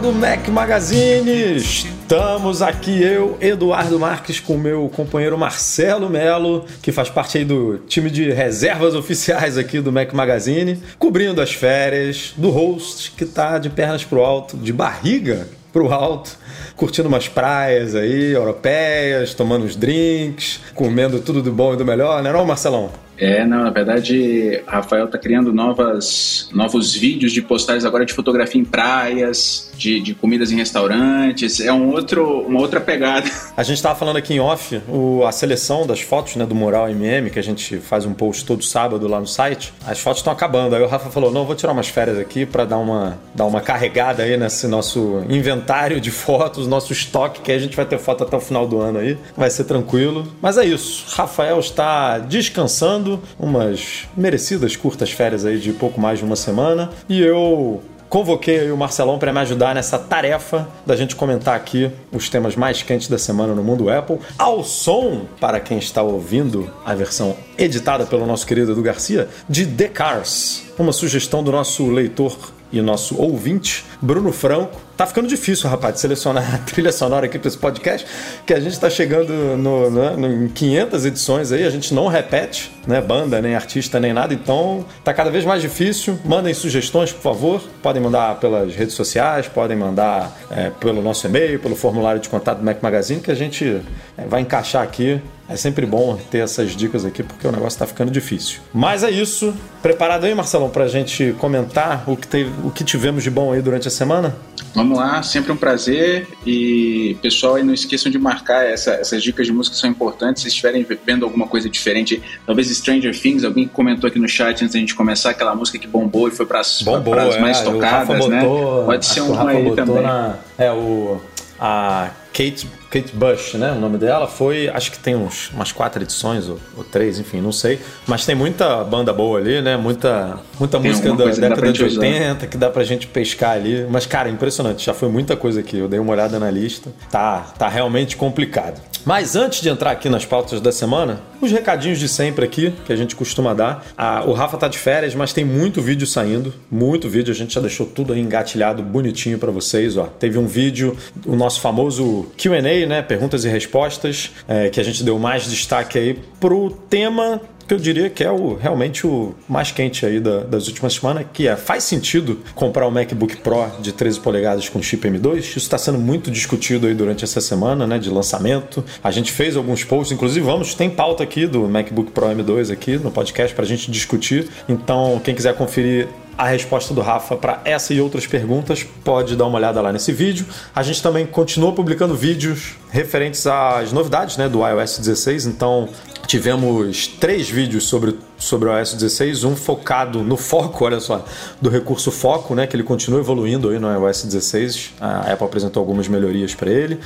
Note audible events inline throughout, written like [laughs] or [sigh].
Do Mac Magazine! Estamos aqui eu, Eduardo Marques, com meu companheiro Marcelo Melo, que faz parte aí do time de reservas oficiais aqui do Mac Magazine, cobrindo as férias do host que tá de pernas pro alto, de barriga pro alto, curtindo umas praias aí, europeias, tomando uns drinks, comendo tudo do bom e do melhor, né não, Marcelão? É, não, na verdade, Rafael está criando novas, novos vídeos de postagens agora de fotografia em praias, de, de comidas em restaurantes. É um outro, uma outra pegada. [laughs] A gente estava falando aqui em off, o, a seleção das fotos né, do Mural MM, que a gente faz um post todo sábado lá no site, as fotos estão acabando. Aí o Rafa falou: não, vou tirar umas férias aqui para dar uma, dar uma carregada aí nesse nosso inventário de fotos, nosso estoque, que a gente vai ter foto até o final do ano aí. Vai ser tranquilo. Mas é isso. Rafael está descansando umas merecidas curtas férias aí de pouco mais de uma semana, e eu convoquei o Marcelão para me ajudar nessa tarefa da gente comentar aqui os temas mais quentes da semana no mundo Apple, ao som, para quem está ouvindo a versão editada pelo nosso querido Edu Garcia, de The Cars, uma sugestão do nosso leitor e nosso ouvinte, Bruno Franco. Tá ficando difícil, rapaz, de selecionar a trilha sonora aqui para esse podcast, que a gente está chegando no, né, no, em 500 edições aí, a gente não repete, né, banda, nem artista, nem nada, então tá cada vez mais difícil. Mandem sugestões, por favor. Podem mandar pelas redes sociais, podem mandar é, pelo nosso e-mail, pelo formulário de contato do Mac Magazine, que a gente é, vai encaixar aqui é sempre bom ter essas dicas aqui porque o negócio está ficando difícil. Mas é isso. Preparado aí, Marcelão, para a gente comentar o que, teve, o que tivemos de bom aí durante a semana? Vamos lá, sempre um prazer. E pessoal, aí não esqueçam de marcar essa, essas dicas de música são importantes. Se estiverem vendo alguma coisa diferente, talvez Stranger Things, alguém comentou aqui no chat antes da gente começar aquela música que bombou e foi para as é, mais tocadas, né? Pode ser uma aí também. Na, é o a Kate, Kate Bush, né? O nome dela foi, acho que tem uns, umas quatro edições ou, ou três, enfim, não sei. Mas tem muita banda boa ali, né? Muita, muita música da década de 80 que dá pra gente pescar ali. Mas, cara, impressionante, já foi muita coisa aqui. Eu dei uma olhada na lista. Tá, tá realmente complicado. Mas antes de entrar aqui nas pautas da semana, os recadinhos de sempre aqui que a gente costuma dar. Ah, o Rafa tá de férias, mas tem muito vídeo saindo, muito vídeo. A gente já deixou tudo aí engatilhado bonitinho para vocês. Ó. Teve um vídeo, o nosso famoso QA, né? Perguntas e respostas, é, que a gente deu mais destaque aí pro tema que eu diria que é o, realmente o mais quente aí da, das últimas semanas, que é faz sentido comprar o um MacBook Pro de 13 polegadas com chip M2? Isso está sendo muito discutido aí durante essa semana, né, de lançamento. A gente fez alguns posts, inclusive vamos, tem pauta aqui do MacBook Pro M2 aqui no podcast para a gente discutir. Então, quem quiser conferir a resposta do Rafa para essa e outras perguntas, pode dar uma olhada lá nesse vídeo. A gente também continua publicando vídeos referentes às novidades né, do iOS 16, então tivemos três vídeos sobre, sobre o iOS 16, um focado no foco, [laughs] olha só, do recurso foco, né, que ele continua evoluindo aí no iOS 16. A Apple apresentou algumas melhorias para ele.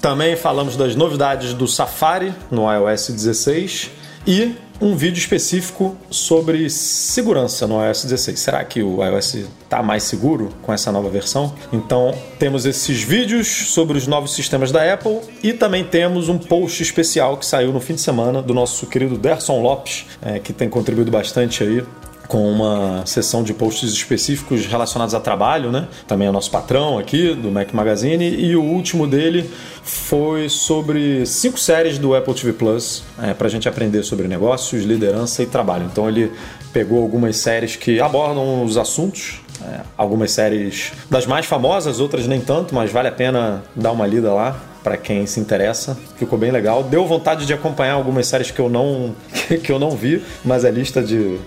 Também falamos das novidades do Safari no iOS 16 e um vídeo específico sobre segurança no iOS 16. Será que o iOS está mais seguro com essa nova versão? Então, temos esses vídeos sobre os novos sistemas da Apple e também temos um post especial que saiu no fim de semana do nosso querido Derson Lopes, é, que tem contribuído bastante aí com uma sessão de posts específicos relacionados a trabalho, né? Também é nosso patrão aqui do Mac Magazine e o último dele foi sobre cinco séries do Apple TV Plus é, para a gente aprender sobre negócios, liderança e trabalho. Então ele pegou algumas séries que abordam os assuntos, é, algumas séries das mais famosas, outras nem tanto, mas vale a pena dar uma lida lá para quem se interessa. Ficou bem legal. Deu vontade de acompanhar algumas séries que eu não [laughs] que eu não vi, mas a lista de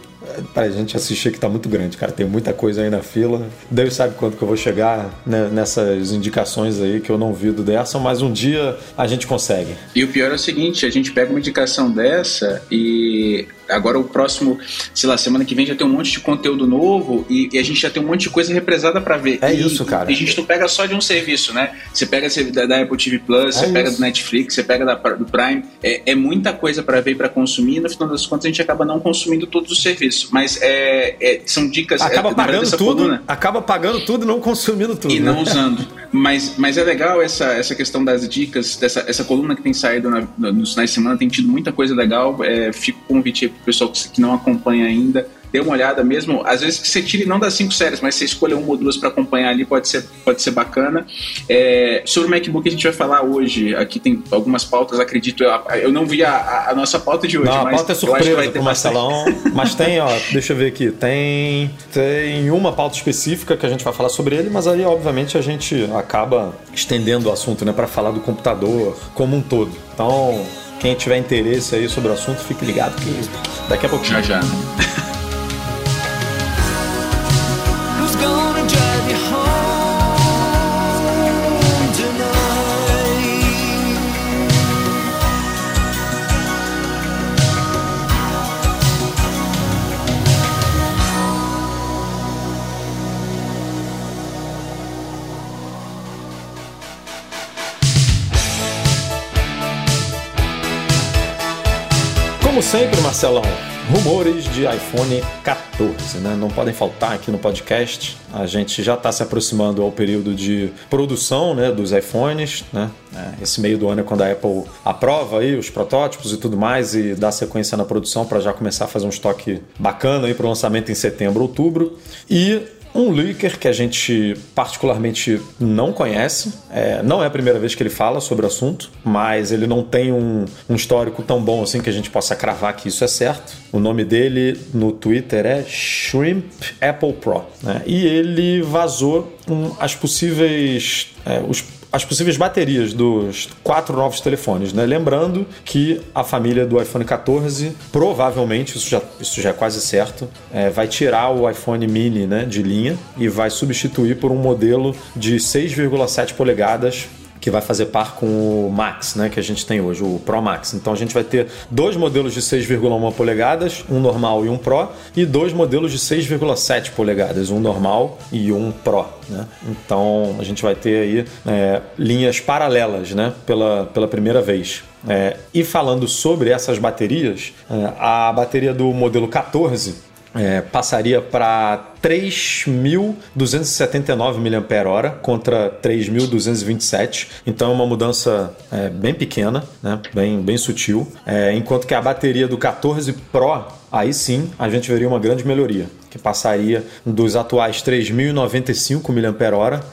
Pra gente assistir que tá muito grande, cara. Tem muita coisa aí na fila. Deus sabe quando que eu vou chegar né, nessas indicações aí que eu não vi do dessa, mas um dia a gente consegue. E o pior é o seguinte: a gente pega uma indicação dessa e agora o próximo, sei lá, semana que vem já tem um monte de conteúdo novo e, e a gente já tem um monte de coisa represada para ver. É e, isso, cara. E a gente não pega só de um serviço, né? Você pega da, da Apple TV Plus, é você pega do Netflix, você pega da, do Prime. É, é muita coisa para ver e para consumir. E no final das contas a gente acaba não consumindo todos os serviços. Mas é, é são dicas. Acaba é, pagando tudo, coluna. acaba pagando tudo e não consumindo tudo. E né? não usando. [laughs] mas, mas é legal essa, essa questão das dicas, dessa essa coluna que tem saído na, nos finais de semana, tem tido muita coisa legal. É, fico convite aí pro pessoal que, não acompanha ainda, dê uma olhada mesmo. Às vezes que você tire não das cinco séries, mas você escolha uma ou duas para acompanhar ali, pode ser, pode ser bacana. É, sobre o MacBook a gente vai falar hoje. Aqui tem algumas pautas, acredito. Eu, eu não vi a, a, nossa pauta de hoje. Não, a pauta é surpresa pro Marcelão. mas tem, ó, deixa eu ver aqui. Tem, tem uma pauta específica que a gente vai falar sobre ele, mas aí, obviamente, a gente acaba estendendo o assunto, né, para falar do computador como um todo. Então, quem tiver interesse aí sobre o assunto, fique ligado que daqui a pouquinho. Já já. [laughs] Como sempre, Marcelão, rumores de iPhone 14, né? Não podem faltar aqui no podcast. A gente já está se aproximando ao período de produção né, dos iPhones, né? É, esse meio do ano é quando a Apple aprova aí os protótipos e tudo mais e dá sequência na produção para já começar a fazer um estoque bacana aí para o lançamento em setembro, outubro. E um leaker que a gente particularmente não conhece, é, não é a primeira vez que ele fala sobre o assunto, mas ele não tem um, um, histórico tão bom assim que a gente possa cravar que isso é certo. O nome dele no Twitter é Shrimp Apple Pro, né? e ele vazou um, as possíveis é, os as possíveis baterias dos quatro novos telefones, né? Lembrando que a família do iPhone 14 provavelmente, isso já, isso já é quase certo, é, vai tirar o iPhone mini né, de linha e vai substituir por um modelo de 6,7 polegadas que vai fazer par com o Max, né, que a gente tem hoje, o Pro Max. Então a gente vai ter dois modelos de 6,1 polegadas, um normal e um Pro, e dois modelos de 6,7 polegadas, um normal e um Pro. Né? Então a gente vai ter aí é, linhas paralelas né, pela, pela primeira vez. É, e falando sobre essas baterias, é, a bateria do modelo 14 é, passaria para 3.279 mAh contra 3.227. Então é uma mudança é, bem pequena, né? bem, bem sutil. É, enquanto que a bateria do 14 Pro, aí sim a gente veria uma grande melhoria, que passaria dos atuais 3.095 mAh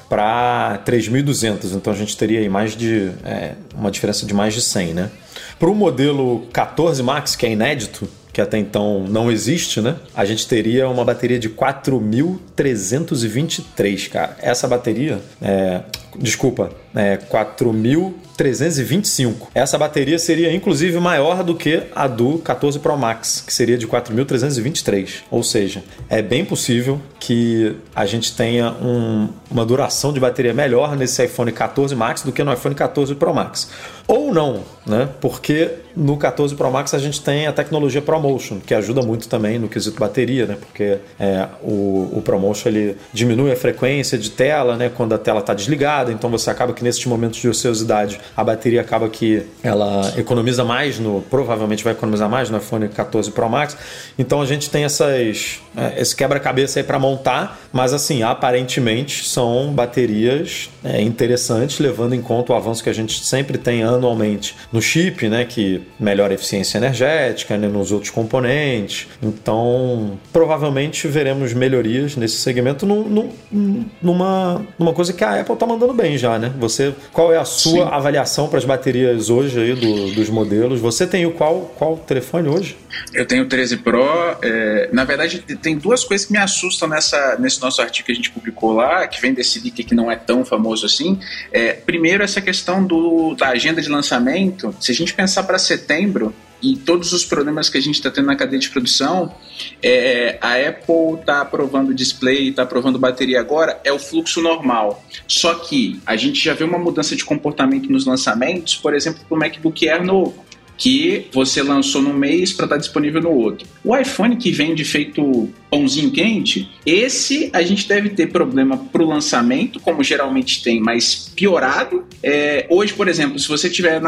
para 3.200. Então a gente teria aí mais de é, uma diferença de mais de 100, né? Para o modelo 14 Max, que é inédito, que até então não existe, né? A gente teria uma bateria de 4.323, cara. Essa bateria, é, desculpa, é 4.325. Essa bateria seria inclusive maior do que a do 14 Pro Max, que seria de 4.323. Ou seja, é bem possível que a gente tenha um, uma duração de bateria melhor nesse iPhone 14 Max do que no iPhone 14 Pro Max. Ou não, né? Porque no 14 Pro Max a gente tem a tecnologia ProMotion, que ajuda muito também no quesito bateria, né? Porque é, o, o ProMotion ele diminui a frequência de tela, né? Quando a tela está desligada, então você acaba que nesses momentos de ociosidade a bateria acaba que ela economiza mais no, provavelmente vai economizar mais no iPhone 14 Pro Max. Então a gente tem essas, é, esse quebra-cabeça aí para montar, mas assim aparentemente são baterias é, interessantes, levando em conta o avanço que a gente sempre tem anualmente no chip, né? Que melhora a eficiência energética, né, nos outros componentes. Então, provavelmente veremos melhorias nesse segmento num, num, numa, numa coisa que a Apple está mandando bem já, né? Você, qual é a sua Sim. avaliação para as baterias hoje aí do, dos modelos? Você tem o qual, qual telefone hoje? Eu tenho o 13 Pro. É, na verdade, tem duas coisas que me assustam nessa, nesse nosso artigo que a gente publicou lá, que vem desse leak que não é tão famoso assim. É, primeiro, essa questão do, da agenda de lançamento. Se a gente pensar para setembro, e todos os problemas que a gente está tendo na cadeia de produção, é, a Apple está aprovando display, está aprovando bateria agora, é o fluxo normal. Só que a gente já vê uma mudança de comportamento nos lançamentos, por exemplo, para o MacBook Air novo que você lançou num mês para estar tá disponível no outro. O iPhone que vende feito pãozinho quente, esse a gente deve ter problema para o lançamento, como geralmente tem, mas piorado. É, hoje, por exemplo, se você estiver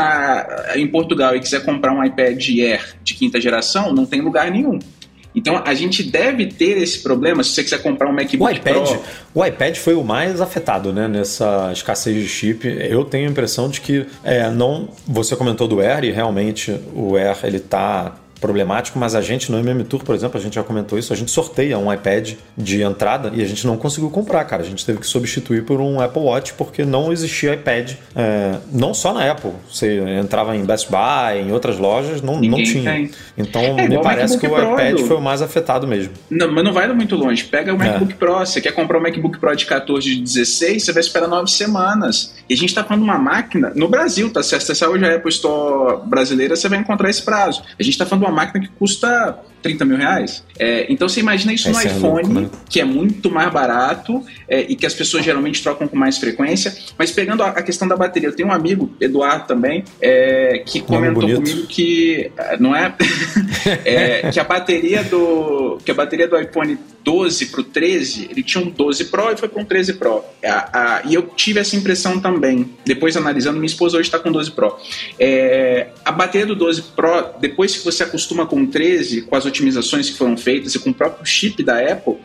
em Portugal e quiser comprar um iPad Air de quinta geração, não tem lugar nenhum. Então a gente deve ter esse problema se você quiser comprar um MacBook o iPad, Pro. O iPad foi o mais afetado né, nessa escassez de chip. Eu tenho a impressão de que é, não. Você comentou do Air e realmente o Air ele está problemático, mas a gente no MM Tour, por exemplo, a gente já comentou isso, a gente sorteia um iPad de entrada e a gente não conseguiu comprar, cara. A gente teve que substituir por um Apple Watch porque não existia iPad, é, não só na Apple. Você entrava em Best Buy, em outras lojas, não, não tinha. Tem. Então é, me parece que o iPad foi o mais afetado mesmo. Não, mas não vai muito longe. Pega o é. MacBook Pro, você quer comprar um MacBook Pro de 14 de 16, você vai esperar nove semanas. E a gente está falando de uma máquina, no Brasil, tá? Se acessar hoje a Apple Store brasileira, você vai encontrar esse prazo. A gente está falando de uma uma máquina que custa 30 mil reais. É, então você imagina isso Esse no é iPhone, louco, né? que é muito mais barato é, e que as pessoas geralmente trocam com mais frequência. Mas pegando a, a questão da bateria, eu tenho um amigo, Eduardo também, é, que comentou comigo que é, não é, [laughs] é, que a bateria do que a bateria do iPhone 12 para o 13, ele tinha um 12 Pro e foi para um 13 Pro. A, a, e eu tive essa impressão também. Depois analisando, minha esposa hoje está com 12 Pro. É, a bateria do 12 Pro, depois que você acostuma com o 13, com as otimizações que foram feitas e com o próprio chip da Apple,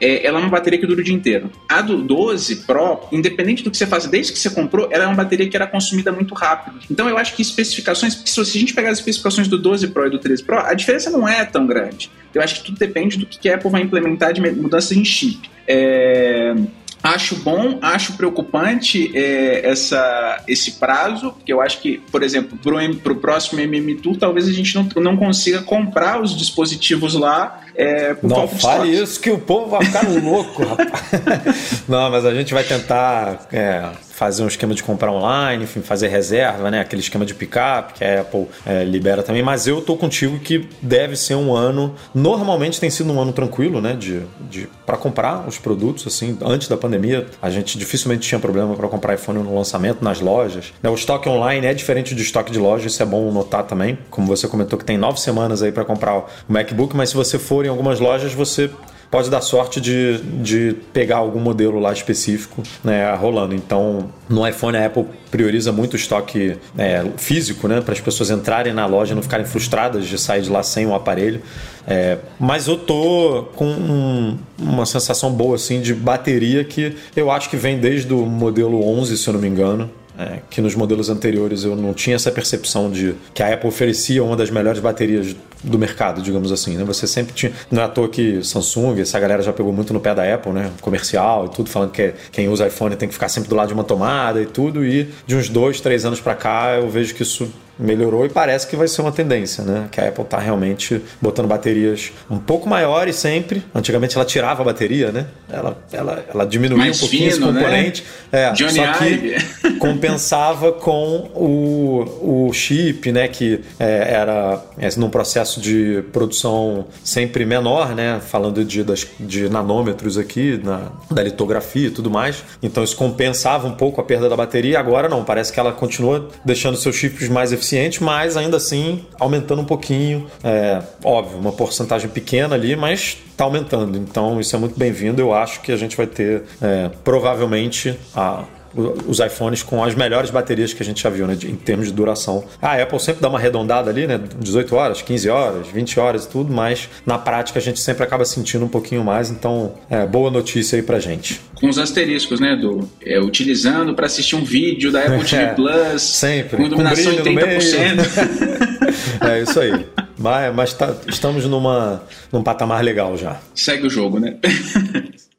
é, ela é uma bateria que dura o dia inteiro. A do 12 Pro, independente do que você faça, desde que você comprou, ela é uma bateria que era consumida muito rápido. Então eu acho que especificações, se a gente pegar as especificações do 12 Pro e do 13 Pro, a diferença não é tão grande. Eu acho que tudo depende do que a Apple vai implementar de mudanças em chip. É... Acho bom, acho preocupante é, essa, esse prazo, porque eu acho que, por exemplo, para o próximo MM Tour, talvez a gente não, não consiga comprar os dispositivos lá é, Não fale isso que o povo vai ficar louco, [laughs] rapaz. não, mas a gente vai tentar é, fazer um esquema de comprar online, enfim, fazer reserva, né? Aquele esquema de pick-up que a Apple é, libera também. Mas eu tô contigo que deve ser um ano. Normalmente tem sido um ano tranquilo, né? De, de para comprar os produtos, assim. Antes da pandemia, a gente dificilmente tinha problema para comprar iPhone no lançamento, nas lojas. Né, o estoque online é diferente do estoque de loja, isso é bom notar também. Como você comentou que tem nove semanas aí para comprar o MacBook, mas se você for em algumas lojas, você pode dar sorte de, de pegar algum modelo lá específico né, rolando. Então, no iPhone, a Apple prioriza muito o estoque é, físico, né, para as pessoas entrarem na loja e não ficarem frustradas de sair de lá sem o aparelho. É, mas eu tô com um, uma sensação boa assim de bateria que eu acho que vem desde o modelo 11, se eu não me engano. É, que nos modelos anteriores eu não tinha essa percepção de que a Apple oferecia uma das melhores baterias do mercado, digamos assim. Né? Você sempre tinha. Não é à toa que Samsung, essa galera já pegou muito no pé da Apple, né? Comercial e tudo, falando que quem usa iPhone tem que ficar sempre do lado de uma tomada e tudo. E de uns dois, três anos para cá, eu vejo que isso melhorou e parece que vai ser uma tendência, né? Que a Apple está realmente botando baterias um pouco maiores sempre. Antigamente ela tirava a bateria, né? Ela, ela, ela diminuía Mais um pouquinho fino, esse né? componente. Né? É, Johnny só que [laughs] compensava com o, o chip, né? Que é, era é, num processo de produção sempre menor, né? Falando de, das, de nanômetros aqui, na, da litografia e tudo mais. Então isso compensava um pouco a perda da bateria. Agora não, parece que ela continua deixando seus chips mais eficientes eficiente, mas ainda assim aumentando um pouquinho. É, óbvio, uma porcentagem pequena ali, mas está aumentando. Então isso é muito bem-vindo. Eu acho que a gente vai ter é, provavelmente a os iPhones com as melhores baterias que a gente já viu, né, em termos de duração. A Apple sempre dá uma arredondada ali, né, 18 horas, 15 horas, 20 horas e tudo, mas na prática a gente sempre acaba sentindo um pouquinho mais, então é boa notícia aí pra gente. Com os asteriscos, né, do é, utilizando para assistir um vídeo da Apple TV [laughs] é, Plus, sempre. com iluminação de 30%. [laughs] é isso aí. Mas, mas tá, estamos numa, num patamar legal já. Segue o jogo, né? [laughs]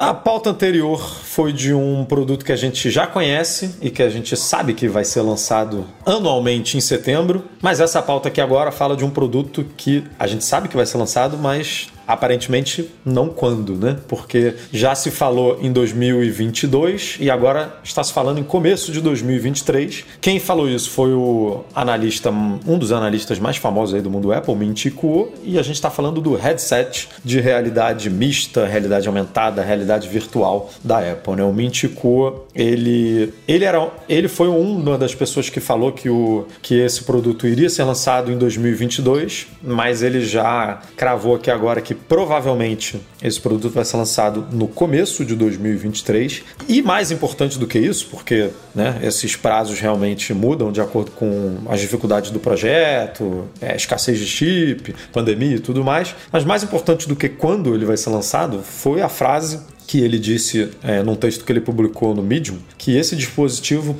A pauta anterior foi de um produto que a gente já conhece e que a gente sabe que vai ser lançado anualmente em setembro, mas essa pauta aqui agora fala de um produto que a gente sabe que vai ser lançado, mas aparentemente não quando, né? Porque já se falou em 2022 e agora está se falando em começo de 2023. Quem falou isso foi o analista, um dos analistas mais famosos aí do mundo Apple, Min Kuo, e a gente está falando do headset de realidade mista, realidade aumentada, realidade virtual da Apple, né? O Min Kuo, ele ele era ele foi uma das pessoas que falou que o que esse produto iria ser lançado em 2022, mas ele já cravou aqui agora que provavelmente esse produto vai ser lançado no começo de 2023. E mais importante do que isso, porque né, esses prazos realmente mudam de acordo com as dificuldades do projeto, é, escassez de chip, pandemia e tudo mais. Mas mais importante do que quando ele vai ser lançado foi a frase que ele disse é, num texto que ele publicou no Medium que esse dispositivo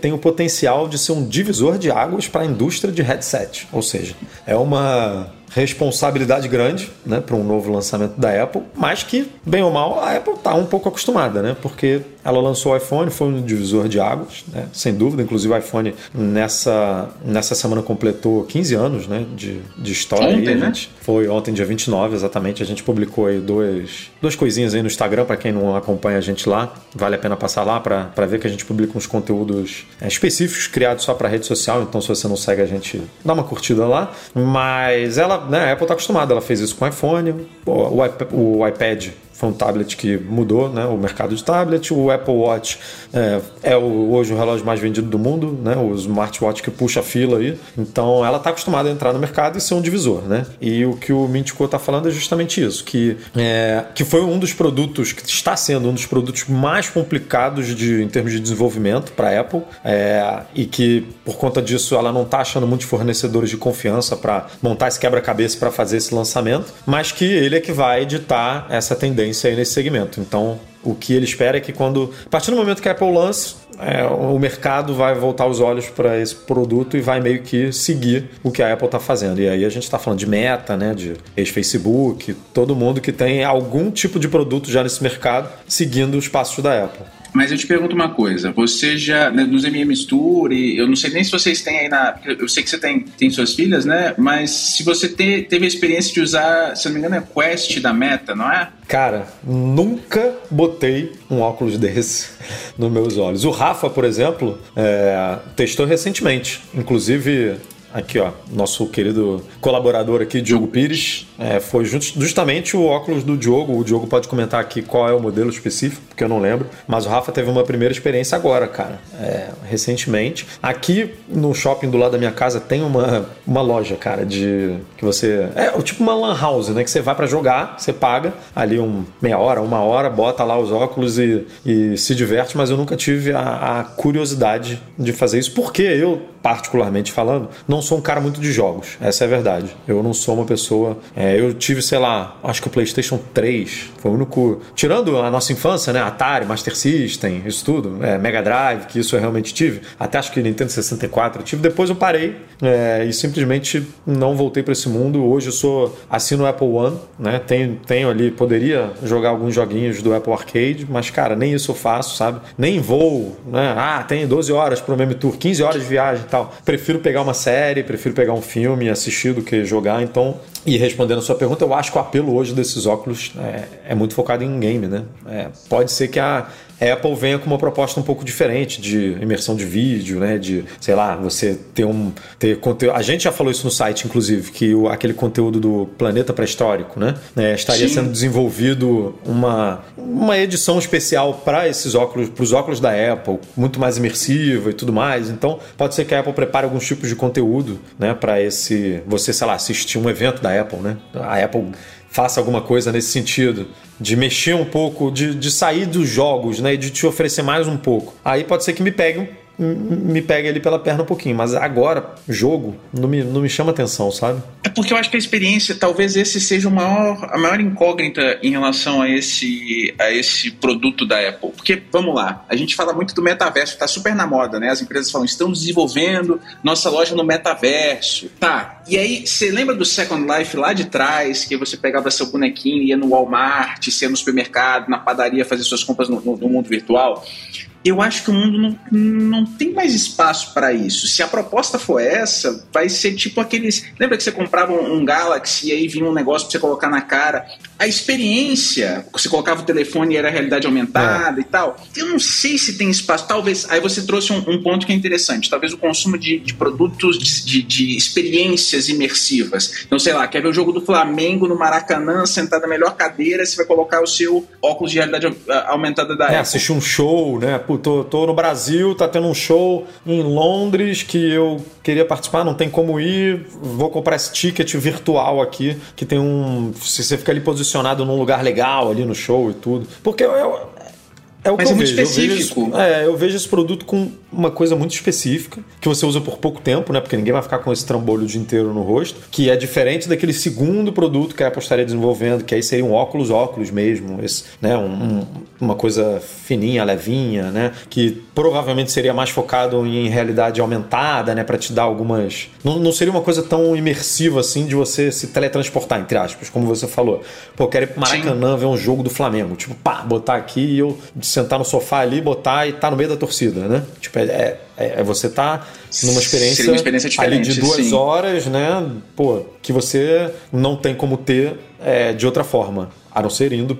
tem o potencial de ser um divisor de águas para a indústria de headset. Ou seja, é uma responsabilidade grande né, para um novo lançamento da Apple, mas que, bem ou mal, a Apple está um pouco acostumada, né? Porque ela lançou o iPhone, foi um divisor de águas, né? sem dúvida. Inclusive, o iPhone nessa, nessa semana completou 15 anos né? de, de história. Ontem, aí, né? Foi ontem, dia 29, exatamente. A gente publicou aí dois, duas coisinhas aí no Instagram, para quem não acompanha a gente lá. Vale a pena passar lá para ver que a gente publica uns conteúdos é, específicos criados só para rede social. Então, se você não segue a gente, dá uma curtida lá. Mas ela, né, a Apple está acostumada. Ela fez isso com o iPhone, o, o, o iPad foi um tablet que mudou né, o mercado de tablet. O Apple Watch é, é o, hoje o relógio mais vendido do mundo, né, o smartwatch que puxa a fila aí. Então ela está acostumada a entrar no mercado e ser um divisor. Né? E o que o Mintico está falando é justamente isso, que, é, que foi um dos produtos, que está sendo um dos produtos mais complicados de, em termos de desenvolvimento para a Apple é, e que por conta disso ela não está achando muitos fornecedores de confiança para montar esse quebra-cabeça para fazer esse lançamento, mas que ele é que vai editar essa tendência tendência aí nesse segmento. Então, o que ele espera é que quando. A partir do momento que a Apple lance, é, o mercado vai voltar os olhos para esse produto e vai meio que seguir o que a Apple está fazendo. E aí a gente está falando de Meta, né, de ex-Facebook, todo mundo que tem algum tipo de produto já nesse mercado seguindo os passos da Apple. Mas eu te pergunto uma coisa, você já, né, nos MM Tour, eu não sei nem se vocês têm aí na. Eu sei que você tem, tem suas filhas, né? Mas se você te, teve a experiência de usar, se não me engano, é Quest da Meta, não é? Cara, nunca botei um óculos desse [laughs] nos meus olhos. O Rafa, por exemplo, é, testou recentemente. Inclusive, Aqui, ó, nosso querido colaborador aqui, Diogo Pires, é, foi justamente o óculos do Diogo. O Diogo pode comentar aqui qual é o modelo específico, porque eu não lembro. Mas o Rafa teve uma primeira experiência agora, cara, é, recentemente. Aqui no shopping do lado da minha casa tem uma, uma loja, cara, de que você é tipo uma lan house, né? Que você vai para jogar, você paga ali um meia hora, uma hora, bota lá os óculos e, e se diverte. Mas eu nunca tive a, a curiosidade de fazer isso, porque eu particularmente falando, não sou um cara muito de jogos. Essa é a verdade. Eu não sou uma pessoa. É, eu tive, sei lá, acho que o PlayStation 3 foi o único. Tirando a nossa infância, né? Atari, Master System, isso tudo, é, Mega Drive, que isso eu realmente tive. Até acho que Nintendo 64 eu tive. Depois eu parei é, e simplesmente não voltei para esse mundo. Hoje eu sou. Assino o Apple One, né? Tenho, tenho ali, poderia jogar alguns joguinhos do Apple Arcade, mas, cara, nem isso eu faço, sabe? Nem voo, né? Ah, tem 12 horas pro Meme Tour, 15 horas de viagem tal. Prefiro pegar uma série, prefiro pegar um filme e assistir do que jogar. Então, e respondendo a sua pergunta, eu acho que o apelo hoje desses óculos é, é muito focado em game, né? É, pode ser que a Apple venha com uma proposta um pouco diferente de imersão de vídeo, né? De, sei lá, você ter um. Ter conteúdo. A gente já falou isso no site, inclusive, que o, aquele conteúdo do planeta pré-histórico, né? É, estaria Sim. sendo desenvolvido uma, uma edição especial para esses óculos, para os óculos da Apple, muito mais imersiva e tudo mais. Então, pode ser que a Apple prepare alguns tipos de conteúdo, né? Para esse. Você, sei lá, assistir um evento da Apple, né? A Apple faça alguma coisa nesse sentido, de mexer um pouco, de, de sair dos jogos, né, e de te oferecer mais um pouco. Aí pode ser que me pegue me pega ali pela perna um pouquinho. Mas agora, jogo, não me, não me chama atenção, sabe? É porque eu acho que a experiência, talvez esse seja o maior, a maior incógnita em relação a esse, a esse produto da Apple. Porque, vamos lá, a gente fala muito do metaverso, tá super na moda, né? As empresas falam, estamos desenvolvendo nossa loja no metaverso. Tá, e aí, você lembra do Second Life lá de trás, que você pegava seu bonequinho, ia no Walmart, ia no supermercado, na padaria, fazer suas compras no, no, no mundo virtual? Eu acho que o mundo não, não tem mais espaço para isso. Se a proposta for essa, vai ser tipo aqueles. Lembra que você comprava um, Galaxy e aí vinha um negócio para você colocar na cara? A experiência, você colocava o telefone e era realidade aumentada é. e tal. Eu não sei se tem espaço. Talvez. Aí você trouxe um, um ponto que é interessante. Talvez o consumo de, de produtos, de, de, experiências imersivas. Então, sei lá, quer ver o jogo do Flamengo no Maracanã, sentado na melhor cadeira, você vai colocar o seu óculos de realidade aumentada da é, Apple. assistir um show, né? Pô, tô, tô no Brasil, tá tendo um show em Londres que eu queria participar, não tem como ir, vou comprar esse ticket virtual aqui, que tem um. Se você fica ali posicionado num lugar legal ali no show e tudo. Porque eu, eu é o Mas que é eu muito vejo. específico. Eu vejo, é, eu vejo esse produto com uma coisa muito específica, que você usa por pouco tempo, né? Porque ninguém vai ficar com esse trambolho o dia inteiro no rosto, que é diferente daquele segundo produto que a Apple estaria desenvolvendo, que aí seria um óculos, óculos mesmo, esse, né? Um, um, uma coisa fininha, levinha, né? Que provavelmente seria mais focado em realidade aumentada, né? Para te dar algumas. Não, não seria uma coisa tão imersiva assim de você se teletransportar, entre aspas, como você falou. Pô, eu quero ir pro Maracanã Sim. ver um jogo do Flamengo. Tipo, pá, botar aqui e eu sentar no sofá ali, botar e tá no meio da torcida, né? Tipo, é, é, é você tá numa experiência, uma experiência ali de duas sim. horas, né? Pô, que você não tem como ter é, de outra forma, a não ser indo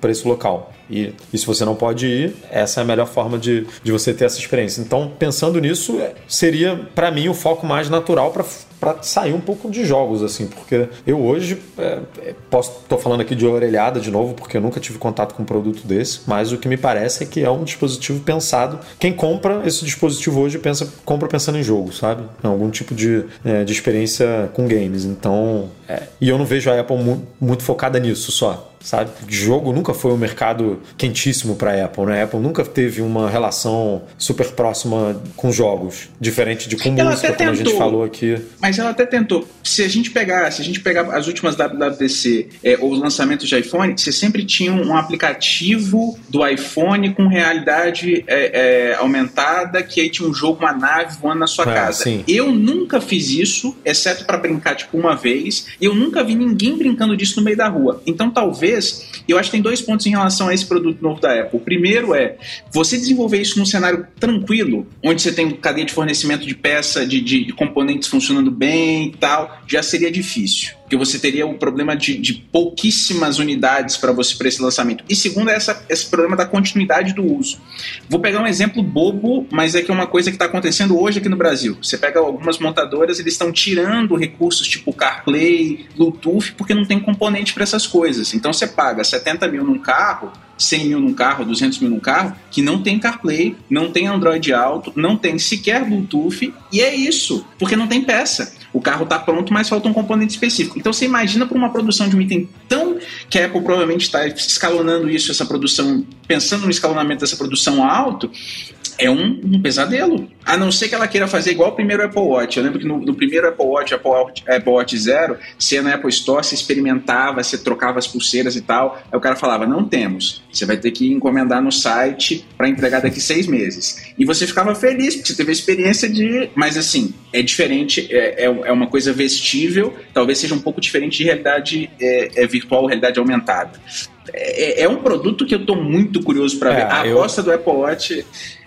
para esse local. E, e se você não pode ir, essa é a melhor forma de, de você ter essa experiência. Então, pensando nisso, seria para mim o foco mais natural para sair um pouco de jogos, assim, porque eu hoje é, é, posso tô falando aqui de orelhada de novo, porque eu nunca tive contato com um produto desse, mas o que me parece é que é um dispositivo pensado. Quem compra esse dispositivo hoje pensa, compra pensando em jogo, sabe? Algum tipo de, é, de experiência com games. Então, é, e eu não vejo a Apple mu muito focada nisso só sabe? Jogo nunca foi um mercado quentíssimo para a Apple, né? A Apple nunca teve uma relação super próxima com jogos, diferente de com ela música, como a gente falou aqui. Mas ela até tentou. Se a gente pegar, se a gente pegar as últimas WWDC é, ou os lançamentos de iPhone, você sempre tinha um aplicativo do iPhone com realidade é, é, aumentada, que aí tinha um jogo, uma nave voando na sua é, casa. Sim. Eu nunca fiz isso, exceto para brincar tipo uma vez. E eu nunca vi ninguém brincando disso no meio da rua. Então talvez vez, eu acho que tem dois pontos em relação a esse produto novo da Apple. O primeiro é você desenvolver isso num cenário tranquilo, onde você tem cadeia de fornecimento de peça, de, de, de componentes funcionando bem e tal, já seria difícil porque você teria o problema de, de pouquíssimas unidades para você para esse lançamento. E segundo é essa, esse problema da continuidade do uso. Vou pegar um exemplo bobo, mas é que é uma coisa que está acontecendo hoje aqui no Brasil. Você pega algumas montadoras, eles estão tirando recursos tipo CarPlay, Bluetooth, porque não tem componente para essas coisas. Então você paga 70 mil num carro 100 mil num carro, 200 mil num carro, que não tem CarPlay, não tem Android Auto, não tem sequer Bluetooth, e é isso, porque não tem peça. O carro está pronto, mas falta um componente específico. Então você imagina para uma produção de um item tão que a Apple provavelmente está escalonando isso, essa produção, pensando no escalonamento dessa produção alto, é um, um, pesadelo. A não ser que ela queira fazer igual o primeiro Apple Watch. Eu lembro que no, no primeiro Apple Watch, Apple Watch, Apple Watch Zero, você ia na Apple Store, você experimentava, você trocava as pulseiras e tal. Aí o cara falava: não temos. Você vai ter que encomendar no site para entregar daqui seis meses. E você ficava feliz, porque você teve a experiência de. Mas assim, é diferente, é, é, é uma coisa vestível, talvez seja um pouco diferente de realidade é, é virtual, realidade aumentada. É, é, um produto que eu estou muito curioso para é, ver. A eu... aposta do Apple Watch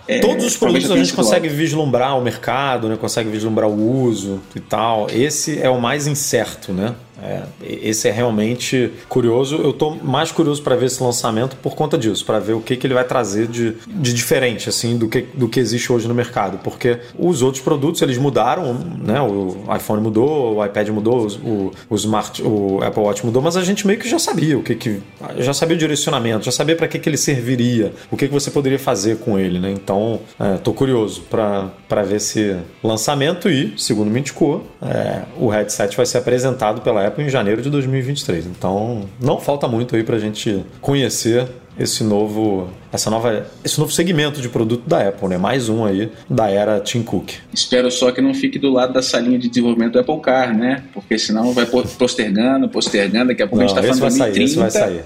é, Todos os produtos a gente consegue vislumbrar o mercado, né? consegue vislumbrar o uso e tal. Esse é o mais incerto, né? É, esse é realmente curioso. Eu estou mais curioso para ver esse lançamento por conta disso, para ver o que, que ele vai trazer de, de diferente assim do que, do que existe hoje no mercado. Porque os outros produtos eles mudaram, né? O iPhone mudou, o iPad mudou, o, o Smart, o Apple Watch mudou, mas a gente meio que já sabia o que, que já sabia o direcionamento, já sabia para que, que ele serviria, o que, que você poderia fazer com ele, né? Então, estou é, curioso para ver esse lançamento e, segundo me indicou, é, o headset vai ser apresentado pela Apple em janeiro de 2023. Então, não falta muito aí para a gente conhecer esse novo, essa nova, esse novo segmento de produto da Apple, né? Mais um aí da era Tim Cook. Espero só que não fique do lado da salinha de desenvolvimento do Apple Car, né? Porque senão vai postergando, postergando, daqui a pouco não, a gente tá falando vai sair, esse vai sair.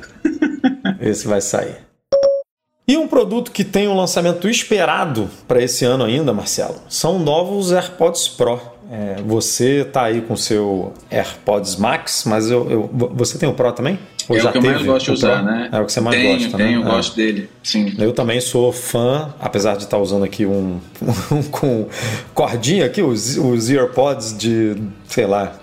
esse vai sair. E um produto que tem um lançamento esperado para esse ano ainda, Marcelo, são novos AirPods Pro. É, você tá aí com seu AirPods Max, mas eu, eu, você tem o Pro também? Ou é o que eu mais gosto de usar, né? É o que você mais tenho, gosta, tenho, né? eu gosto dele, sim. Eu também sou fã, apesar de estar tá usando aqui um, [laughs] um com cordinha aqui, os, os AirPods de, sei lá,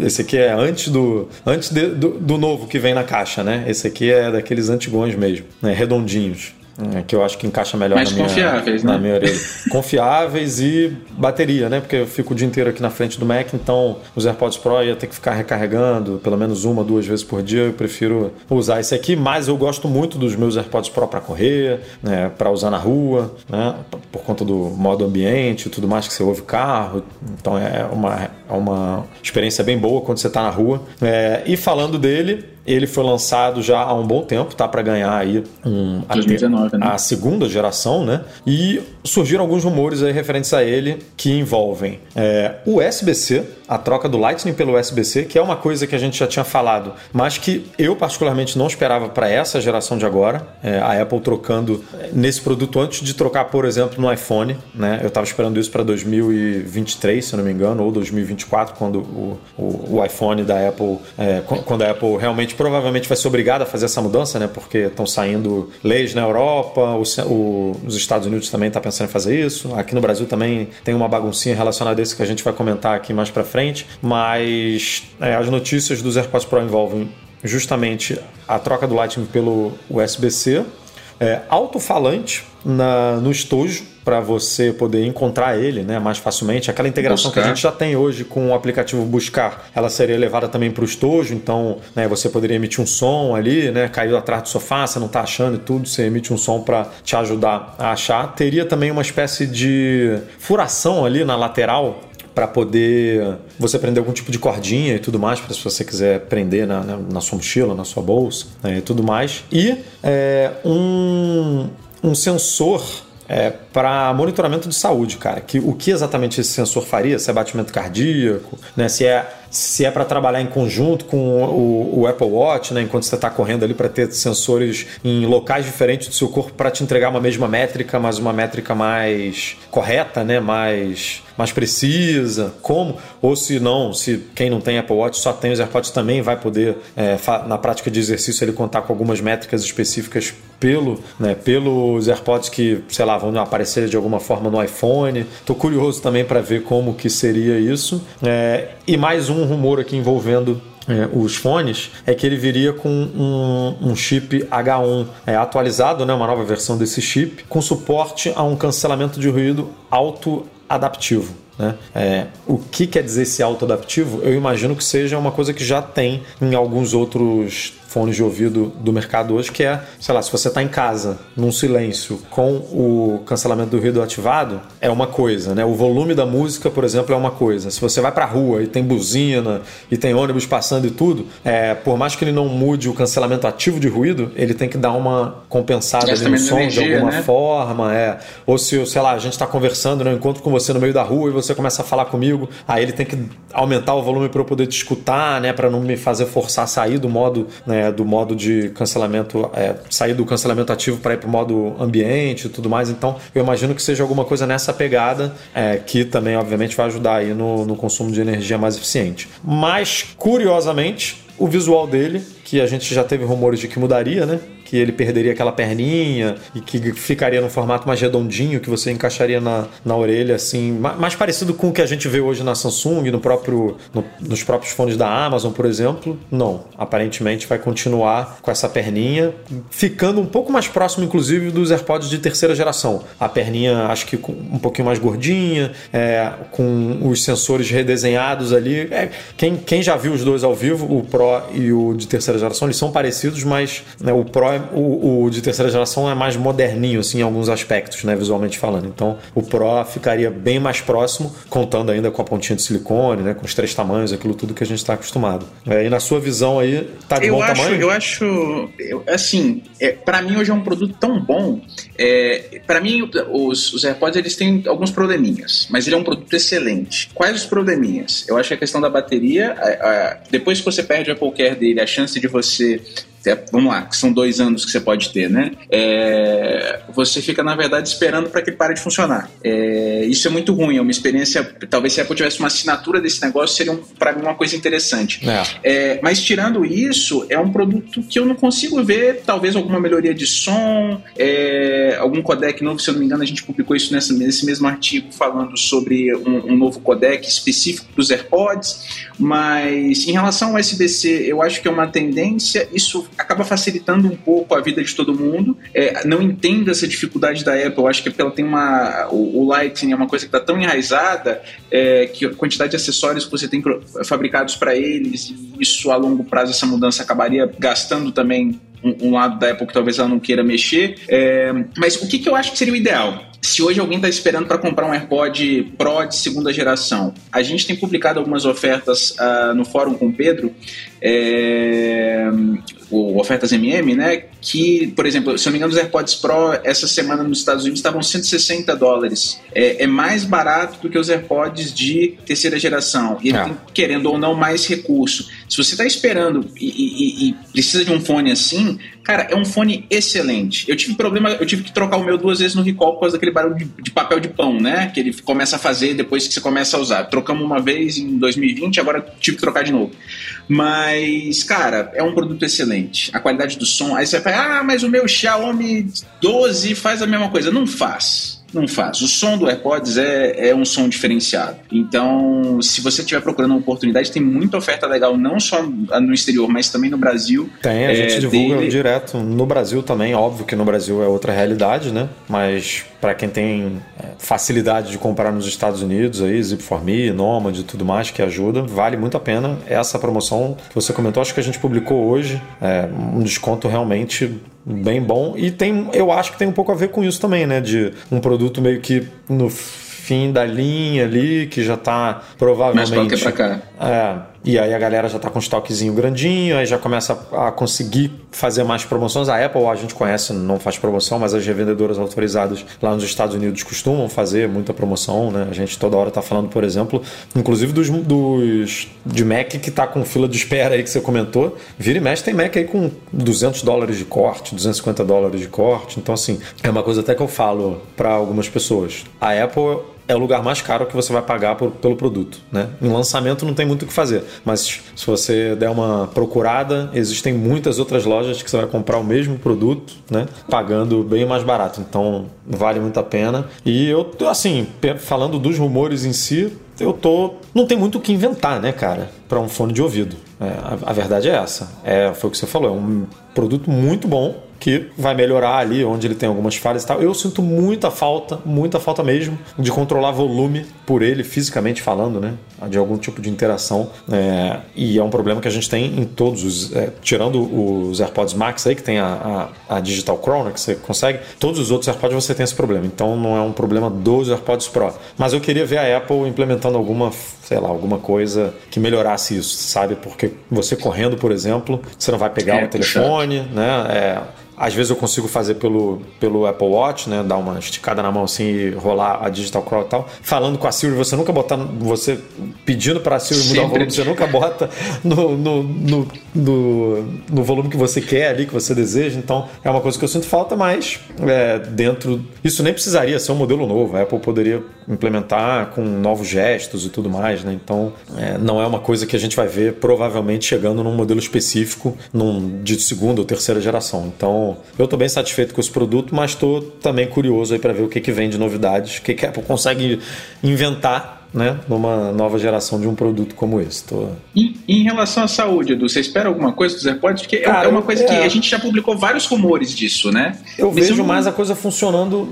esse aqui é antes do antes de, do, do, novo que vem na caixa, né? Esse aqui é daqueles antigões mesmo, né? redondinhos. É, que eu acho que encaixa melhor Mais na minha, confiáveis, na né? minha orelha. [laughs] confiáveis e bateria, né? Porque eu fico o dia inteiro aqui na frente do Mac, então os AirPods Pro ia ter que ficar recarregando pelo menos uma, duas vezes por dia. Eu prefiro usar esse aqui, mas eu gosto muito dos meus AirPods Pro para correr, né? para usar na rua, né? por conta do modo ambiente e tudo mais que você ouve carro. Então é uma, uma experiência bem boa quando você está na rua. É, e falando dele, ele foi lançado já há um bom tempo, tá para ganhar aí um, 2019, a, né? a, segunda geração, né? E surgiram alguns rumores aí referentes a ele que envolvem é, o USB-C, a troca do Lightning pelo USB-C, que é uma coisa que a gente já tinha falado, mas que eu particularmente não esperava para essa geração de agora. É, a Apple trocando nesse produto antes de trocar, por exemplo, no iPhone, né? Eu estava esperando isso para 2023, se não me engano, ou 2024, quando o, o, o iPhone da Apple, é, quando a Apple realmente provavelmente vai ser obrigada a fazer essa mudança, né? Porque estão saindo leis na Europa, o, o, os Estados Unidos também está pensando em fazer isso. Aqui no Brasil também tem uma baguncinha relacionada a isso que a gente vai comentar aqui mais para frente. Mas é, as notícias dos AirPods Pro envolvem justamente a troca do Lightning pelo USB-C, é, alto-falante no estojo para você poder encontrar ele né, mais facilmente. Aquela integração Buscar. que a gente já tem hoje com o aplicativo Buscar, ela seria levada também para o estojo, então né, você poderia emitir um som ali, né, caiu atrás do sofá, você não está achando e tudo, você emite um som para te ajudar a achar. Teria também uma espécie de furação ali na lateral para poder você prender algum tipo de cordinha e tudo mais, para se você quiser prender na, na, na, sua mochila, na sua bolsa né, e tudo mais. E é, um, um sensor é, para monitoramento de saúde, cara. Que, o que exatamente esse sensor faria? Se é batimento cardíaco, né? se é, se é para trabalhar em conjunto com o, o Apple Watch, né? enquanto você está correndo ali para ter sensores em locais diferentes do seu corpo para te entregar uma mesma métrica, mas uma métrica mais correta, né? mais, mais precisa. Como? Ou se não, se quem não tem Apple Watch só tem os AirPods também vai poder, é, na prática de exercício, ele contar com algumas métricas específicas pelo, né, pelos AirPods que, sei lá, vão aparecer de alguma forma no iPhone. Tô curioso também para ver como que seria isso. É, e mais um rumor aqui envolvendo é, os fones é que ele viria com um, um chip H1 é, atualizado, né, uma nova versão desse chip, com suporte a um cancelamento de ruído auto-adaptivo. Né? É, o que quer dizer esse auto-adaptivo? Eu imagino que seja uma coisa que já tem em alguns outros fones de ouvido do mercado hoje, que é, sei lá, se você está em casa, num silêncio, com o cancelamento do ruído ativado, é uma coisa, né? O volume da música, por exemplo, é uma coisa. Se você vai para a rua e tem buzina e tem ônibus passando e tudo, é, por mais que ele não mude o cancelamento ativo de ruído, ele tem que dar uma compensada ali no som energia, de alguma né? forma, é. Ou se, sei lá, a gente está conversando, né? eu encontro com você no meio da rua e você começa a falar comigo, aí ele tem que aumentar o volume para eu poder te escutar, né? Para não me fazer forçar a sair do modo né, é, do modo de cancelamento, é, sair do cancelamento ativo para ir para o modo ambiente e tudo mais. Então, eu imagino que seja alguma coisa nessa pegada, é, que também, obviamente, vai ajudar aí no, no consumo de energia mais eficiente. Mas, curiosamente, o visual dele, que a gente já teve rumores de que mudaria, né? Que ele perderia aquela perninha e que ficaria no formato mais redondinho, que você encaixaria na, na orelha, assim, mais parecido com o que a gente vê hoje na Samsung, no próprio, no, nos próprios fones da Amazon, por exemplo. Não, aparentemente vai continuar com essa perninha, ficando um pouco mais próximo, inclusive, dos AirPods de terceira geração. A perninha, acho que um pouquinho mais gordinha, é, com os sensores redesenhados ali. É, quem, quem já viu os dois ao vivo, o Pro e o de terceira geração, eles são parecidos, mas né, o Pro é o, o, de terceira geração é mais moderninho, assim, em alguns aspectos, né, visualmente falando. Então, o Pro ficaria bem mais próximo, contando ainda com a pontinha de silicone, né, com os três tamanhos, aquilo tudo que a gente está acostumado. É, e na sua visão aí, tá de eu bom acho, tamanho? Eu acho, eu, assim, é, para mim hoje é um produto tão bom. É, para mim, os, os AirPods eles têm alguns probleminhas, mas ele é um produto excelente. Quais os probleminhas? Eu acho que a questão da bateria, a, a, depois que você perde o Apple Care dele, a chance de você vamos lá, que são dois anos que você pode ter, né? É, você fica, na verdade, esperando para que ele pare de funcionar. É, isso é muito ruim, é uma experiência. Talvez se a Apple tivesse uma assinatura desse negócio, seria um, para mim uma coisa interessante. É. é. mas tirando isso, é um produto que eu não consigo ver, talvez alguma melhoria de som, é, algum codec novo, se eu não me engano, a gente publicou isso nessa, nesse mesmo artigo falando sobre um, um novo codec específico para os AirPods. Mas em relação ao USB-C, eu acho que é uma tendência, isso acaba facilitando um pouco a vida de todo mundo. É, não entendo essa dificuldade da Apple, eu acho que ela tem uma. O, o Lightning é uma coisa que está tão enraizada é, que a quantidade de acessórios que você tem fabricados para eles, e isso a longo prazo, essa mudança acabaria gastando também um, um, lado da Apple que talvez ela não queira mexer. É, mas o que, que eu acho que seria o ideal? Se hoje alguém está esperando para comprar um AirPod Pro de segunda geração, a gente tem publicado algumas ofertas uh, no fórum com o Pedro, é, o Ofertas MM, né? Que, por exemplo, se eu não me engano, os AirPods Pro essa semana nos Estados Unidos estavam 160 dólares. É, é mais barato do que os AirPods de terceira geração. E ele é. tem, querendo ou não, mais recurso. Se você está esperando e, e, e, precisa de um fone assim, cara, é um fone excelente. Eu tive problema, eu tive que trocar o meu duas vezes no recall por causa daquele barulho de, de papel de pão, né? Que ele começa a fazer depois que você começa a usar. Trocamos uma vez em 2020, agora tive que trocar de novo. Mas, cara, é um produto excelente. A qualidade do som. Aí você vai, ah, mas o meu Xiaomi 12 faz a mesma coisa. Não faz. Não faz. O som do AirPods é, é um som diferenciado. Então, se você estiver procurando uma oportunidade, tem muita oferta legal, não só no exterior, mas também no Brasil. Tem, a é, gente divulga dele... direto. No Brasil também, óbvio que no Brasil é outra realidade, né? Mas para quem tem é, facilidade de comprar nos Estados Unidos, aí, Zip4Me, Nomad e tudo mais, que ajuda, vale muito a pena. Essa promoção que você comentou, acho que a gente publicou hoje, é um desconto realmente bem bom. E tem, eu acho que tem um pouco a ver com isso também, né? De um produto meio que no fim da linha ali, que já está provavelmente. Mais pra cá. É, e aí a galera já está com um estoquezinho grandinho, aí já começa a conseguir fazer mais promoções. A Apple a gente conhece, não faz promoção, mas as revendedoras autorizadas lá nos Estados Unidos costumam fazer muita promoção, né? A gente toda hora está falando, por exemplo, inclusive dos, dos de Mac que está com fila de espera aí que você comentou. Vira e mexe tem Mac aí com 200 dólares de corte, 250 dólares de corte. Então assim, é uma coisa até que eu falo para algumas pessoas. A Apple é o lugar mais caro que você vai pagar por, pelo produto. Né? Em lançamento não tem muito o que fazer, mas se você der uma procurada, existem muitas outras lojas que você vai comprar o mesmo produto, né? pagando bem mais barato. Então vale muito a pena. E eu, assim, falando dos rumores em si, eu tô. Não tem muito o que inventar, né, cara, para um fone de ouvido. É, a, a, verdade é essa. É, foi o que você falou, é um produto muito bom que vai melhorar ali onde ele tem algumas falhas e tal. Eu sinto muita falta, muita falta mesmo de controlar volume por ele, fisicamente falando, né? De algum tipo de interação. É, e é um problema que a gente tem em todos os. É, tirando os AirPods Max aí, que tem a, a, a Digital Crown, né, que você consegue, todos os outros AirPods você tem esse problema. Então não é um problema dos AirPods Pro. Mas eu queria ver a Apple implementando alguma, sei lá, alguma coisa que melhorasse isso, sabe? Porque você correndo, por exemplo, você não vai pegar é, o telefone, né? É, às vezes eu consigo fazer pelo, pelo Apple Watch, né? Dar uma esticada na mão assim e rolar a Digital Crawl e tal. Falando com a Siri, você nunca botar. Você pedindo para a Siri mudar Sempre. o volume, você nunca bota no, no, no, no, no volume que você quer ali, que você deseja. Então é uma coisa que eu sinto falta, mas é, dentro. Isso nem precisaria ser um modelo novo. A Apple poderia implementar com novos gestos e tudo mais, né? Então é, não é uma coisa que a gente vai ver provavelmente chegando num modelo específico num, de segunda ou terceira geração. Então eu estou bem satisfeito com esse produto, mas estou também curioso aí para ver o que, que vem de novidades, o que, que a Apple consegue inventar né, numa nova geração de um produto como esse. Tô... Em, em relação à saúde, Edu, você espera alguma coisa dos AirPods? Porque é Cara, é uma coisa é... que a gente já publicou vários rumores disso, né? Eu vejo mais a coisa funcionando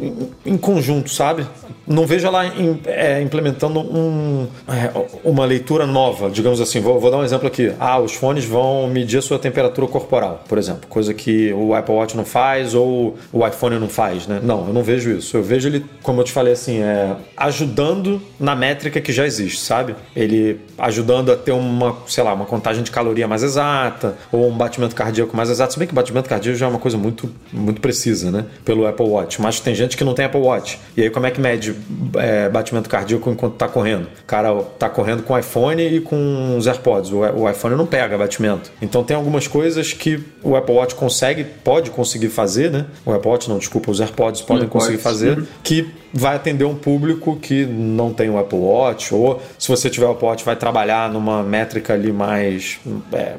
em, em, conjunto, sabe? Não vejo ela em, é, implementando um, é, uma leitura nova, digamos assim. Vou, vou, dar um exemplo aqui. Ah, os fones vão medir a sua temperatura corporal, por exemplo. Coisa que o Apple Watch não faz ou o iPhone não faz, né? Não, eu não vejo isso. Eu vejo ele, como eu te falei assim, é, ajudando na métrica métrica que já existe, sabe? Ele ajudando a ter uma, sei lá, uma contagem de caloria mais exata ou um batimento cardíaco mais exato. Se bem que batimento cardíaco já é uma coisa muito, muito precisa, né? Pelo Apple Watch. Mas tem gente que não tem Apple Watch. E aí como é que mede é, batimento cardíaco enquanto tá correndo? O cara tá correndo com o iPhone e com os AirPods. O, iPhone não pega batimento. Então tem algumas coisas que o Apple Watch consegue, pode conseguir fazer, né? O Apple Watch não, desculpa, os AirPods podem conseguir fazer, uhum. que vai atender um público que não tem o Apple Watch, ou se você tiver o Apple Watch, vai trabalhar numa métrica ali mais, é,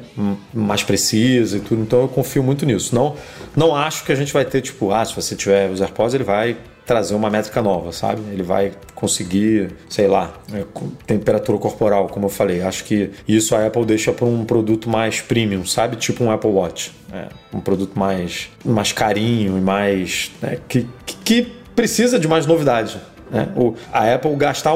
mais precisa e tudo. Então eu confio muito nisso. Não, não acho que a gente vai ter, tipo, ah, se você tiver os AirPods, ele vai trazer uma métrica nova, sabe? Ele vai conseguir, sei lá, é, temperatura corporal, como eu falei. Acho que isso a Apple deixa para um produto mais premium, sabe? Tipo um Apple Watch. É, um produto mais, mais carinho e mais. Né? que, que precisa de mais novidade. Né? O, a Apple gastar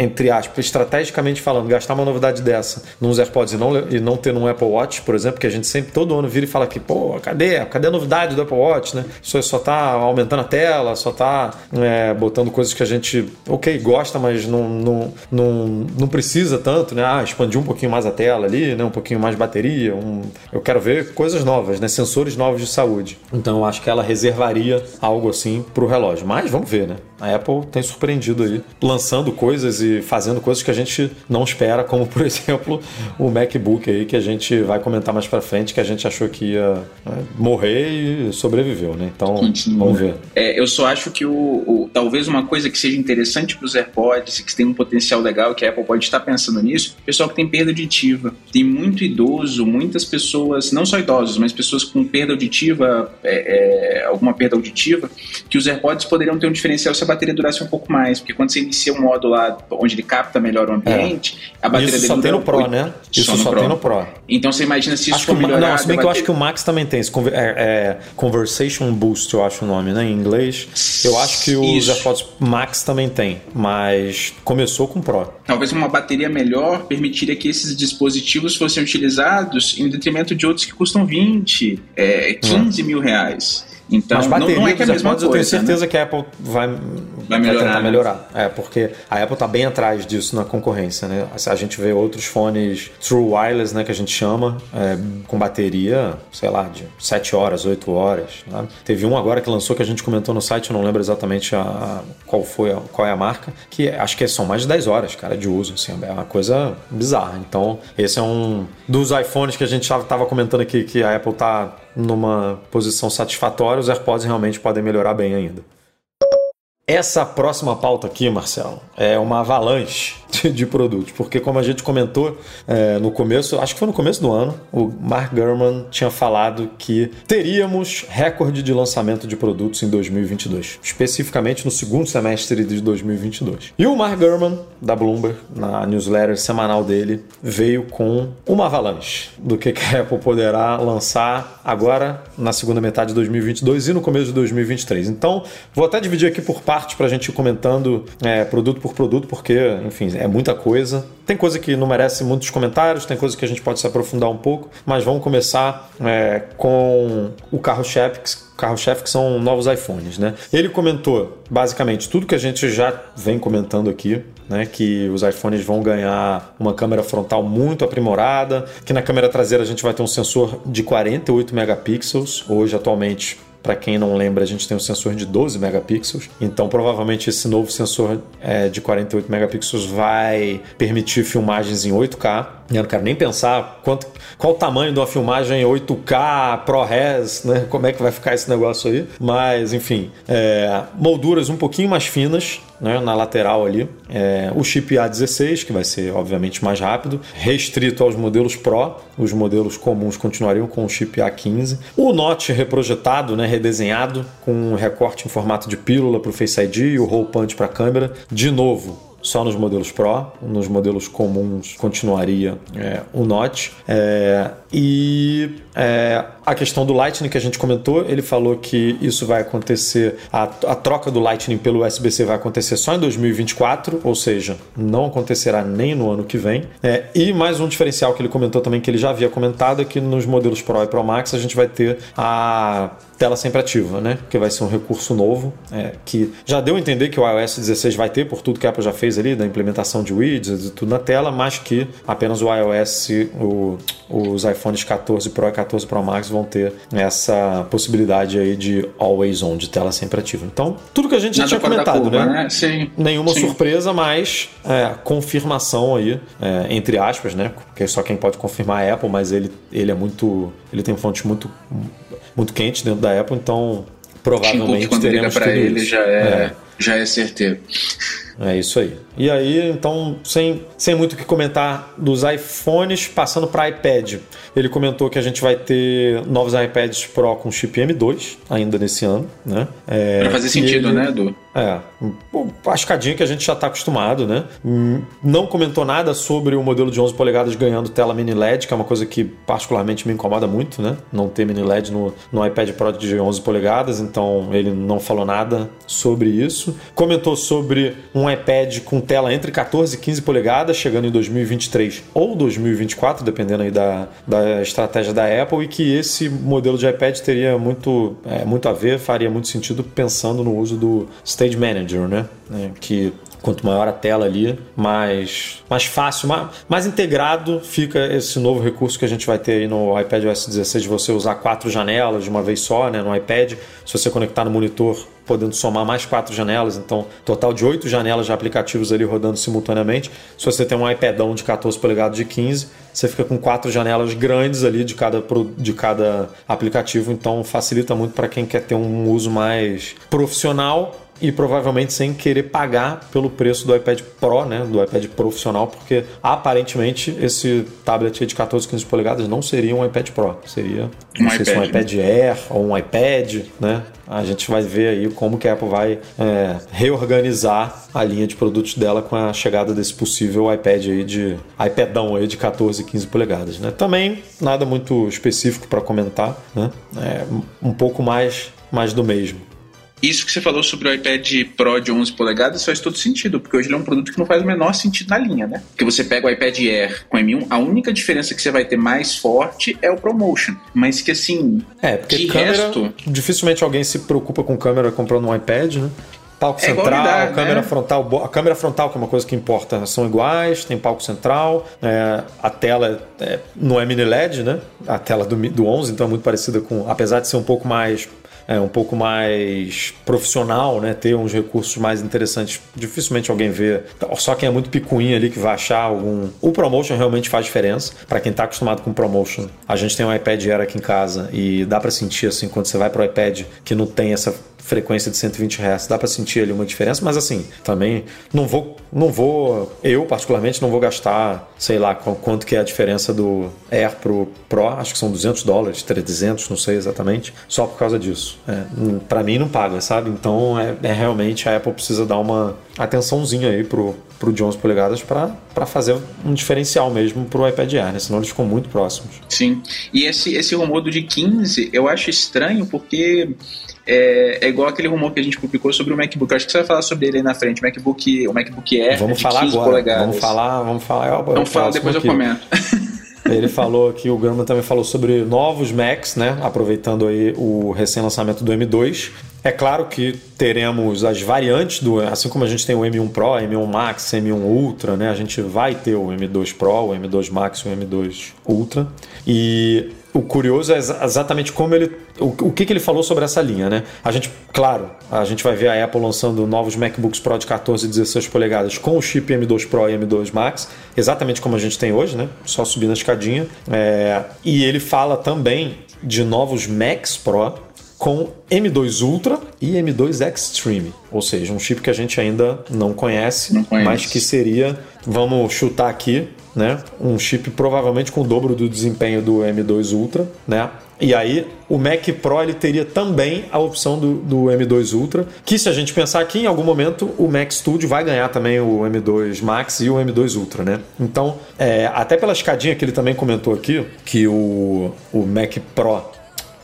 entre aspas, estrategicamente falando, gastar uma novidade dessa nos AirPods e não, e não ter num Apple Watch, por exemplo, que a gente sempre todo ano vira e fala que, pô, cadê? Cadê a novidade do Apple Watch, né? Isso só tá aumentando a tela, só tá é, botando coisas que a gente, ok, gosta, mas não, não, não, não precisa tanto, né? Ah, expandir um pouquinho mais a tela ali, né? Um pouquinho mais bateria. Um... Eu quero ver coisas novas, né? Sensores novos de saúde. Então eu acho que ela reservaria algo assim pro relógio. Mas vamos ver, né? A Apple tem surpreendido aí, lançando coisas e fazendo coisas que a gente não espera, como por [laughs] exemplo o MacBook aí que a gente vai comentar mais para frente, que a gente achou que ia né, morrer e sobreviveu, né? Então, Continua. vamos ver. É, eu só acho que o, o, talvez uma coisa que seja interessante para os AirPods e que tem um potencial legal, que a Apple pode estar pensando nisso, pessoal que tem perda auditiva. Tem muito idoso, muitas pessoas, não só idosos, mas pessoas com perda auditiva, é, é, alguma perda auditiva, que os AirPods poderiam ter um diferencial se a bateria durasse um pouco mais, porque quando você inicia um modo lá onde ele capta melhor o ambiente, é. a bateria isso só tem no Pro, 8, né? Isso só, só tem no Pro. Então você imagina se isso acho for melhorar... Não, se bem que eu acho que o Max também tem esse é, é, Conversation Boost, eu acho o nome, né? Em inglês. Eu acho que os isso. AirPods Max também tem, mas começou com Pro. Talvez uma bateria melhor permitiria que esses dispositivos fossem utilizados em detrimento de outros que custam 20, é, 15 hum. mil reais. Então, Mas bateria não, não é que é a mesma coisa, eu tenho certeza né? que a Apple vai, vai melhorar. Vai tentar né? melhorar. É, porque a Apple está bem atrás disso na concorrência, né? A gente vê outros fones True Wireless, né, que a gente chama, é, com bateria, sei lá, de 7 horas, 8 horas. Né? Teve um agora que lançou que a gente comentou no site, eu não lembro exatamente a, qual foi, a, qual é a marca, que acho que são mais de 10 horas, cara, de uso, assim, é uma coisa bizarra. Então, esse é um dos iPhones que a gente estava comentando aqui que a Apple está numa posição satisfatória, os AirPods realmente podem melhorar bem ainda. Essa próxima pauta aqui, Marcelo, é uma avalanche de produtos, porque como a gente comentou é, no começo, acho que foi no começo do ano, o Mark Gurman tinha falado que teríamos recorde de lançamento de produtos em 2022, especificamente no segundo semestre de 2022. E o Mark Gurman, da Bloomberg, na newsletter semanal dele, veio com uma avalanche do que a Apple poderá lançar agora na segunda metade de 2022 e no começo de 2023. Então, vou até dividir aqui por partes parte para a gente ir comentando é, produto por produto, porque, enfim, é muita coisa. Tem coisa que não merece muitos comentários, tem coisa que a gente pode se aprofundar um pouco, mas vamos começar é, com o carro-chefe carro-chefe que são novos iPhones, né? Ele comentou basicamente tudo que a gente já vem comentando aqui, né? Que os iPhones vão ganhar uma câmera frontal muito aprimorada, que na câmera traseira a gente vai ter um sensor de 48 megapixels, hoje atualmente para quem não lembra, a gente tem um sensor de 12 megapixels, então provavelmente esse novo sensor é, de 48 megapixels vai permitir filmagens em 8K. Eu não quero nem pensar quanto, qual o tamanho de uma filmagem 8K, ProRes, né? Como é que vai ficar esse negócio aí? Mas, enfim, é, molduras um pouquinho mais finas, né, na lateral ali. É, o chip A16, que vai ser obviamente mais rápido, restrito aos modelos Pro, os modelos comuns continuariam com o chip A15. O Note reprojetado, né, redesenhado, com um recorte em formato de pílula para o Face ID e o hole punch para a câmera. De novo, só nos modelos Pro, nos modelos comuns continuaria é, o Note. É, e é, a questão do Lightning que a gente comentou, ele falou que isso vai acontecer, a, a troca do Lightning pelo USB-C vai acontecer só em 2024, ou seja, não acontecerá nem no ano que vem. É, e mais um diferencial que ele comentou também, que ele já havia comentado, é que nos modelos Pro e Pro Max a gente vai ter a tela sempre ativa, né? Que vai ser um recurso novo, é, que já deu a entender que o iOS 16 vai ter, por tudo que a Apple já fez ali, da implementação de widgets e tudo na tela, mas que apenas o iOS, o, os iPhones 14 Pro e 14 Pro Max vão ter essa possibilidade aí de always on, de tela sempre ativa. Então, tudo que a gente já Nada tinha comentado, curva, né? né? Sim. Nenhuma Sim. surpresa, mas é, confirmação aí, é, entre aspas, né? Porque só quem pode confirmar é a Apple, mas ele, ele é muito. Ele tem fontes muito muito quente dentro da Apple, então provavelmente teremos para ele já é, é, já é certeiro. É isso aí. E aí, então, sem, sem muito o que comentar dos iPhones, passando para iPad. Ele comentou que a gente vai ter novos iPads Pro com chip M2 ainda nesse ano, né? É, para fazer sentido, ele, né, Edu? É, a escadinha que a gente já está acostumado, né? Hum, não comentou nada sobre o modelo de 11 polegadas ganhando tela mini LED, que é uma coisa que particularmente me incomoda muito, né? Não ter mini LED no, no iPad Pro de 11 polegadas, então ele não falou nada sobre isso. Comentou sobre um iPad com tela entre 14 e 15 polegadas, chegando em 2023 ou 2024, dependendo aí da, da estratégia da Apple, e que esse modelo de iPad teria muito, é, muito a ver, faria muito sentido pensando no uso do Stage Manager, né? É, que quanto maior a tela ali, mais, mais fácil, mais, mais integrado fica esse novo recurso que a gente vai ter aí no iPad OS 16 de você usar quatro janelas de uma vez só, né, no iPad. Se você conectar no monitor, podendo somar mais quatro janelas, então total de oito janelas de aplicativos ali rodando simultaneamente. Se você tem um iPadão de 14 polegadas de 15, você fica com quatro janelas grandes ali de cada, de cada aplicativo, então facilita muito para quem quer ter um uso mais profissional e provavelmente sem querer pagar pelo preço do iPad Pro, né, do iPad profissional, porque aparentemente esse tablet de 14, 15 polegadas não seria um iPad Pro, seria um iPad, se um iPad? Air ou um iPad, né? A gente vai ver aí como que a Apple vai é, reorganizar a linha de produtos dela com a chegada desse possível iPad aí de iPadão aí de 14, 15 polegadas, né? Também nada muito específico para comentar, né? É um pouco mais mais do mesmo. Isso que você falou sobre o iPad Pro de 11 polegadas faz todo sentido, porque hoje ele é um produto que não faz o menor sentido na linha, né? Porque você pega o iPad Air com M1, a única diferença que você vai ter mais forte é o ProMotion. Mas que assim. É, porque de câmera, resto... dificilmente alguém se preocupa com câmera comprando um iPad, né? Palco é central, câmera né? frontal, a câmera frontal, que é uma coisa que importa, são iguais, tem palco central, é, a tela é, não é mini LED, né? A tela do, do 11, então é muito parecida com, apesar de ser um pouco mais é, um pouco mais profissional, né? Ter uns recursos mais interessantes. Dificilmente alguém vê. Só quem é muito picuinha ali que vai achar algum. O promotion realmente faz diferença. Para quem está acostumado com promotion, a gente tem um iPad Air aqui em casa e dá para sentir assim quando você vai para o iPad que não tem essa frequência de 120 Hz, dá para sentir ali uma diferença, mas assim, também não vou, não vou, eu particularmente não vou gastar, sei lá, quanto que é a diferença do Air pro Pro, acho que são 200 dólares, 300, não sei exatamente, só por causa disso. É, para mim não paga, sabe? Então é, é, realmente a Apple precisa dar uma atençãozinha aí pro, pro de 11 polegadas para fazer um diferencial mesmo pro iPad Air, né? Senão eles ficam muito próximos. Sim. E esse, esse rumor do de 15 eu acho estranho porque é, é, igual aquele rumor que a gente publicou sobre o MacBook. Eu acho que você vai falar sobre ele aí na frente. O MacBook, o MacBook Air vamos falar 15 agora. polegadas. Vamos falar, vamos falar. Então fala, depois aqui. eu comento. [laughs] Ele falou que o Graham também falou sobre novos Macs, né? Aproveitando aí o recém-lançamento do M2. É claro que teremos as variantes do, assim como a gente tem o M1 Pro, M1 Max, M1 Ultra, né? A gente vai ter o M2 Pro, o M2 Max e o M2 Ultra. E o curioso é exatamente como ele. O, o que, que ele falou sobre essa linha, né? A gente, claro, a gente vai ver a Apple lançando novos MacBooks Pro de 14 e 16 polegadas com o chip M2 Pro e M2 Max, exatamente como a gente tem hoje, né? Só subir na escadinha. É, e ele fala também de novos Macs Pro com M2 Ultra e M2 Extreme, ou seja, um chip que a gente ainda não conhece, não conhece. mas que seria, vamos chutar aqui, né, um chip provavelmente com o dobro do desempenho do M2 Ultra, né? E aí o Mac Pro ele teria também a opção do, do, M2 Ultra, que se a gente pensar aqui, em algum momento o Mac Studio vai ganhar também o M2 Max e o M2 Ultra, né? Então, é, até pela escadinha que ele também comentou aqui, que o, o Mac Pro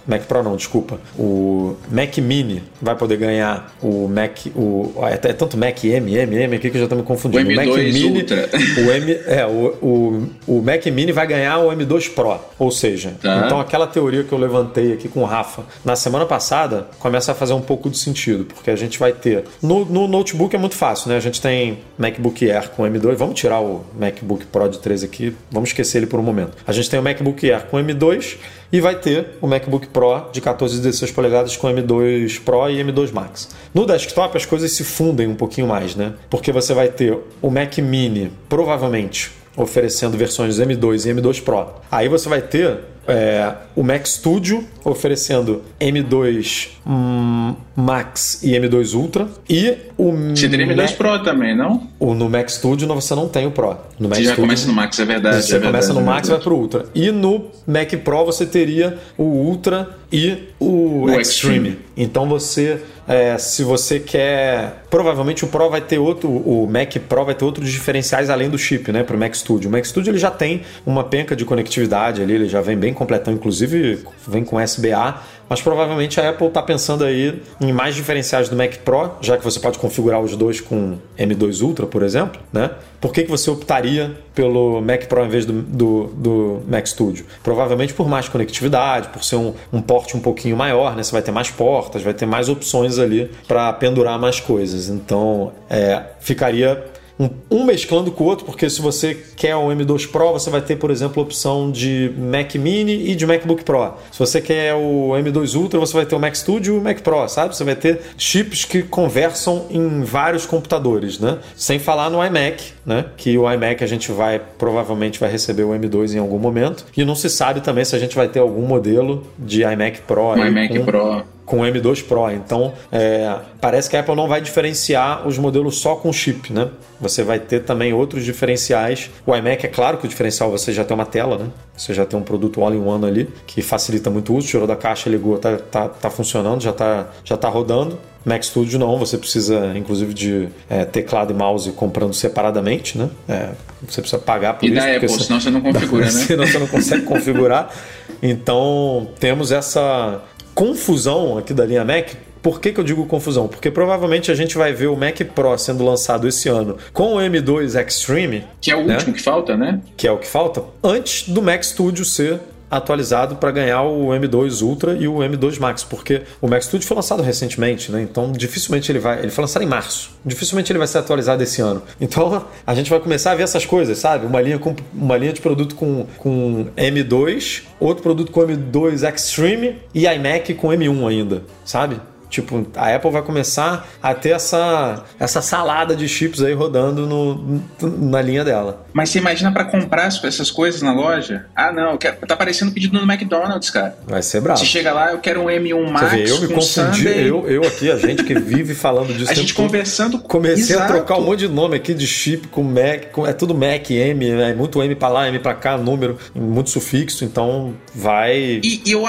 Mac Pro não, desculpa. O Mac Mini vai poder ganhar o Mac. O, é, é tanto Mac M, M, M aqui que eu já estou me confundindo. O, M2 o Mac Mini. Ultra. O, M, é, o, o, o Mac Mini vai ganhar o M2 Pro. Ou seja, Tá. então aquela teoria que eu levantei aqui com o Rafa na semana passada começa a fazer um pouco de sentido, porque a gente vai ter. No, no notebook é muito fácil, né? A gente tem MacBook Air com M2. Vamos tirar o MacBook Pro de 13 aqui, vamos esquecer ele por um momento. A gente tem o MacBook Air com M2 e vai ter o MacBook Pro de 14 e 16 polegadas com M2 Pro e M2 Max. No desktop as coisas se fundem um pouquinho mais, né? Porque você vai ter o Mac Mini, provavelmente oferecendo versões M2 e M2 Pro. Aí você vai ter é, o Mac Studio oferecendo M2 hum, Max e M2 Ultra e o Você teria M2 Mac- Pro também, não? o, no Mac Studio você não tem o Pro. No Mac Você já Studio, começa no Max, é verdade. você é começa verdade, no é Max e vai pro Ultra. E no Mac Pro você teria o Ultra e o, O Extreme. Extreme. Então você, é, se você quer, provavelmente o Pro vai ter outro, o Mac Pro vai ter outros diferenciais além do chip, né, pro Mac Studio. O Mac Studio ele já tem uma penca de conectividade ali, ele já vem bem completão, inclusive vem com SBA. Mas provavelmente a Apple está pensando aí em mais diferenciais do Mac Pro, já que você pode configurar os dois com M2 Ultra, por exemplo, né? Por que, que você optaria pelo Mac Pro em vez do, do, do Mac Studio? Provavelmente por mais conectividade, por ser um, um porte um pouquinho maior, né? Você vai ter mais portas, vai ter mais opções ali para pendurar mais coisas. Então, é, ficaria um, um mesclando com o outro, porque se você quer o M2 Pro, você vai ter, por exemplo, a opção de Mac Mini e de MacBook Pro. Se você quer o M2 Ultra, você vai ter o Mac Studio e o Mac Pro, sabe? Você vai ter chips que conversam em vários computadores, né? Sem falar no iMac, né? Que o iMac a gente vai, provavelmente vai receber o M2 em algum momento. E não se sabe também se a gente vai ter algum modelo de iMac Pro. Um iMac com- Pro. Com o M2 Pro. Então, é, parece que a Apple não vai diferenciar os modelos só com chip, né? Você vai ter também outros diferenciais. O iMac, é claro que o diferencial você já tem uma tela, né? Você já tem um produto all-in-one ali, que facilita muito o uso. Tirou da caixa, ligou, tá, tá, tá funcionando, já tá, já tá rodando. Mac Studio não, você precisa inclusive de é, teclado e mouse comprando separadamente, né? É, você precisa pagar por E isso. da porque Apple, senão você não [laughs] configura, né? senão você não consegue configurar. Então temos essa confusão aqui da linha Mac. Por que, que eu digo confusão? Porque provavelmente a gente vai ver o Mac Pro sendo lançado esse ano com o M2 Extreme, Que é o né? último que falta, né? que é o que falta, antes do Mac Studio ser atualizado para ganhar o M2 Ultra e o M2 Max, porque o Mac Studio foi lançado recentemente, né? Então dificilmente ele vai, ele foi lançado em março. Dificilmente ele vai ser atualizado esse ano. [laughs] Então a gente vai começar a ver essas coisas, sabe? Uma linha com uma linha de produto com, com M2, outro produto com M2 Extreme e iMac com M1 ainda, sabe? Tipo, a Apple vai começar a ter essa, essa salada de chips aí rodando no, na linha dela. Mas você imagina pra comprar as- essas coisas na loja? Ah, não, quero- tá aparecendo pedido no McDonald's, cara. Vai ser bravo. Você chega lá, eu quero um M1 Max Você vê, eu me com confundi, eu, eu aqui, a gente que vive falando disso. [laughs] A gente conversando Comecei a Exato. trocar um monte de nome aqui de chip com Mac, com- é tudo Mac, M, é muito M pra lá, M pra cá, número, muito sufixo, então vai. E, e eu,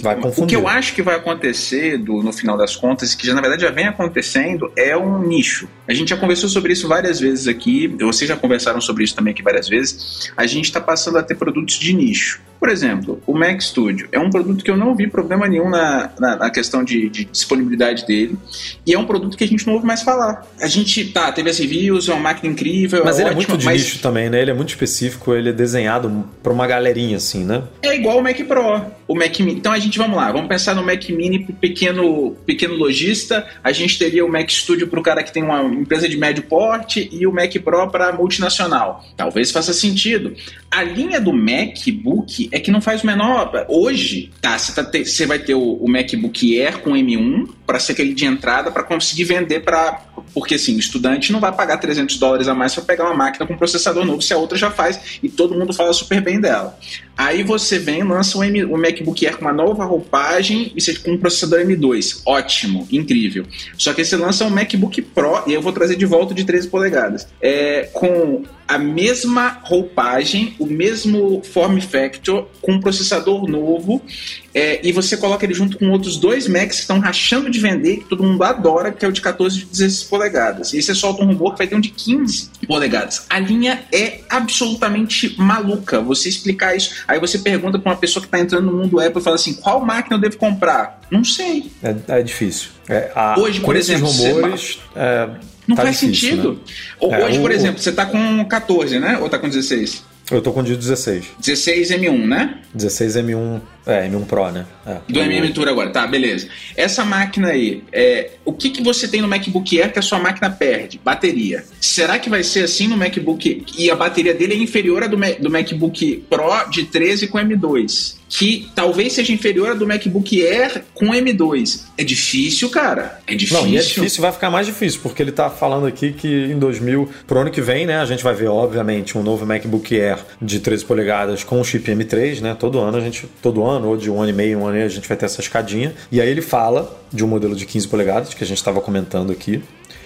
Vai o confundir. que eu acho que vai acontecer do- no final das contas, que já, na verdade já vem acontecendo, é um nicho. A gente já conversou sobre isso várias vezes aqui, vocês já conversaram sobre isso também aqui várias vezes. A gente está passando a ter produtos de nicho. Por exemplo, o Mac Studio é um produto que eu não vi problema nenhum na, na, na questão de, de disponibilidade dele, e é um produto que a gente não ouve mais falar. A gente, tá, teve as reviews, é uma máquina incrível, Mas é ele é ótimo, muito de mas nicho também, né? Ele é muito específico, ele é desenhado pra uma galerinha, assim, né? É igual o Mac Pro, o Mac Mini. Então a gente, vamos lá, vamos pensar no Mac Mini pro pequeno, pequeno lojista, a gente teria o Mac Studio pro cara que tem uma empresa de médio porte e o Mac Pro para multinacional. Talvez faça sentido. A linha do MacBook é que não faz o menor... Hoje, tá, você, tá você vai ter o, o MacBook Air com M1 para ser aquele de entrada para conseguir vender para porque assim, o estudante não vai pagar 300 dólares a mais para pegar uma máquina com processador novo se a outra já faz e todo mundo fala super bem dela. Aí você vem lança o, M, o MacBook Air com uma nova roupagem e com um processador M2. Ótimo, incrível. Só que você lança um MacBook Pro, e eu vou trazer de volta de 13 polegadas, é, com a mesma roupagem, o mesmo form factor, com um processador novo, é, e você coloca ele junto com outros dois Macs que estão rachando de vender, que todo mundo adora, que é o de 14 e 16 polegadas. E aí você solta um rumor que vai ter um de 15 polegadas. A linha é absolutamente maluca. Você explicar isso, aí você pergunta para uma pessoa que está entrando no mundo Apple e fala assim: qual máquina eu devo comprar? Não sei. É, é difícil. É, a, Hoje, por exemplo, rumores, você... Não tá faz difícil, sentido. Né? Hoje, é, por o, exemplo, você está com 14, né? Ou está com 16? Eu tô com o de 16. 16 M1, né? 16 M1, é, M1 Pro, né? É. Do M1 Tour agora, tá, beleza. Essa máquina aí, é, o que, que você tem no MacBook Air que a sua máquina perde? Bateria. Será que vai ser assim no MacBook e a bateria dele é inferior à do, do MacBook Pro de 13 com M2? que talvez seja inferior à do MacBook Air com M2. É difícil, cara. É difícil. Não, e é difícil, vai ficar mais difícil, porque ele tá falando aqui que em 2000, pro ano que vem, né, a gente vai ver, obviamente, um novo MacBook Air de 13 polegadas com chip M3, né? Todo ano a gente, todo ano, ou de um ano e meio, um ano e meio, a gente vai ter essa escadinha. E aí ele fala de um modelo de 15 polegadas, que a gente estava comentando aqui,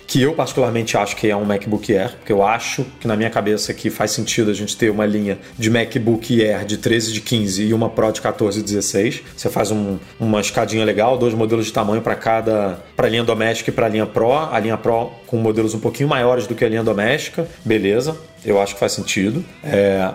que eu particularmente acho que é um MacBook Air, porque eu acho que na minha cabeça aqui faz sentido a gente ter uma linha de MacBook Air de 13 de 15 e uma Pro de 14 e 16. Você faz um, uma escadinha legal, dois modelos de tamanho para cada, para linha doméstica e para linha Pro, a linha Pro com modelos um pouquinho maiores do que a linha doméstica, beleza eu acho que faz sentido. É,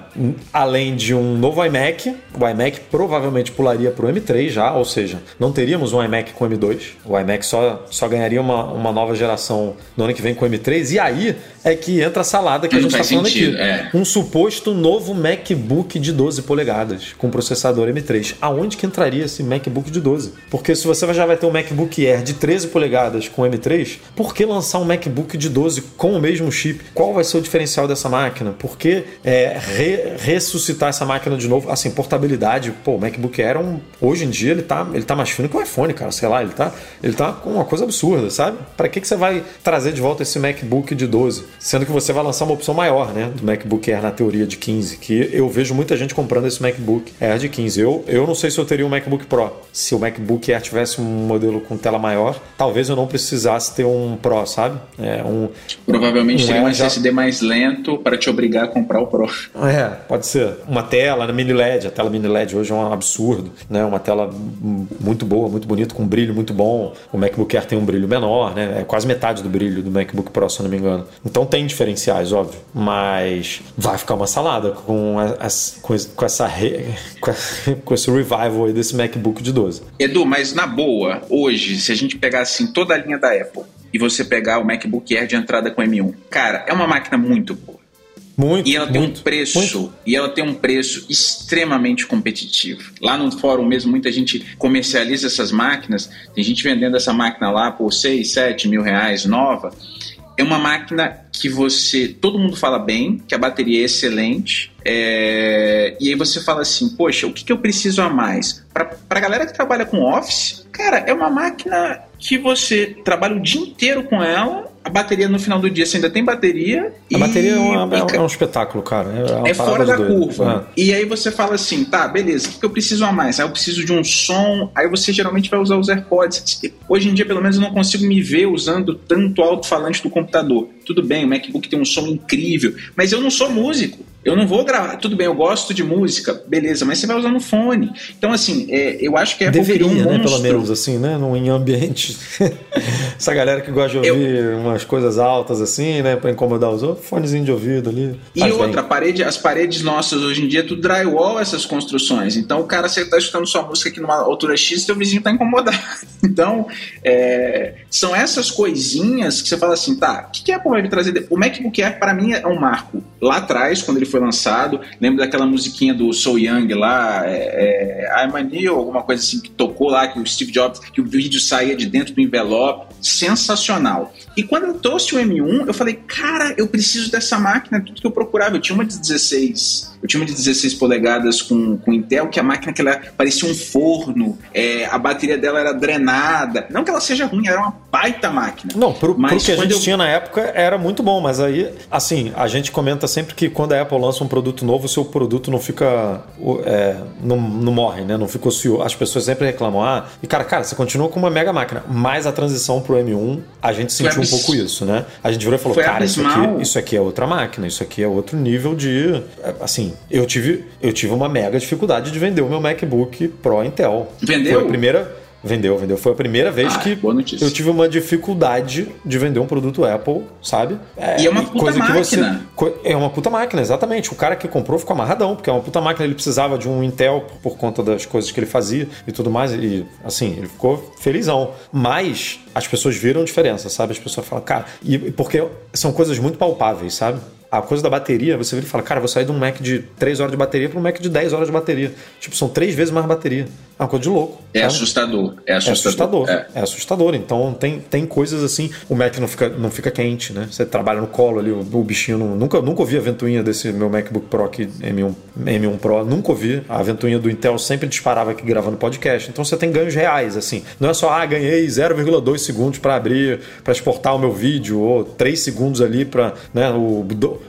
além de um novo iMac, o iMac provavelmente pularia para o M3 já, ou seja, não teríamos um iMac com M2. O iMac só, só ganharia uma, uma nova geração no ano que vem com M3. E aí é que entra a salada que a gente está falando sentido, aqui. É. Um suposto novo MacBook de 12 polegadas com processador M3. Aonde que entraria esse MacBook de 12? Porque se você já vai ter um MacBook Air de 13 polegadas com M3, por que lançar um MacBook de 12 com o mesmo chip? Qual vai ser o diferencial dessa máquina? Por que é, re, ressuscitar essa máquina de novo? Assim, portabilidade, pô, o MacBook Air, é um, hoje em dia, ele tá, ele tá mais fino que o iPhone, cara, sei lá, ele tá, ele tá com uma coisa absurda, sabe? Para que, que você vai trazer de volta esse MacBook de 12? Sendo que você vai lançar uma opção maior, né, do MacBook Air na teoria de 15, que eu vejo muita gente comprando esse MacBook Air de 15. Eu, eu não sei se eu teria um MacBook Pro. Se o MacBook Air tivesse um modelo com tela maior, talvez eu não precisasse ter um Pro, sabe? É um Provavelmente um teria um SSD já... mais lento para te obrigar a comprar o Pro. É, pode ser. Uma tela na mini LED, a tela mini LED hoje é um absurdo, né? Uma tela muito boa, muito bonita, com brilho muito bom. O MacBook Air tem um brilho menor, né? É quase metade do brilho do MacBook Pro, se eu não me engano. Então tem diferenciais, óbvio, mas vai ficar uma salada com, as, com, com essa re, [laughs] com esse revival aí desse MacBook de 12. Edu, mas na boa, hoje, se a gente pegar assim toda a linha da Apple e você pegar o MacBook Air de entrada com M1, cara, é uma máquina muito boa. Muito, e ela tem muito, um preço muito. e ela tem um preço extremamente competitivo. Lá no fórum mesmo, muita gente comercializa essas máquinas. Tem gente vendendo essa máquina lá por 6, 7 mil reais nova. É uma máquina que você. Todo mundo fala bem, que a bateria é excelente. É, e aí você fala assim, poxa, o que, que eu preciso a mais? Para a galera que trabalha com Office, cara, é uma máquina que você trabalha o dia inteiro com ela a bateria no final do dia você ainda tem bateria. A e... bateria é, uma, é, um espetáculo, cara. É, é fora da curva. É. E aí você fala assim, tá, beleza, o que eu preciso a mais? Aí eu preciso de um som, aí você geralmente vai usar os AirPods. Hoje em dia, pelo menos, eu não consigo me ver usando tanto alto-falante do computador. Tudo bem, o MacBook tem um som incrível, mas eu não sou músico. Eu não vou gravar. Tudo bem, eu gosto de música, beleza, mas você vai usar no fone. Então, assim, é, eu acho que é Deveria, um né? Pelo menos, assim, né? Num, em ambiente. [laughs] Essa galera que gosta de ouvir eu... umas coisas altas, assim, né? Pra incomodar os outros, fonezinho de ouvido ali. E outra, parede, as paredes nossas hoje em dia é tudo drywall, essas construções. Então, o cara, você tá escutando sua música aqui numa altura X, seu vizinho tá incomodado. [laughs] Então, é, são essas coisinhas que você fala assim, tá, o que, que é ele trazer? O MacBook Air, para mim, é um marco. Lá atrás, quando ele foi lançado. Lembro daquela musiquinha do So Young lá, é, é, I'm a New, alguma coisa assim que tocou lá, que o Steve Jobs, que o vídeo saía de dentro do envelope. Sensacional. E quando eu trouxe o M1, eu falei, cara, eu preciso dessa máquina, tudo que eu procurava. Eu tinha uma de 16, eu tinha uma de 16 polegadas com, com Intel, que a máquina que ela parecia um forno, é, a bateria dela era drenada. Não que ela seja ruim, era uma baita máquina. Não, pro, mas pro que a gente eu... tinha na época era muito bom, mas aí, assim, a gente comenta sempre que quando a Apple lança um produto novo, o seu produto não fica. É, não, não morre, né? Não fica ocioso. As pessoas sempre reclamam, ah, e cara, cara, você continua com uma mega máquina, mas a transição pro M1, a gente sentiu um pouco isso, né? A gente virou e falou, Foi cara, isso aqui, isso aqui é outra máquina, isso aqui é outro nível de. Assim, eu tive, eu tive uma mega dificuldade de vender o meu MacBook Pro Intel. Vendeu? Foi a primeira. Vendeu, vendeu. Foi a primeira vez ah, que eu tive uma dificuldade de vender um produto Apple, sabe? É, e é uma puta coisa máquina. Que você, é uma puta máquina, exatamente. O cara que comprou ficou amarradão, porque é uma puta máquina. Ele precisava de um Intel por conta das coisas que ele fazia e tudo mais. E, assim, ele ficou felizão. Mas as pessoas viram diferença, sabe? As pessoas falam, cara... E porque são coisas muito palpáveis, sabe? A coisa da bateria, você vira e fala, cara, vou sair de um Mac de 3 horas de bateria para um Mac de 10 horas de bateria. Tipo, são três vezes mais bateria. É uma coisa de louco. É assustador. É assustador. É assustador. É. é. assustador. Então tem, tem coisas assim. O Mac não fica, não fica quente, né? Você trabalha no colo ali, o, o bichinho. Não, nunca, nunca ouvi a ventoinha desse meu MacBook Pro aqui, M1, M1 Pro. Nunca ouvi. A ventoinha do Intel sempre disparava aqui gravando podcast. Então você tem ganhos reais, assim. Não é só, ah, ganhei 0,2 segundos para abrir, para exportar o meu vídeo, ou 3 segundos ali para. Né, o,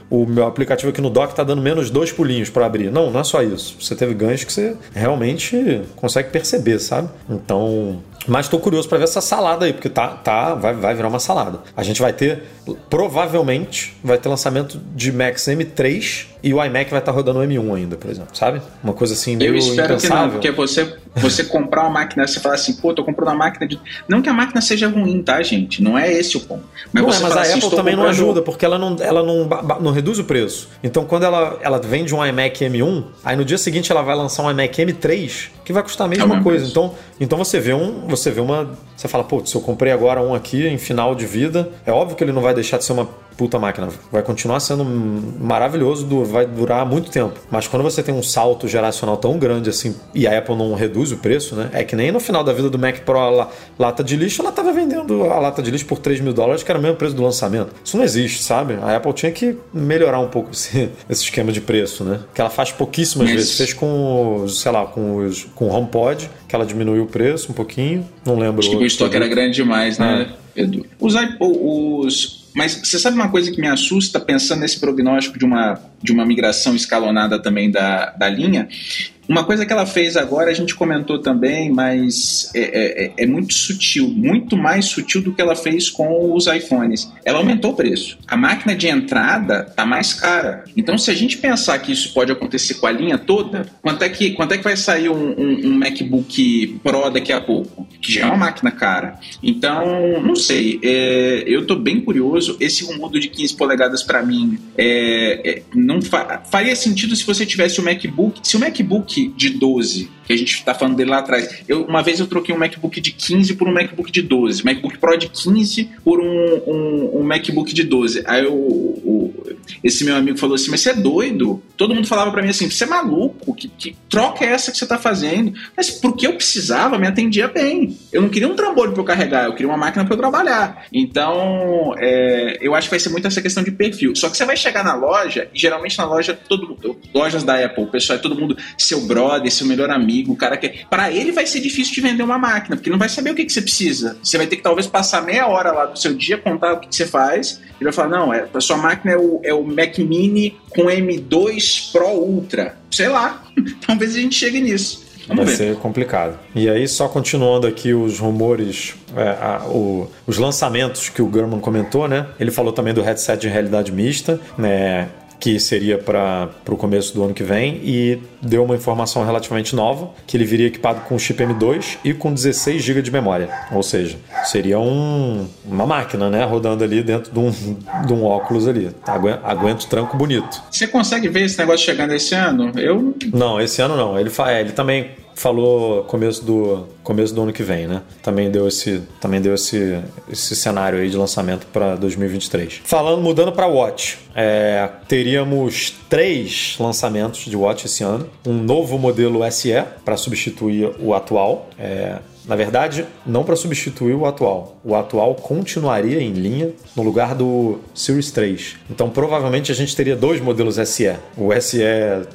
o meu aplicativo aqui no dock tá dando menos dois pulinhos para abrir. Não, não é só isso. Você teve ganhos que você realmente consegue perceber, sabe? Então, mas estou curioso para ver essa salada aí, porque tá, tá, vai, vai virar uma salada. A gente vai ter, provavelmente, vai ter lançamento de Max M3 e o iMac vai estar tá rodando o M1 ainda, por exemplo, sabe? Uma coisa assim meio Eu espero impensável. que não, porque você, você [laughs] comprar uma máquina, você fala assim, pô, tô comprando uma máquina de... Não que a máquina seja ruim, tá, gente? Não é esse o ponto. Mas, não é, mas a assim, Apple também comprando... não ajuda, porque ela não, ela não, não reduz o preço. Então, quando ela, ela vende um iMac M1, aí no dia seguinte ela vai lançar um iMac M3, que vai custar a mesma é coisa. Então, então você vê um você vê uma. Você fala, pô, se eu comprei agora um aqui em final de vida, é óbvio que ele não vai deixar de ser uma puta máquina. Vai continuar sendo maravilhoso, vai durar muito tempo. Mas quando você tem um salto geracional tão grande assim e a Apple não reduz o preço, né? É que nem no final da vida do Mac Pro a lata de lixo, ela tava vendendo a lata de lixo por 3 mil dólares, que era o mesmo preço do lançamento. Isso não existe, sabe? A Apple tinha que melhorar um pouco esse, [laughs] esse esquema de preço, né? Que ela faz pouquíssimas Mas... vezes. Fez com, sei lá, com, os, com o HomePod, que ela diminuiu o preço um pouquinho. Não lembro. Acho que o estoque era grande demais, né, é. Edu? Os, os mas você sabe uma coisa que me assusta, pensando nesse prognóstico de uma, de uma migração escalonada também da, da linha? Uma coisa que ela fez agora, a gente comentou também, mas é, é, é, é, muito sutil, muito mais sutil do que ela fez com os iPhones. Ela aumentou o preço. A máquina de entrada tá mais cara. Então, se a gente pensar que isso pode acontecer com a linha toda, quanto é que, quanto é que vai sair um, um, um MacBook Pro daqui a pouco? Que já é uma máquina cara. Então, não sei. É, eu tô bem curioso. Esse rumor de 15 polegadas para mim é, é, não fa faria sentido se você tivesse o MacBook. Se o MacBook de 12, que a gente está falando dele lá atrás. Eu, uma vez eu troquei um MacBook de 15 por um MacBook de 12. MacBook Pro de 15 por um, um, um MacBook de 12. Aí eu, esse meu amigo falou assim: Mas você é doido? Todo mundo falava para mim assim: Você é maluco? Que, que troca é essa que você está fazendo? Mas porque eu precisava, me atendia bem. Eu não queria um trambolho para eu carregar, eu queria uma máquina para eu trabalhar. Então, é, eu acho que vai ser muito essa questão de perfil. Só que você vai chegar na loja, e geralmente na loja, todo lojas da Apple, o pessoal é todo mundo seu brother, seu melhor amigo, o cara que. Para ele vai ser difícil de vender uma máquina, porque ele não vai saber o que, que você precisa. Você vai ter que talvez passar meia hora lá do seu dia, contar o que, que você faz. Ele vai falar: não, é, a sua máquina é o, é o Mac Mini com M2 Pro Ultra. Sei lá. [laughs] talvez a gente chegue nisso. Vamos Vai ver. ser complicado. E aí, só continuando aqui os rumores, é, a, o, os lançamentos que o German comentou, né? Ele falou também do headset de realidade mista, né? Que seria para o começo do ano que vem, e deu uma informação relativamente nova, que ele viria equipado com chip M2 e com 16 GB de memória. Ou seja, seria um, uma máquina, né? Rodando ali dentro de um, de um óculos ali. Aguenta, aguenta o tranco bonito. Você consegue ver esse negócio chegando esse ano? Eu... Não, esse ano não. Ele, é, ele também falou começo do começo do ano que vem, né? Também deu esse também deu esse, esse cenário aí de lançamento para 2023. Falando mudando para Watch, é, teríamos três lançamentos de Watch esse ano, um novo modelo SE para substituir o atual. É, Na verdade, não para substituir o atual. O atual continuaria em linha no lugar do Series 3. Então, provavelmente a gente teria dois modelos SE: o SE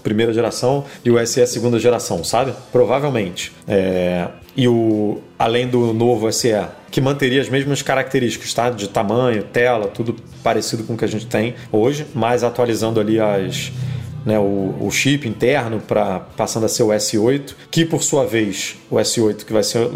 primeira geração e o SE segunda geração, sabe? Provavelmente. É... E o além do novo SE, que manteria as mesmas características, tá? De tamanho, tela, tudo parecido com o que a gente tem hoje, mas atualizando ali as né, o, o chip interno para passando a ser o S8, que por sua vez o S8 que vai ser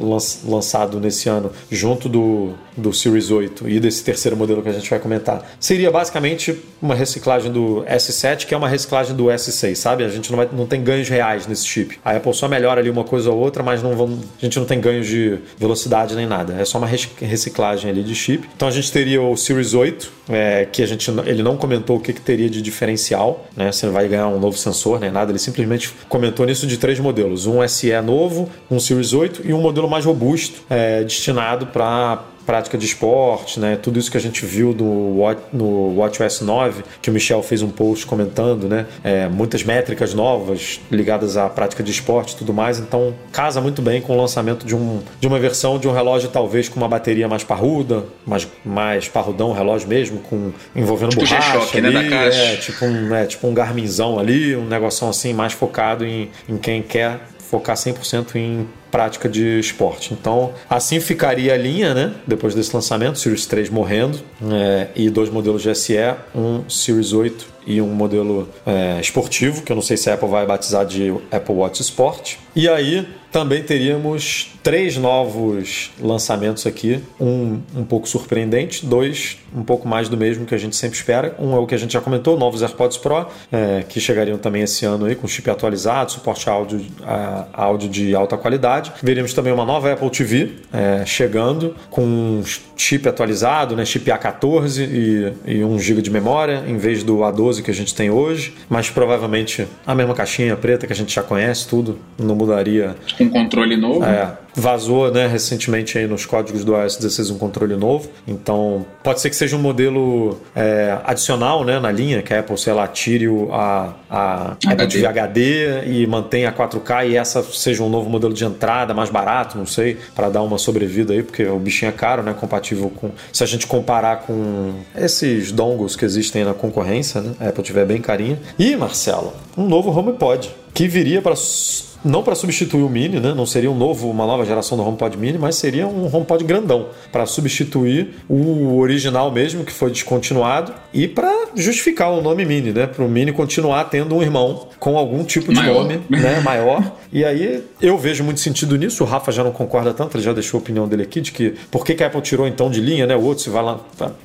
lançado nesse ano junto do, do Series 8 e desse terceiro modelo que a gente vai comentar, seria basicamente uma reciclagem do S7, que é uma reciclagem do S6, sabe? A gente não, vai, não tem ganhos reais nesse chip. A Apple só melhora ali uma coisa ou outra, mas não vão, a gente não tem ganhos de velocidade nem nada. É só uma reciclagem ali de chip. Então a gente teria o Series 8, é, que a gente ele não comentou o que, que teria de diferencial, né? Você vai ganhar um novo sensor nem nada, ele simplesmente comentou nisso de três modelos: um SE novo, um Series 8 e um modelo mais robusto, é, destinado para prática de esporte, né? Tudo isso que a gente viu no, no WatchOS 9, que o Michel fez um post comentando, né? É, muitas métricas novas ligadas à prática de esporte e tudo mais. Então, casa muito bem com o lançamento de, um, de uma versão de um relógio talvez com uma bateria mais parruda, mais, mais parrudão o relógio mesmo, com envolvendo tipo borracha né, ali, né, é, tipo um, é, tipo um Garminzão ali, um negócio assim mais focado em, em quem quer focar 100% em prática de esporte. Então, assim ficaria a linha, né? Depois desse lançamento, Series 3 morrendo é, e dois modelos de SE, um Series 8 e um modelo é, esportivo, que eu não sei se a Apple vai batizar de Apple Watch Sport. E aí também teríamos três novos lançamentos aqui, um um pouco surpreendente, dois um pouco mais do mesmo que a gente sempre espera. Um é o que a gente já comentou, novos AirPods Pro, é, que chegariam também esse ano aí com chip atualizado, suporte a áudio, a, áudio de alta qualidade. Veremos também uma nova Apple TV é, chegando com chip atualizado, né, chip A14 e, e 1 GB de memória, em vez do A12 que a gente tem hoje, mas provavelmente a mesma caixinha preta que a gente já conhece, tudo, não mudaria. Com controle novo? É, vazou né, recentemente aí nos códigos do iOS 16 um controle novo. Então, pode ser que seja um modelo é, adicional né, na linha, que a Apple, sei lá, tire a, a Apple TV HD e mantenha a 4K e essa seja um novo modelo de entrada mais barato, não sei, para dar uma sobrevida aí, porque o bichinho é caro, né? Compatível com. Se a gente comparar com esses dongles que existem na concorrência, né? A Apple tiver bem carinha. E, Marcelo, um novo HomePod que viria para não para substituir o Mini, né? não seria um novo, uma nova geração do HomePod Mini, mas seria um HomePod grandão para substituir o original mesmo que foi descontinuado e para justificar o nome Mini, né? Para o Mini continuar tendo um irmão com algum tipo de maior. nome, né? Maior. [laughs] E aí eu vejo muito sentido nisso. O Rafa já não concorda tanto, ele já deixou a opinião dele aqui de que por que, que a Apple tirou então de linha, né? O outro se vai lá,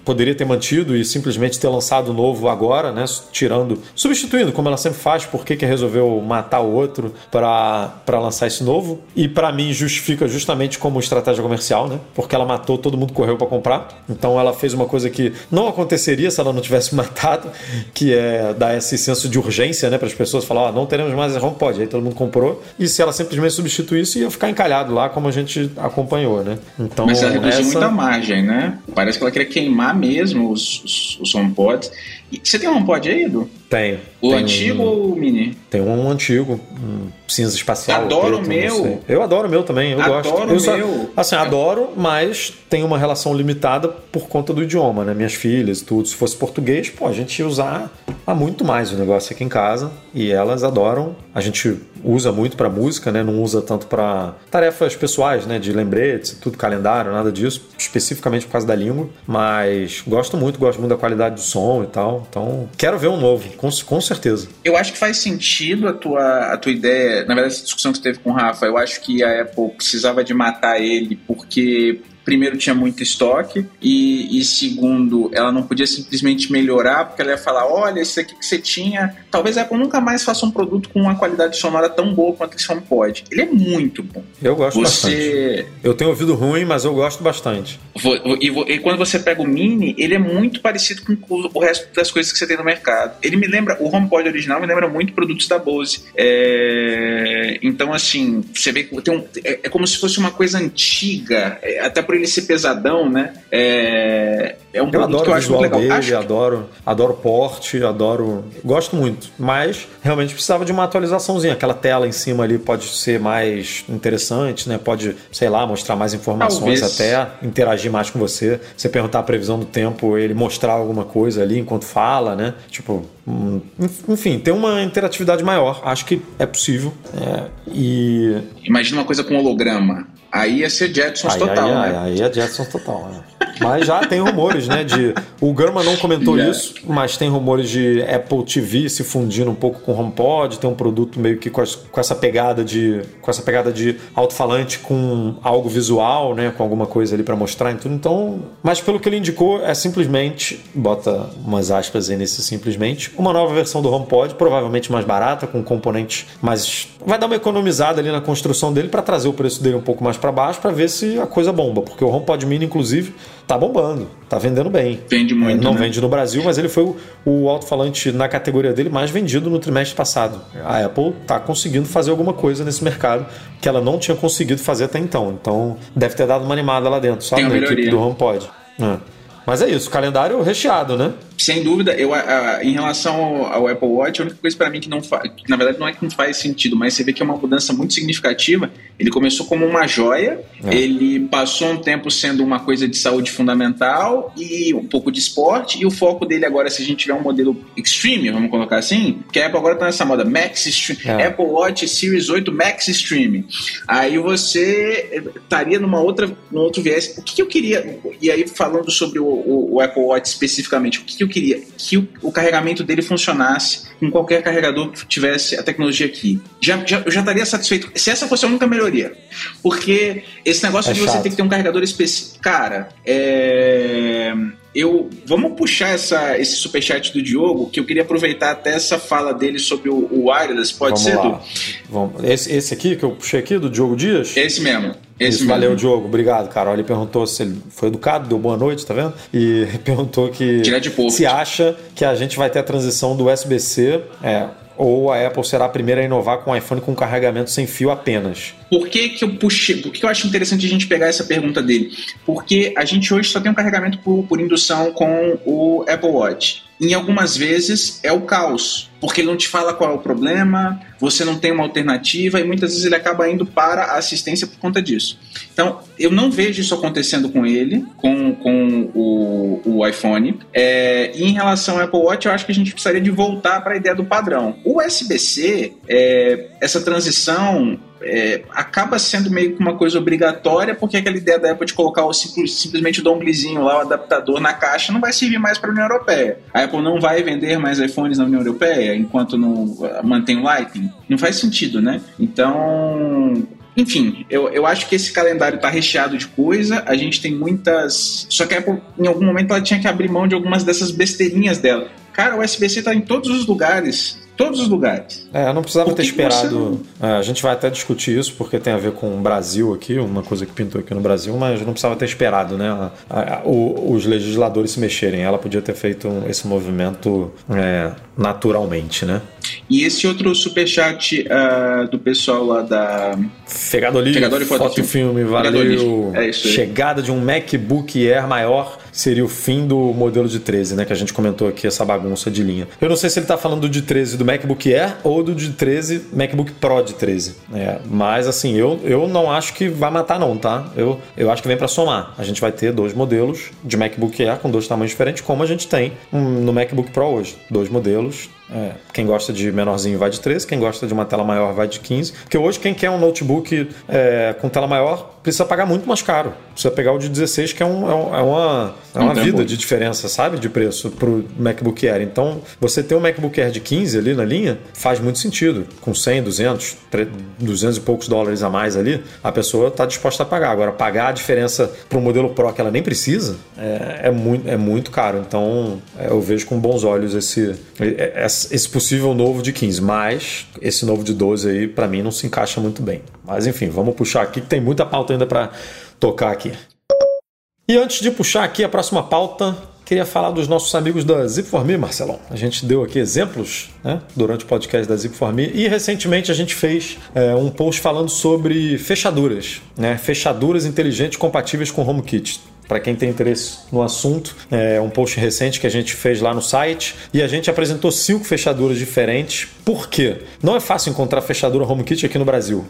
poderia ter mantido e simplesmente ter lançado novo agora, né? Tirando, substituindo como ela sempre faz. Por que, que resolveu matar o outro para lançar esse novo. E para mim justifica justamente como estratégia comercial, né? Porque ela matou, todo mundo correu para comprar. Então ela fez uma coisa que não aconteceria se ela não tivesse [laughs] matado, que é dar esse senso de urgência, né? Para as pessoas falar, ó, oh, não teremos mais HomePod. Aí todo mundo comprou. E se ela simplesmente substituísse, ia ficar encalhado lá, como a gente acompanhou, né? Então, Mas ela reduziu essa... muita margem, né? Parece que ela queria queimar mesmo os, os, os HomePods. Você tem um HomePod aí, Edu? Tenho. O tem antigo um, ou o mini? Tem um antigo, um cinza espacial. Adoro o meu. Eu adoro o meu também, eu adoro gosto. Adoro o meu. assim, adoro, mas tem uma relação limitada por conta do idioma, né? Minhas filhas e tudo. Se fosse português, pô, a gente ia usar há muito mais o negócio aqui em casa e elas adoram. A gente usa muito para música, né? Não usa tanto para tarefas pessoais, né? De lembretes, tudo calendário, nada disso, especificamente por causa da língua. Mas gosto muito, gosto muito da qualidade do som e tal. Então, quero ver um novo, com, com certeza. Eu acho que faz sentido a tua, a tua ideia. Na verdade, essa discussão que teve com o Rafa, eu acho que a Apple precisava de matar ele porque primeiro tinha muito estoque e, e, segundo ela não podia simplesmente melhorar porque ela ia falar olha esse aqui que você tinha talvez a Apple nunca mais faça um produto com uma qualidade sonora tão boa quanto esse HomePod. Ele é muito bom. Eu gosto você... bastante. Eu tenho ouvido ruim mas eu gosto bastante. E, e, quando você pega o Mini ele é muito parecido com o resto das coisas que você tem no mercado. Ele me lembra o HomePod original me lembra muito produtos da Bose. É... então assim você vê que tem um... é, é como se fosse uma coisa antiga é, até por ele ser pesadão, né? É, é um eu adoro que eu acho muito legal. Dele, acho... adoro, adoro porte, adoro. Gosto muito. Mas realmente precisava de uma atualizaçãozinha. Aquela tela em cima ali pode ser mais interessante, né? Pode, sei lá, mostrar mais informações Talvez. até, interagir mais com você. Você perguntar a previsão do tempo, ele mostrar alguma coisa ali enquanto fala, né? Tipo, hum, enfim, ter uma interatividade maior. Acho que é possível. É, e. Imagina uma coisa com holograma. Aí ia ser Jetsons aí, total, aí, né? Aí é Jetsons total, né? Mas já tem rumores, né? De o Gurman não comentou yeah. isso, mas tem rumores de Apple TV se fundindo um pouco com o HomePod, tem um produto meio que com, as, com essa pegada de com essa pegada de alto-falante com algo visual, né? Com alguma coisa ali para mostrar e tudo. Então, mas pelo que ele indicou é simplesmente bota umas aspas aí nesse simplesmente uma nova versão do HomePod, provavelmente mais barata, com componentes mais vai dar uma economizada ali na construção dele para trazer o preço dele um pouco mais para baixo para ver se a coisa bomba, porque o HomePod Mini inclusive tá bombando, tá vendendo bem. Vende muito. Não né? vende no Brasil, mas ele foi o, o alto-falante na categoria dele mais vendido no trimestre passado. A Apple tá conseguindo fazer alguma coisa nesse mercado que ela não tinha conseguido fazer até então. Então deve ter dado uma animada lá dentro, só na equipe do HomePod. É. Mas é isso, calendário recheado, né? Sem dúvida, eu, a, em relação ao, ao, Apple Watch, a única coisa para mim que não faz, na verdade não é que não faz sentido, mas você vê que é uma mudança muito significativa. Ele começou como uma joia, é. ele passou um tempo sendo uma coisa de saúde fundamental e um pouco de esporte, e o foco dele agora, se a gente tiver um modelo Extreme, vamos colocar assim, porque a Apple agora tá nessa moda Max é. Apple Watch Series 8 Max Extreme. Aí você estaria numa outra, num outro viés. O que, que eu queria, e aí falando sobre o, o, o Apple Watch especificamente, o que, eu queria? Que o, o, carregamento dele funcionasse com qualquer carregador que tivesse a tecnologia aqui. Já, já, eu já estaria satisfeito se essa fosse a única melhoria. Porque esse negócio é de chato. você ter que ter um carregador específico. Cara, é eu vamos puxar essa, esse superchat do Diogo, que eu queria aproveitar até essa fala dele sobre o, o wireless, pode vamos ser, lá. Vamos. Esse, esse aqui que eu puxei aqui, do Diogo Dias? Esse mesmo. Esse Isso, valeu, Diogo. Obrigado, cara. Ele perguntou se ele foi educado, deu boa noite, tá vendo? E [laughs] perguntou que se acha que a gente vai ter a transição do USB-C é, ou a Apple será a primeira a inovar com o iPhone com carregamento sem fio apenas? Por que, que eu puxei? Por que eu acho interessante a gente pegar essa pergunta dele? Porque a gente hoje só tem um carregamento por, por indução com o Apple Watch em algumas vezes é o caos, porque ele não te fala qual é o problema, você não tem uma alternativa e muitas vezes ele acaba indo para a assistência por conta disso. Então, eu não vejo isso acontecendo com ele, com, com o, o iPhone. É, em relação ao Apple Watch, eu acho que a gente precisaria de voltar para a ideia do padrão. O USB-C, é, essa transição é, acaba sendo meio que uma coisa obrigatória, porque aquela ideia da Apple de colocar o simples, simplesmente o donglezinho lá, o adaptador na caixa, não vai servir mais para a União Europeia. A Apple não vai vender mais iPhones na União Europeia enquanto não mantém o Lightning. Não faz sentido, né? Então, enfim, eu, eu acho que esse calendário está recheado de coisa. A gente tem muitas. Só que Apple, em algum momento, ela tinha que abrir mão de algumas dessas besteirinhas dela. Cara, o USB-C está em todos os lugares todos os lugares. É, eu não precisava ter esperado. É, a gente vai até discutir isso porque tem a ver com o Brasil aqui, uma coisa que pintou aqui no Brasil, mas não precisava ter esperado, né? A, a, o, os legisladores se mexerem. Ela podia ter feito esse movimento é, naturalmente, né? E esse outro superchat uh, do pessoal lá da. Fegadoli, Fegadoli Foto, Foto Filme, valeu. É isso aí. Chegada de um MacBook Air maior seria o fim do modelo de 13, né? Que a gente comentou aqui, essa bagunça de linha. Eu não sei se ele está falando do de 13 do MacBook Air ou do de 13 MacBook Pro de 13. É, mas assim, eu, eu não acho que vai matar não, tá? Eu, eu acho que vem para somar. A gente vai ter dois modelos de MacBook Air com dois tamanhos diferentes, como a gente tem no MacBook Pro hoje. Dois modelos é, quem gosta de menorzinho vai de 13, quem gosta de uma tela maior vai de 15. Porque hoje, quem quer um notebook é, com tela maior precisa pagar muito mais caro. Precisa pegar o de 16, que é, um, é, é uma, é uma vida de diferença, sabe? De preço para o MacBook Air. Então, você ter um MacBook Air de 15 ali na linha faz muito sentido. Com 100, 200, 200 e poucos dólares a mais ali, a pessoa está disposta a pagar. Agora, pagar a diferença para um modelo Pro que ela nem precisa é, é, muito, é muito caro. Então, é, eu vejo com bons olhos esse, essa esse possível novo de 15, mas esse novo de 12 aí para mim não se encaixa muito bem. Mas enfim, vamos puxar aqui que tem muita pauta ainda para tocar aqui. E antes de puxar aqui a próxima pauta, queria falar dos nossos amigos da Zip4Me, Marcelão. A gente deu aqui exemplos né, durante o podcast da Zip4Me e recentemente a gente fez é, um post falando sobre fechaduras, né? Fechaduras inteligentes compatíveis com HomeKit para quem tem interesse no assunto. É um post recente que a gente fez lá no site e a gente apresentou cinco fechaduras diferentes. Por quê? Não é fácil encontrar fechadura HomeKit aqui no Brasil.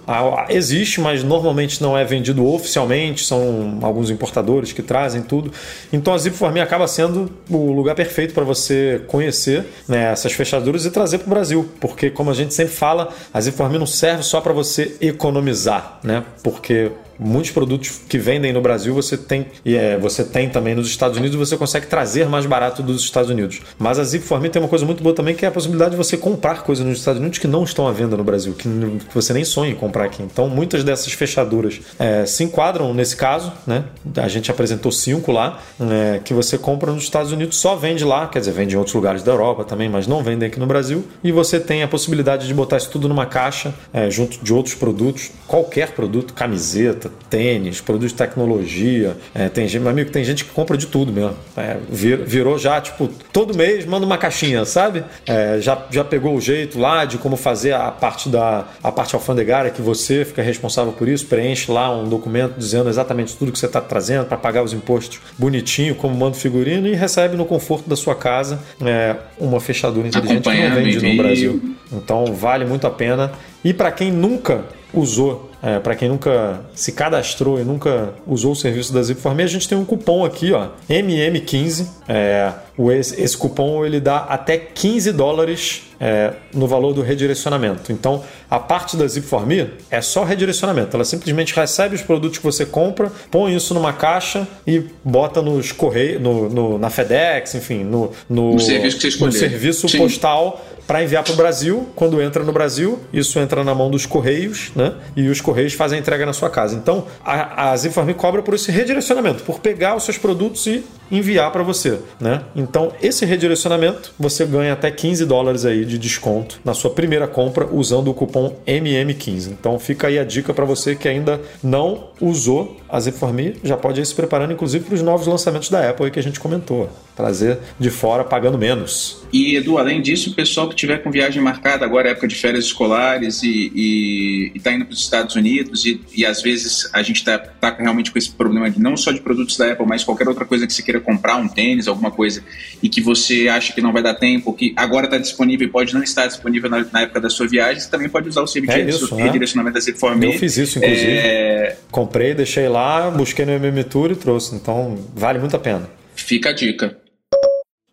Existe, mas normalmente não é vendido oficialmente, são alguns importadores que trazem tudo. Então a Zip4Me acaba sendo o lugar perfeito para você conhecer né, essas fechaduras e trazer para o Brasil, porque como a gente sempre fala, a Zip4Me não serve só para você economizar, né? Porque muitos produtos que vendem no Brasil você tem e é, você tem também nos Estados Unidos você consegue trazer mais barato dos Estados Unidos. Mas a Zip4Me tem uma coisa muito boa também que é a possibilidade de você comprar coisas nos Estados Unidos que não estão à venda no Brasil, que, você nem sonha em comprar aqui. Então muitas dessas fechaduras é, se enquadram nesse caso, né? A gente apresentou cinco lá é, que você compra nos Estados Unidos, só vende lá, quer dizer, vende em outros lugares da Europa também, mas não vendem aqui no Brasil. E você tem a possibilidade de botar isso tudo numa caixa é, junto de outros produtos, qualquer produto, camiseta tênis, produtos de tecnologia. É, tem gente, meu amigo, tem gente que compra de tudo mesmo. É, vir, virou já, tipo, todo mês manda uma caixinha, sabe? É, já, já pegou o jeito lá de como fazer a parte da a parte alfandegária que você fica responsável por isso, preenche lá um documento dizendo exatamente tudo que você está trazendo para pagar os impostos bonitinho, como mando figurino e recebe no conforto da sua casa é, uma fechadura inteligente que não vende no Brasil. Então vale muito a pena. E para quem nunca usou, é, para quem nunca se cadastrou e nunca usou o serviço da Zip4Me, a gente tem um cupom aqui, ó, MM15. É, esse, esse cupom ele dá até 15 dólares é, no valor do redirecionamento. Então, a parte da Zip4Me é só redirecionamento. Ela simplesmente recebe os produtos que você compra, põe isso numa caixa e bota nos correios, no, no, na FedEx, enfim, no, no, no serviço, que você no serviço postal para enviar para o Brasil. Quando entra no Brasil, isso entra na mão dos Correios, né? E os Correios fazem a entrega na sua casa. Então, a, a Zinform cobra por esse redirecionamento, por pegar os seus produtos e enviar para você, né? Então, esse redirecionamento, você ganha até 15 dólares aí de desconto na sua primeira compra usando o cupom MM15. Então, fica aí a dica para você que ainda não usou a Zinform, já pode ir se preparando inclusive para os novos lançamentos da Apple que a gente comentou. Trazer de fora pagando menos. E Edu, além disso, o pessoal que tiver com viagem marcada agora, época de férias escolares e está indo para os Estados Unidos e, e, às vezes a gente está tá realmente com esse problema de não só de produtos da Apple, mas qualquer outra coisa que você queira comprar, um tênis, alguma coisa, e que você acha que não vai dar tempo, que agora está disponível e pode não estar disponível na, na, época da sua viagem, você também pode usar o serviço é isso, de redirecionamento né? da Zipform. Eu fiz isso, inclusive. É... Comprei, deixei lá, busquei no MM Tour e trouxe. Então, vale muito a pena. Fica a dica.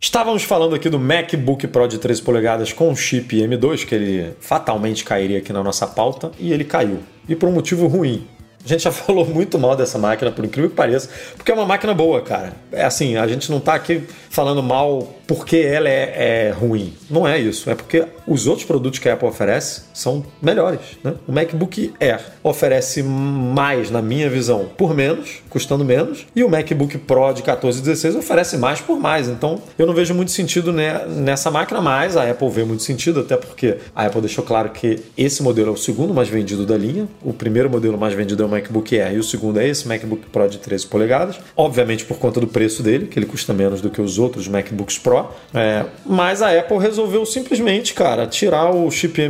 Estávamos falando aqui do MacBook Pro de 13 polegadas com chip M2, que ele fatalmente cairia aqui na nossa pauta, e ele caiu. E por um motivo ruim. A gente já [laughs] falou muito mal dessa máquina, por incrível que pareça, porque é uma máquina boa, cara. É assim, a gente não está aqui falando mal porque ela é, é, ruim. Não é isso. É porque os outros produtos que a Apple oferece são melhores. Né? O MacBook Air oferece mais, na minha visão, por menos, custando menos, e o MacBook Pro de 14 e 16 oferece mais por mais. Então eu não vejo muito sentido nessa máquina, mas a Apple vê muito sentido, até porque a Apple deixou claro que esse modelo é o segundo mais vendido da linha. O primeiro modelo mais vendido é o MacBook Air e o segundo é esse MacBook Pro de 13 polegadas. Obviamente por conta do preço dele, que ele custa menos do que os outros MacBooks Pro. É, mas a Apple resolveu simplesmente, cara, tirar o chip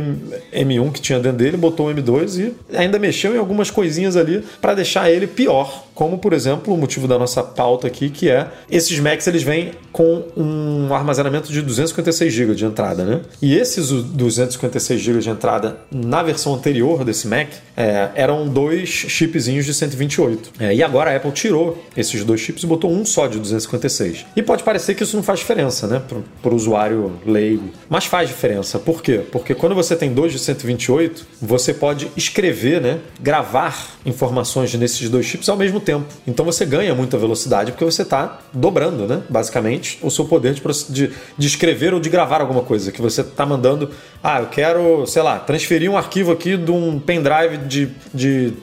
M, 1 que tinha dentro dele, botou o M2 e ainda mexeu em algumas coisinhas ali para deixar ele pior como por exemplo o motivo da nossa pauta aqui, que é esses Macs eles vêm com um armazenamento de 256 GB de entrada, né? E esses 256 GB de entrada na versão anterior desse Mac é, eram dois chipzinhos de 128. É, e agora a Apple tirou esses dois chips e botou um só de 256. E pode parecer que isso não faz diferença, né, para o usuário leigo, mas faz diferença. Por quê? Porque quando você tem dois de 128, você pode escrever, né, gravar informações nesses dois chips ao mesmo tempo. Então você ganha muita velocidade porque você está dobrando, né? Basicamente, o seu poder de, de, de escrever ou de gravar alguma coisa. Que você está mandando, ah, eu quero, sei lá, transferir um arquivo aqui de um pendrive de, de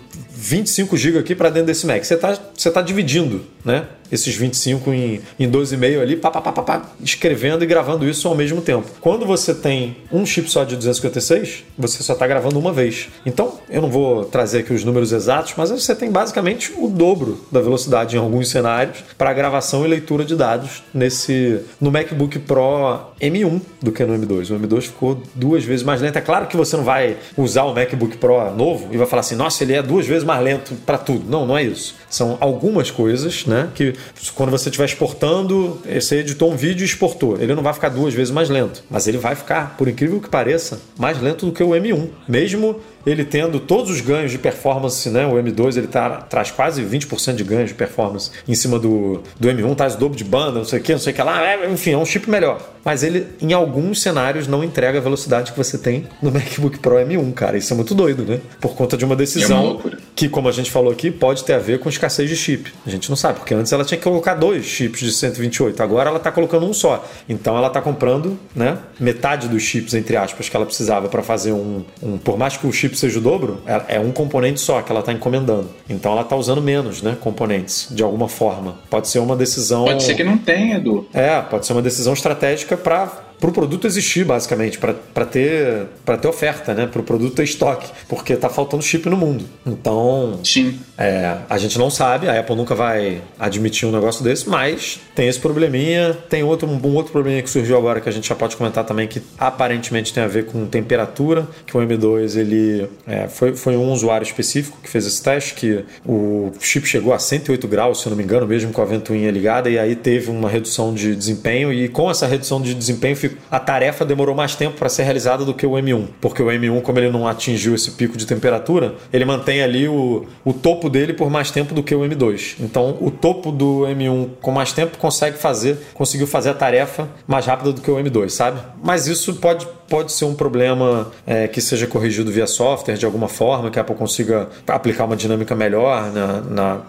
25 GB aqui para dentro desse Mac. Você está você tá dividindo, né? Esses 25 em, em 12,5 ali, pá, pá, pá, pá, pá, escrevendo e gravando isso ao mesmo tempo. Quando você tem um chip só de 256, você só está gravando uma vez. Então, eu não vou trazer aqui os números exatos, mas você tem basicamente o dobro da velocidade em alguns cenários para gravação e leitura de dados nesse no MacBook Pro M1 do que no M2. O M2 ficou duas vezes mais lento. É claro que você não vai usar o MacBook Pro novo e vai falar assim, nossa, ele é duas vezes mais lento para tudo. Não, não é isso. São algumas coisas, né? Que quando você estiver exportando, você editou um vídeo e exportou. Ele não vai ficar duas vezes mais lento, mas ele vai ficar, por incrível que pareça, mais lento do que o M1. Mesmo ele tendo todos os ganhos de performance, né? O M2 ele tá, traz quase 20% de ganhos de performance em cima do, do M1, traz o dobro de banda, não sei o que, não sei o que lá, é, enfim, é um chip melhor. Mas ele, em alguns cenários, não entrega a velocidade que você tem no [laughs] MacBook Pro M1, cara. Isso é muito doido, né? Por conta de uma decisão é que, como a gente falou aqui, pode ter a ver com escassez de chip. A gente não sabe, porque antes ela tinha que colocar dois chips de 128, agora ela tá colocando um só. Então ela tá comprando, né, metade dos chips, entre aspas, que ela precisava para fazer um, um. Por mais que o chip chip seja o dobro, é, é um componente só que ela está encomendando. Então ela está usando menos né, componentes, de alguma forma. Pode ser uma decisão. Pode ser que não tenha, Edu. É, pode ser uma decisão estratégica para para o produto existir, basicamente, para ter, ter oferta, né? para o produto ter estoque, porque está faltando chip no mundo. Então, Sim. É, a gente não sabe, a Apple nunca vai admitir um negócio desse, mas tem esse probleminha. Tem outro, um outro probleminha que surgiu agora que a gente já pode comentar também, que aparentemente tem a ver com temperatura, que o M2 ele é, foi, foi um usuário específico que fez esse teste, que o chip chegou a 108 graus, se eu não me engano, mesmo com a ventoinha ligada, e aí teve uma redução de desempenho, e com essa redução de desempenho ficou a tarefa demorou mais tempo para ser realizada do que o M1, porque o M1, como ele não atingiu esse pico de temperatura, ele mantém ali o, o topo dele por mais tempo do que o M2. Então, o topo do M1 com mais tempo consegue fazer, conseguiu fazer a tarefa mais rápida do que o M2, sabe? Mas isso pode pode ser um problema é, que seja corrigido via software de alguma forma, que a Apple consiga aplicar uma dinâmica melhor na, na,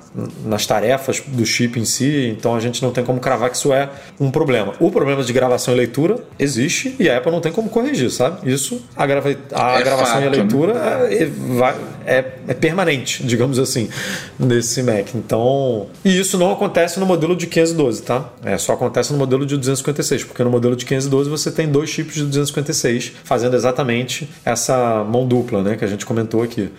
nas tarefas do chip em si. Então a gente não tem como cravar que isso é um problema. O problema de gravação e leitura existe e a Apple não tem como corrigir, sabe? Isso, a, grava, a é gravação fato, e a leitura né? é, é, é, permanente, [laughs] digamos assim, nesse Mac. Então, e isso não acontece no modelo de 512, tá? É, só acontece no modelo de 256, porque no modelo de 512 você tem dois chips de 256 fez, fazendo exatamente essa mão dupla, né, que a gente comentou aqui.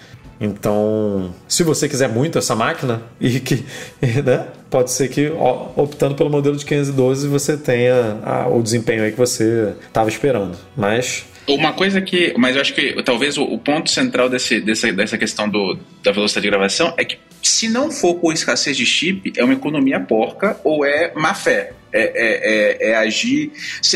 Então, se você quiser muito essa máquina e que, [laughs] né, pode ser que optando pelo modelo de 512 você tenha a, o desempenho aí que você estava esperando. Mas uma coisa que, mas eu acho que talvez o, o ponto central desse, dessa, dessa questão do, da velocidade de gravação é que se não for por escassez de chip, é uma economia porca ou é má fé é, é, é, é agir.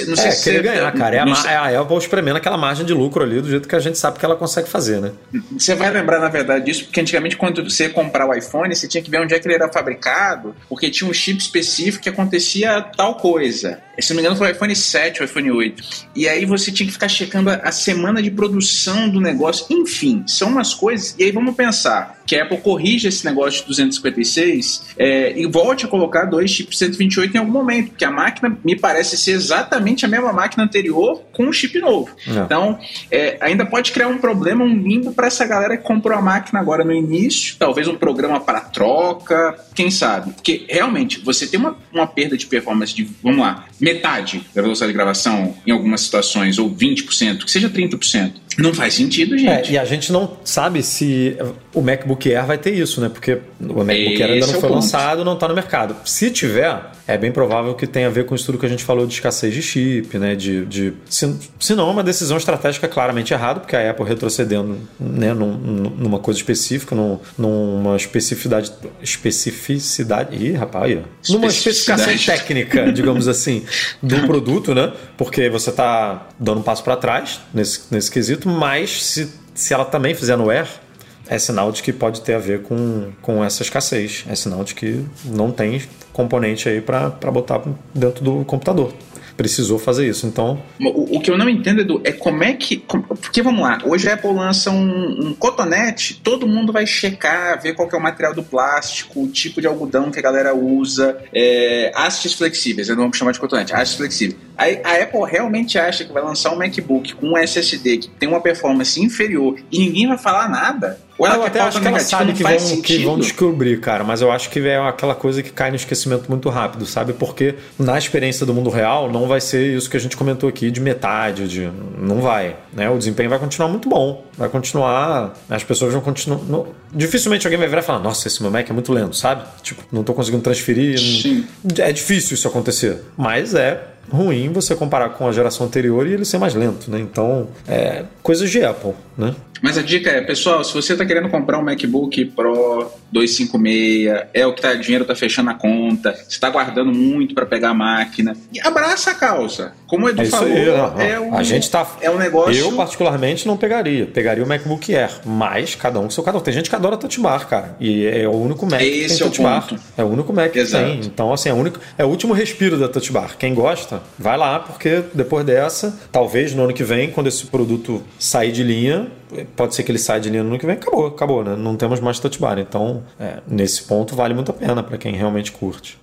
Não sei é, se ganhar, cara. É a, sei... é a Apple espremendo aquela margem de lucro ali do jeito que a gente sabe que ela consegue fazer, né? Você vai lembrar, na verdade, disso, porque antigamente, quando você ia comprar o iPhone, você tinha que ver onde é que ele era fabricado, porque tinha um chip específico que acontecia tal coisa. Se não me engano, foi o iPhone 7 ou iPhone 8. E aí você tinha que ficar checando a semana de produção do negócio. Enfim, são umas coisas. E aí vamos pensar que a Apple corrija esse negócio de 256 é, e volte a colocar dois chips 128 em algum momento, porque a máquina me parece ser exatamente a mesma máquina anterior com um chip novo. Não. Então, é, ainda pode criar um problema, um limbo para essa galera que comprou a máquina agora no início, talvez um programa para troca, quem sabe? Porque realmente você tem uma, uma perda de performance de, vamos lá, metade da velocidade de gravação em algumas situações, ou 20%, que seja 30%. Não faz sentido, gente. É, e a gente não sabe se o MacBook Air vai ter isso, né? Porque o MacBook Air ainda não é foi lançado, não está no mercado. Se tiver, é bem provável que tenha a ver com isso tudo que a gente falou de escassez de chip, né? De, de se, se não, é uma decisão estratégica claramente errada, porque a Apple retrocedendo né, num, numa coisa específica, num, numa especificidade. Especificidade. Ih, rapaz, aí, numa especificação técnica, digamos assim, do produto, né? Porque você está dando um passo para trás nesse, nesse quesito mas se, se ela também fizer no Air, é sinal de que pode ter a ver com, com essa escassez. É sinal de que não tem componente aí para botar dentro do computador precisou fazer isso. Então. O, o, que eu não entendo, Edu, é como é que. Porque vamos lá, hoje a Apple lança um, um, cotonete, todo mundo vai checar, ver qual é o material do plástico, o tipo de algodão que a galera usa, é, hastes flexíveis, eu não vou chamar de cotonete, hastes flexíveis. A, a Apple realmente acha que vai lançar um MacBook com um SSD que tem uma performance inferior e ninguém vai falar nada. Ou ela eu até acho que ela sabe que vão, que vão descobrir, cara, mas eu acho que é aquela coisa que cai no esquecimento muito rápido, sabe? Porque na experiência do mundo real não vai ser isso que a gente comentou aqui de metade, de não vai, né? O desempenho vai continuar muito bom, vai continuar, as pessoas vão continuar, não, dificilmente alguém vai virar e falar, nossa, esse meu Mac é muito lento, sabe? Tipo, não tô conseguindo transferir, Sim. é difícil isso acontecer, mas é ruim você comparar com a geração anterior e ele ser mais lento, né? Então, é coisas de Apple, né? Mas a dica é, pessoal, se você está querendo comprar um MacBook Pro 256, é o que tá, o dinheiro está fechando a conta, está guardando muito para pegar a máquina, abraça a causa. Como o Edu é falou, aí, é um, a gente tá, é um negócio. Eu particularmente não pegaria, pegaria o MacBook Air, mas cada um com seu cada um. Tem gente que adora Touch Bar, cara, e é o único Mac Esse que tem é Touch Bar. É o único Mac Exato. que tem. Então assim, é o único, é o último respiro da Touch Bar. Quem gosta, vai lá, porque depois dessa, talvez no ano que vem, quando esse produto sair de linha, pode ser que ele saia de linha no ano que vem, acabou, acabou, né? Não temos mais touch bar. Então, é, nesse ponto, vale muito a pena para quem realmente curte.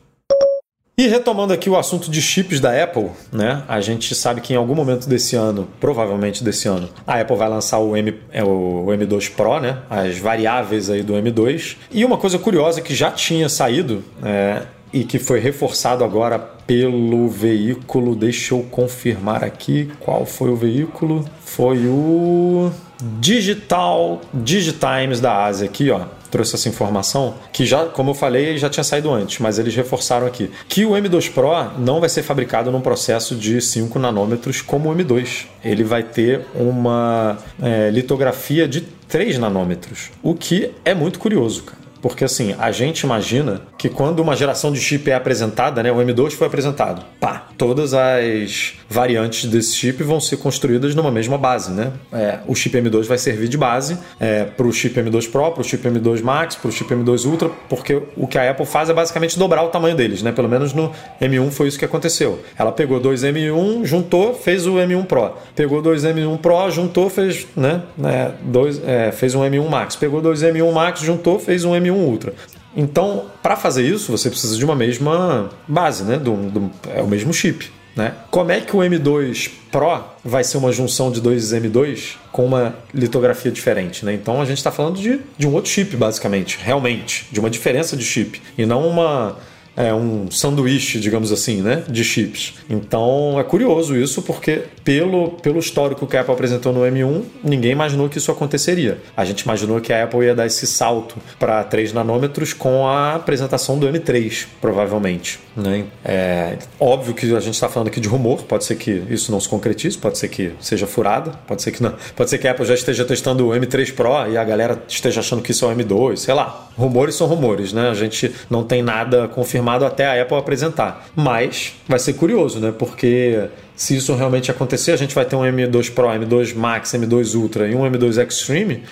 E retomando aqui o assunto de chips da Apple, né? A gente sabe que em algum momento desse ano, provavelmente desse ano, a Apple vai lançar o, M, é, o M2 Pro, né? As variáveis aí do M2. E uma coisa curiosa que já tinha saído é, e que foi reforçado agora pelo veículo. Deixa eu confirmar aqui qual foi o veículo. Foi o Digital Digitimes da Ásia aqui, ó. Trouxe essa informação que já, como eu falei, já tinha saído antes, mas eles reforçaram aqui que o M2 Pro não vai ser fabricado num processo de 5 nanômetros como o M2. Ele vai ter uma é, litografia de 3 nanômetros, o que é muito curioso, cara. Porque assim, a gente imagina que quando uma geração de chip é apresentada, né, o M2 foi apresentado, pá, todas as variantes desse chip vão ser construídas numa mesma base, né? É, o chip M2 vai servir de base é, para o chip M2 Pro, para o chip M2 Max, para o chip M2 Ultra, porque o que a Apple faz é basicamente dobrar o tamanho deles, né? Pelo menos no M1 foi isso que aconteceu. Ela pegou dois M1, juntou, fez o M1 Pro. Pegou dois M1 Pro, juntou, fez, né? É, dois, é, fez um M1 Max. Pegou dois M1 Max, juntou, fez um M1 Ultra. Então, para fazer isso, você precisa de uma mesma base, né? Do, do, é o mesmo chip. Né? Como é que o M2 Pro vai ser uma junção de dois M2 com uma litografia diferente? Né? Então a gente está falando de, de um outro chip, basicamente, realmente, de uma diferença de chip, e não uma é, um sanduíche, digamos assim, né, de chips. Então é curioso isso, porque pelo, pelo histórico que a Apple apresentou no M1, ninguém imaginou que isso aconteceria. A gente imaginou que a Apple ia dar esse salto para 3 nanômetros com a apresentação do M3, provavelmente. Né? É óbvio que a gente está falando aqui de rumor, pode ser que isso não se concretize, pode ser que seja furada, pode ser que não, pode ser que a Apple já esteja testando o M3 Pro e a galera esteja achando que isso é o M2, sei lá. Rumores são rumores, né? A gente não tem nada confirmado até a Apple apresentar. Mas vai ser curioso, né? Porque se isso realmente acontecer, a gente vai ter um M2 Pro, M2 Max, M2 Ultra e um M2 Extreme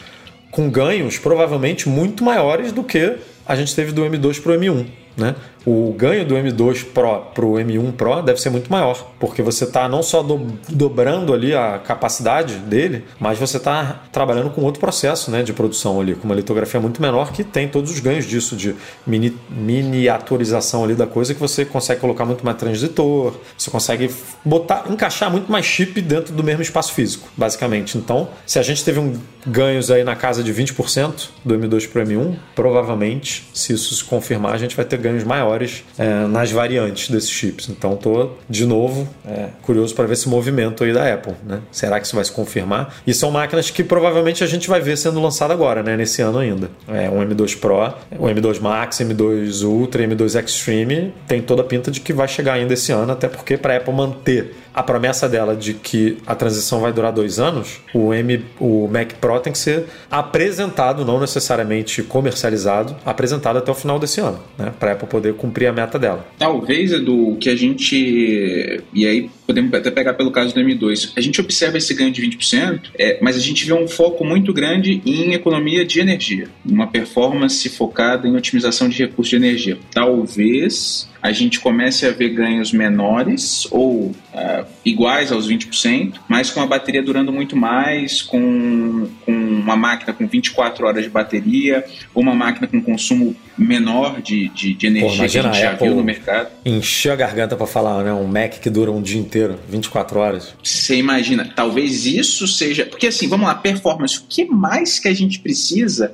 com ganhos provavelmente muito maiores do que a gente teve do M2 para o M1. Né? O ganho do M2 Pro para o M1 Pro deve ser muito maior, porque você está não só do, dobrando ali a capacidade dele, mas você está trabalhando com outro processo né, de produção ali, com uma litografia muito menor que tem todos os ganhos disso, de mini, miniaturização ali da coisa, que você consegue colocar muito mais transitor, você consegue botar, encaixar muito mais chip dentro do mesmo espaço físico, basicamente. Então, se a gente teve um ganhos aí na casa de 20% do M2 para o M1, provavelmente, se isso se confirmar, a gente vai ter ganhos maiores é, nas variantes desses chips. Então estou de novo é, curioso para ver esse movimento aí da Apple. Né? Será que isso vai se confirmar? E são máquinas que provavelmente a gente vai ver sendo lançada agora, né? nesse ano ainda. É, um M2 Pro, o M2 Max, M2 Ultra, M2 Extreme tem toda a pinta de que vai chegar ainda esse ano, até porque para a Apple manter a promessa dela de que a transição vai durar dois anos, o, M, o Mac Pro tem que ser apresentado, não necessariamente comercializado, apresentado até o final desse ano, né? Para Apple poder cumprir a meta dela. Talvez, Edu, que a gente. E aí podemos até pegar pelo caso do M2. A gente observa esse ganho de 20%, é, mas a gente vê um foco muito grande em economia de energia, uma performance focada em otimização de recursos de energia. Talvez a gente comece a ver ganhos menores ou uh, iguais aos 20%, mas com a bateria durando muito mais, com, com uma máquina com 24 horas de bateria, ou uma máquina com consumo menor de, de, de energia Pô, que a gente já viu no mercado. Encher a garganta para falar, né? Um Mac que dura um dia inteiro, 24 horas. Você imagina, talvez isso seja. Porque assim, vamos lá, performance. O que mais que a gente precisa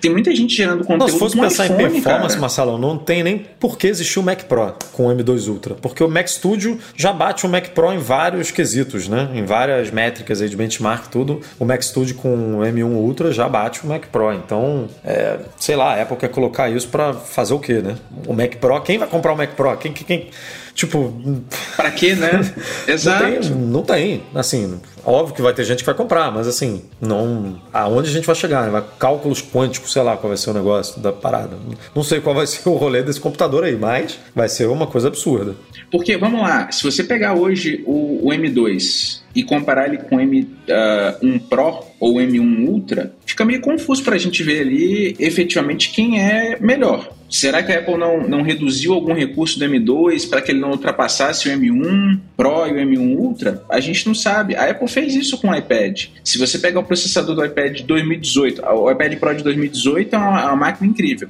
tem muita gente gerando conteúdo não, se fosse pensar iPhone, em performance, cara. Marcelo, não tem nem por que existir o Mac Pro com o M2 Ultra. Porque o Mac Studio já bate o Mac Pro em vários quesitos, né? Em várias métricas aí de benchmark, tudo. O Mac Studio com o M1 Ultra já bate o Mac Pro. Então, é, sei lá, a Apple quer colocar isso para fazer o quê, né? O Mac Pro, quem vai comprar o Mac Pro? Quem, quem, quem Tipo. Pra quê, né? [laughs] Exato. Não tem, não tem. Assim, óbvio que vai ter gente que vai comprar, mas assim, não. Aonde a gente vai chegar? Né? Vai, cálculos quânticos, sei lá qual vai ser o negócio da parada. Não sei qual vai [laughs] ser o rolê desse computador aí, mas vai ser uma coisa absurda. Porque, vamos lá, se você pegar hoje o, o M2 e comparar ele com o M1 uh, Pro ou M1 Ultra, fica meio confuso para a gente ver ali efetivamente quem é melhor. Será que a Apple não, não reduziu algum recurso do M2 para que ele não ultrapassasse o M1 Pro e o M1 Ultra? A gente não sabe. A Apple fez isso com o iPad. Se você pegar o processador do iPad de 2018, o iPad Pro de 2018 é uma, é uma máquina incrível.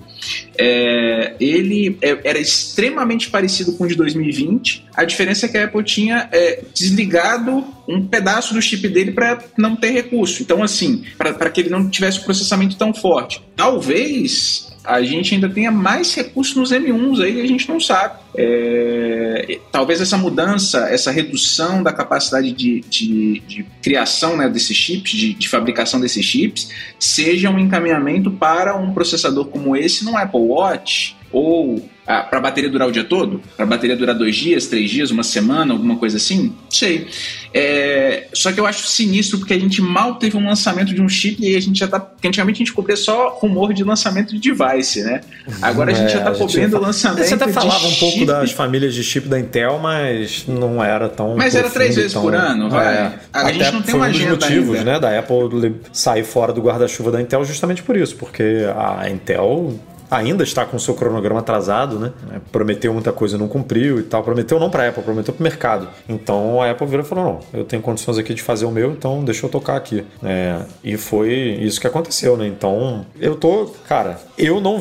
É, ele é, era extremamente parecido com o de 2020. A diferença é que a Apple tinha é, desligado um pedaço do chip dele para não ter recurso. Então, assim, para que ele não tivesse o processamento tão forte. Talvez a gente ainda tenha mais recursos nos M1s aí que a gente não sabe. É, talvez essa mudança, essa redução da capacidade de, de, de criação né, desses chips, de, de, fabricação desses chips, seja um encaminhamento para um processador como esse no Apple Watch ou ah, para a bateria durar o dia todo? Para a bateria durar dois dias, três dias, uma semana, alguma coisa assim? Não sei. É, só que eu acho sinistro porque a gente mal teve um lançamento de um chip e a gente já tá. Antigamente a gente cobria só rumor de lançamento de device, né? Agora a gente é, já tá cobrindo o lançamento. Você até falava um pouco das famílias de chip da Intel, mas não era tão. Mas era três vezes tão... por ano, vai. É. A gente não tem uma agenda. Um dos motivos, ainda. né, da Apple sair fora do guarda-chuva da Intel justamente por isso, porque a Intel ainda está com o seu cronograma atrasado, né? É, prometeu muita coisa e não cumpriu e tal. Prometeu não para a Apple, prometeu para o mercado. Então a Apple virou e falou: não, eu tenho condições aqui de fazer o meu, então deixa eu tocar aqui. É, e foi isso que aconteceu, né? Então eu tô, cara, eu não,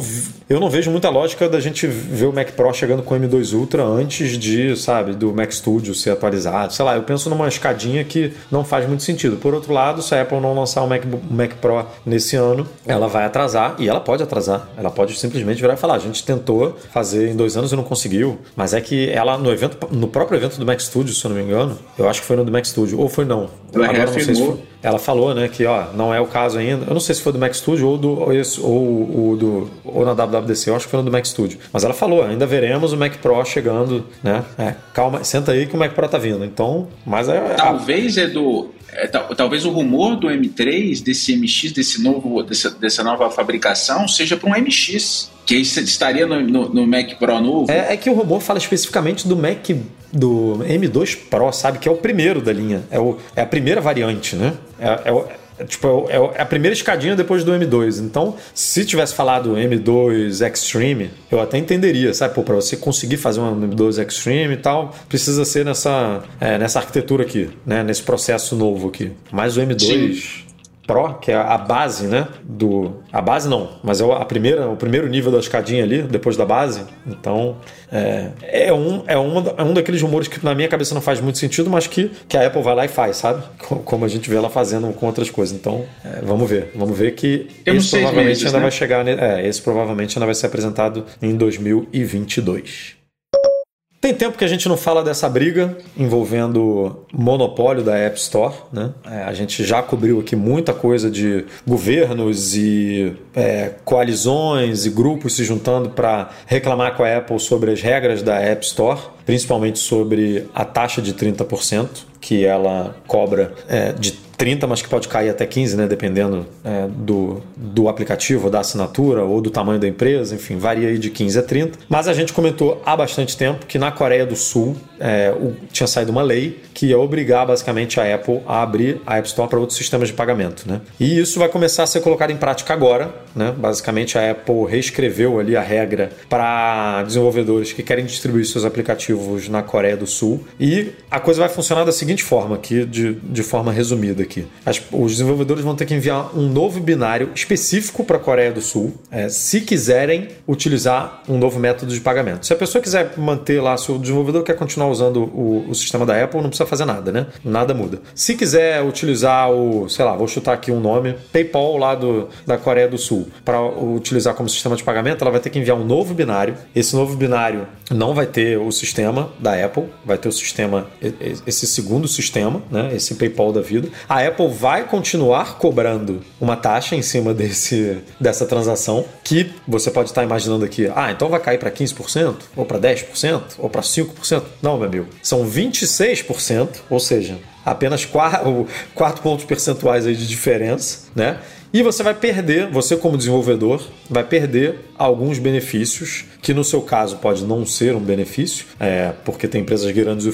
eu não vejo muita lógica da gente ver o Mac Pro chegando com o M2 Ultra antes de, sabe, do Mac Studio ser atualizado. Sei lá, eu penso numa escadinha que não faz muito sentido. Por outro lado, se a Apple não lançar o Mac, Mac Pro nesse ano, ela vai atrasar e ela pode atrasar. Ela pode simplesmente virar e falar: a gente tentou fazer em dois anos e não conseguiu. Mas é que ela, no evento, no próprio evento do Mac Studio, se eu não me engano, eu acho que foi no do Mac Studio, ou foi não. Ela Agora não sei se foi. Ela falou, né, que ó, não é o caso ainda. Eu não sei se foi do Mac Studio ou do ou, esse, ou, ou, do ou na WWDC, eu acho que foi no do Mac Studio. Mas ela falou, ainda veremos o Mac Pro chegando, né? É, calma, senta aí que o Mac Pro tá vindo. Então, mas é, talvez é do é, talvez o rumor do M3, desse MX, desse novo, dessa, dessa nova fabricação, seja para um MX, que estaria no, no, no, Mac Pro novo. É, é, que o rumor fala especificamente do Mac do M2 Pro, sabe? Que é o primeiro da linha. É, o, é a primeira variante, né? É, é, tipo, é, é, a primeira escadinha depois do M2. Então, se tivesse falado M2 Extreme, eu até entenderia, sabe? Pô, pra você conseguir fazer um M2 Extreme e tal, precisa ser nessa, é, nessa arquitetura aqui, né? Nesse processo novo aqui. Mas o M2. Sim. Pro, que é a base, né? Do, a base não, mas é a primeira, o primeiro nível da escadinha ali, depois da base. Então, é, é, um, é, uma, é um daqueles rumores que na minha cabeça não faz muito sentido, mas que, que a Apple vai lá e faz, sabe? Como a gente vê ela fazendo com outras coisas. Então, é, vamos ver. Vamos ver que Temos esse provavelmente meses, ainda né? vai chegar. É, esse provavelmente ainda vai ser apresentado em 2022. Tem tempo que a gente não fala dessa briga envolvendo monopólio da App Store. Né? É, a gente já cobriu aqui muita coisa de governos e é, coalizões e grupos se juntando para reclamar com a Apple sobre as regras da App Store, principalmente sobre a taxa de 30% que ela cobra é, de 30, mas que pode cair até 15, né? Dependendo é, do, do aplicativo, da assinatura ou do tamanho da empresa, enfim, varia aí de 15 a 30. Mas a gente comentou há bastante tempo que na Coreia do Sul é, o, tinha saído uma lei que ia obrigar basicamente a Apple a abrir a App Store para outros sistemas de pagamento, né? E isso vai começar a ser colocado em prática agora, né? Basicamente a Apple reescreveu ali a regra para desenvolvedores que querem distribuir seus aplicativos na Coreia do Sul e a coisa vai funcionar da seguinte forma aqui, de, de forma resumida aqui. As, os desenvolvedores vão ter que enviar um novo binário específico para a Coreia do Sul, é, se quiserem utilizar um novo método de pagamento. Se a pessoa quiser manter lá, se o desenvolvedor quer continuar usando o, o sistema da Apple, não precisa fazer nada, né? Nada muda. Se quiser utilizar o, sei lá, vou chutar aqui um nome, PayPal lá do, da Coreia do Sul, para utilizar como sistema de pagamento, ela vai ter que enviar um novo binário. Esse novo binário não vai ter o sistema da Apple, vai ter o sistema, esse segundo sistema, né? Esse PayPal da vida. A Apple vai continuar cobrando uma taxa em cima desse, dessa transação, que você pode estar imaginando aqui, ah, então vai cair para 15%, ou para 10%, ou para 5%. Não, meu amigo, são 26%, ou seja, apenas 4, 4 pontos percentuais aí de diferença, né? E você vai perder, você como desenvolvedor, vai perder alguns benefícios, que no seu caso pode não ser um benefício, é, porque tem empresas grandes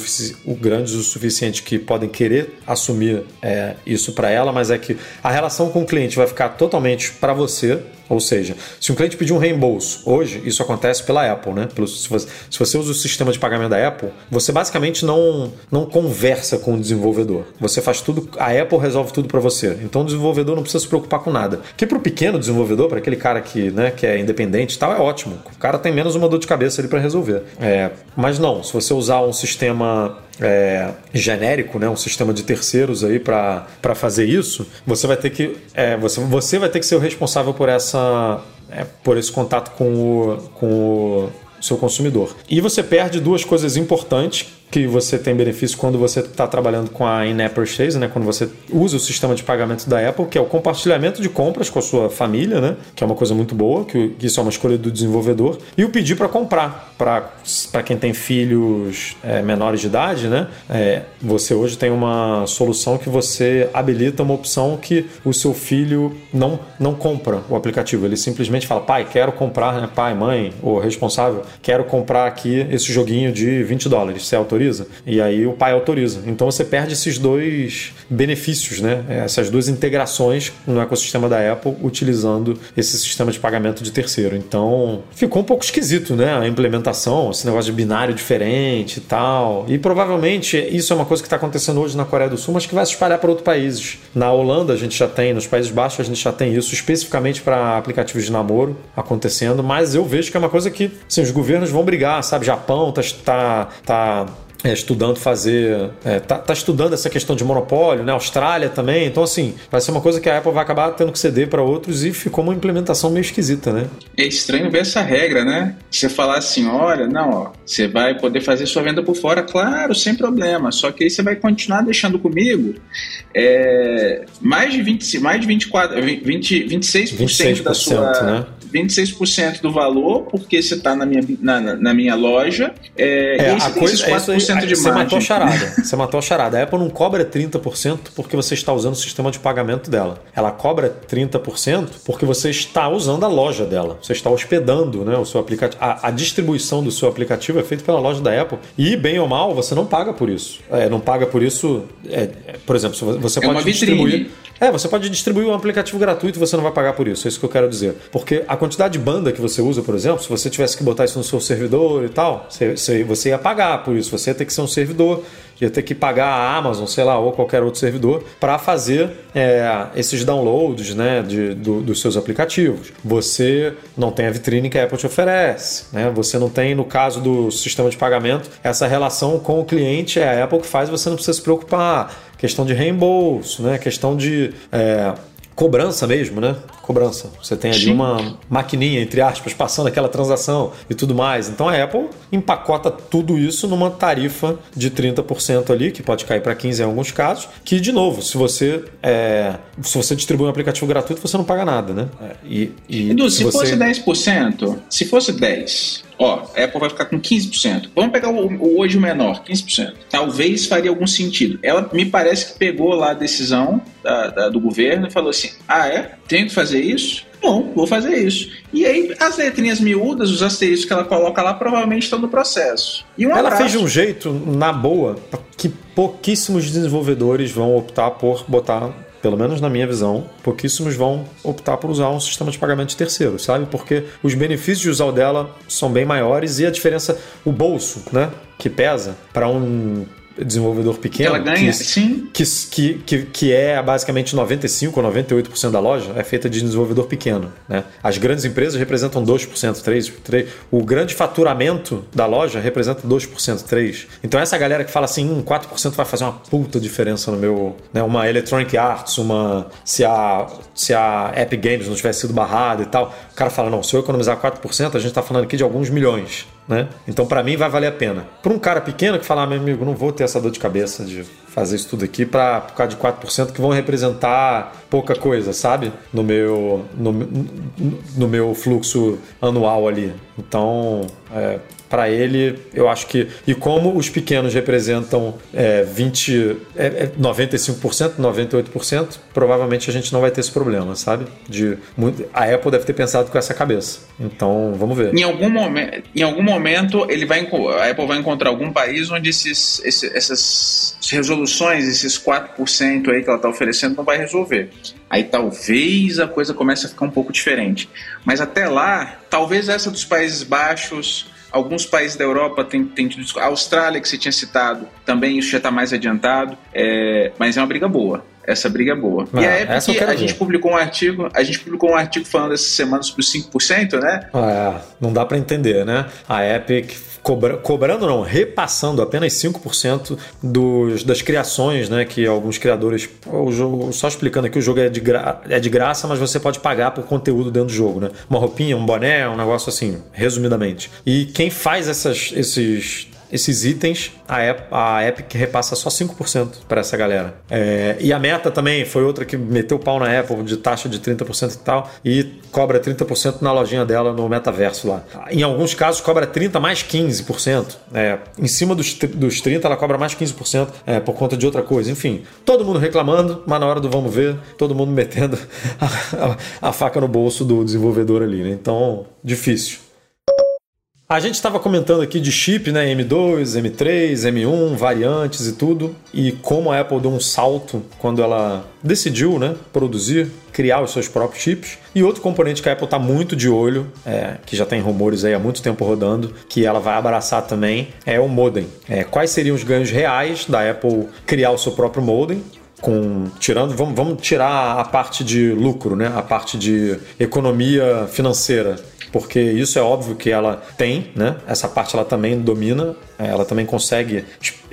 o, grandes o suficiente que podem querer assumir é, isso para ela, mas é que a relação com o cliente vai ficar totalmente para você, ou seja, se um cliente pedir um reembolso, hoje isso acontece pela Apple, né? Pelo, se, você, se, você, usa o sistema de pagamento da Apple, você basicamente não, não conversa com o desenvolvedor. Você faz tudo, a Apple resolve tudo para você. Então o desenvolvedor não precisa se preocupar com nada. Que para o pequeno desenvolvedor, para aquele cara que, né, que é independente e tal, é ótimo. O cara tem menos uma dor de cabeça ali para resolver. É, mas não, se você usar um sistema é, genérico, né, um sistema de terceiros aí para fazer isso, você vai ter que é, você, você vai ter que ser o responsável por essa é, por esse contato com o, com o seu consumidor. E você perde duas coisas importantes que você tem benefício quando você está trabalhando com a in-app purchase, né? Quando você usa o sistema de pagamento da Apple, que é o compartilhamento de compras com a sua família, né? Que é uma coisa muito boa, que isso é uma escolha do desenvolvedor. E o pedir para comprar, para quem tem filhos é, menores de idade, né? É, você hoje tem uma solução que você habilita uma opção que o seu filho não, não compra o aplicativo. Ele simplesmente fala, pai, quero comprar, né? pai, mãe, ou responsável, quero comprar aqui esse joguinho de 20 dólares. Você autoriza? Autoriza. E aí o pai autoriza. Então você perde esses dois benefícios, né? Essas duas integrações no ecossistema da Apple utilizando esse sistema de pagamento de terceiro. Então ficou um pouco esquisito, né? A implementação, esse negócio de binário diferente e tal. E provavelmente isso é uma coisa que está acontecendo hoje na Coreia do Sul, mas que vai se espalhar para outros países. Na Holanda a gente já tem, nos Países Baixos a gente já tem isso especificamente para aplicativos de namoro acontecendo, mas eu vejo que é uma coisa que assim, os governos vão brigar, sabe? Japão tá, tá, tá é, estudando fazer. É, tá, tá, estudando essa questão de monopólio, né? Austrália também. Então, assim, vai ser uma coisa que a Apple vai acabar tendo que ceder para outros e ficou uma implementação meio esquisita, né? É estranho ver essa regra, né? Você falar assim, olha, não, ó, você vai poder fazer sua venda por fora, claro, sem problema. Só que aí você vai continuar deixando comigo é, mais de 20, mais de 24, 20, 26%, 26% da sua. Né? 26% do valor, porque você está na minha, na, na, minha loja. É, é, e aí você a coisa, 4% é de Você matou a charada. [laughs] Você matou a charada. A Apple não cobra 30% porque você está usando o sistema de pagamento dela. Ela cobra 30% porque você está usando a loja dela. Você está hospedando né, o seu aplicativo. A, a distribuição do seu aplicativo é feita pela loja da Apple. E, bem ou mal, você não paga por isso. É, não paga por isso. É, por exemplo, você é pode distribuir. É, você pode distribuir um aplicativo gratuito e você não vai pagar por isso. É isso que eu quero dizer. Porque a quantidade de banda que você usa, por exemplo, se você tivesse que botar isso no seu servidor e tal, você, você ia pagar por isso. Você ia ter que ser um servidor, ia ter que pagar a Amazon, sei lá, ou qualquer outro servidor para fazer é, esses downloads né, de, do, dos seus aplicativos. Você não tem a vitrine que a Apple te oferece. Né? Você não tem, no caso do sistema de pagamento, essa relação com o cliente, é a Apple que faz, você não precisa se preocupar questão de reembolso, né? questão de é, cobrança mesmo, né? Cobrança. Você tem ali Sim. uma maquininha, entre aspas, passando aquela transação e tudo mais. Então a Apple empacota tudo isso numa tarifa de 30% ali, que pode cair para 15% em alguns casos, que, de novo, se você é, se você distribui um aplicativo gratuito, você não paga nada, né? E, e Edu, se, se você... fosse 10%, se fosse 10%, ó, a Apple vai ficar com 15%. Vamos pegar o, o hoje o menor, 15%. Talvez faria algum sentido. Ela me parece que pegou lá a decisão da, da, do governo e falou assim: ah, é? Tenho que fazer isso? Bom, vou fazer isso. E aí, as letrinhas miúdas, os asteriscos que ela coloca lá, provavelmente estão no processo. Um ela abraço. fez de um jeito, na boa, que pouquíssimos desenvolvedores vão optar por botar pelo menos na minha visão, pouquíssimos vão optar por usar um sistema de pagamento de terceiro, sabe? Porque os benefícios de usar o dela são bem maiores e a diferença, o bolso, né, que pesa para um desenvolvedor pequeno. Ela ganha, que, sim. Que, que, que, que é basicamente 95% ou 98% da loja, é feita de desenvolvedor pequeno. Né? As grandes empresas representam 2%, 3%, 3%. O grande faturamento da loja representa 2%, 3%. Então essa galera que fala assim, hum, 4% vai fazer uma puta diferença no meu. Né? Uma Electronic Arts, uma. Se a, se a Epic Games não tivesse sido barrada e tal, o cara fala, não, se eu economizar 4%, a gente está falando aqui de alguns milhões. Né? Então, para mim, vai valer a pena. Para um cara pequeno que falar, ah, meu amigo, não vou ter essa dor de cabeça de fazer isso tudo aqui pra, por causa de 4% que vão representar pouca coisa, sabe? No meu, no, no meu fluxo anual ali. Então, é, para ele, eu acho que. E como os pequenos representam é, 20, é, 95%, 98%, provavelmente a gente não vai ter esse problema, sabe? De, a Apple deve ter pensado com essa cabeça. Então, vamos ver. Em algum, momen em algum momento, ele vai, a Apple vai encontrar algum país onde esses, esses, essas resoluções, esses 4% aí que ela está oferecendo, não vai resolver. Aí talvez a coisa comece a ficar um pouco diferente. Mas até lá, talvez essa dos Países Baixos Alguns países da Europa têm, têm tido. A Austrália, que você tinha citado, também isso já está mais adiantado. É, mas é uma briga boa. Essa briga é boa. Ah, e a Epic, a gente publicou um artigo, a gente publicou um artigo falando essa semana sobre os 5%, né? Ah, é, não dá para entender, né? A Epic cobra, cobrando não, repassando apenas 5% dos, das criações, né? Que alguns criadores. O jogo, só explicando aqui, o jogo é de, gra, é de graça, mas você pode pagar por conteúdo dentro do jogo, né? Uma roupinha, um boné, um negócio assim, resumidamente. E quem faz essas, esses esses itens, a, Epic, repassa só 5% para essa galera. É, e a Meta também foi outra que meteu o pau na Apple de taxa de 30% e tal, e cobra 30% na lojinha dela no metaverso lá. Em alguns casos cobra 30% mais 15%. É, em cima dos, dos 30% ela cobra mais 15% é, por conta de outra coisa. Enfim, todo mundo reclamando, mas na hora do vamos ver, todo mundo metendo [laughs] a, a, a faca no bolso do desenvolvedor ali. Né? Então, difícil. A gente estava comentando aqui de chip, né? M2, M3, M1, variantes e tudo, e como a Apple deu um salto quando ela decidiu, né, produzir, criar os seus próprios chips. E outro componente que a Apple está muito de olho, é, que já tem rumores aí há muito tempo rodando, que ela vai abraçar também, é o modem. É, quais seriam os ganhos reais da Apple criar o seu próprio modem? com tirando vamos, vamos tirar a parte de lucro, né? A parte de economia financeira porque isso é óbvio que ela tem, né? Essa parte ela também domina, ela também consegue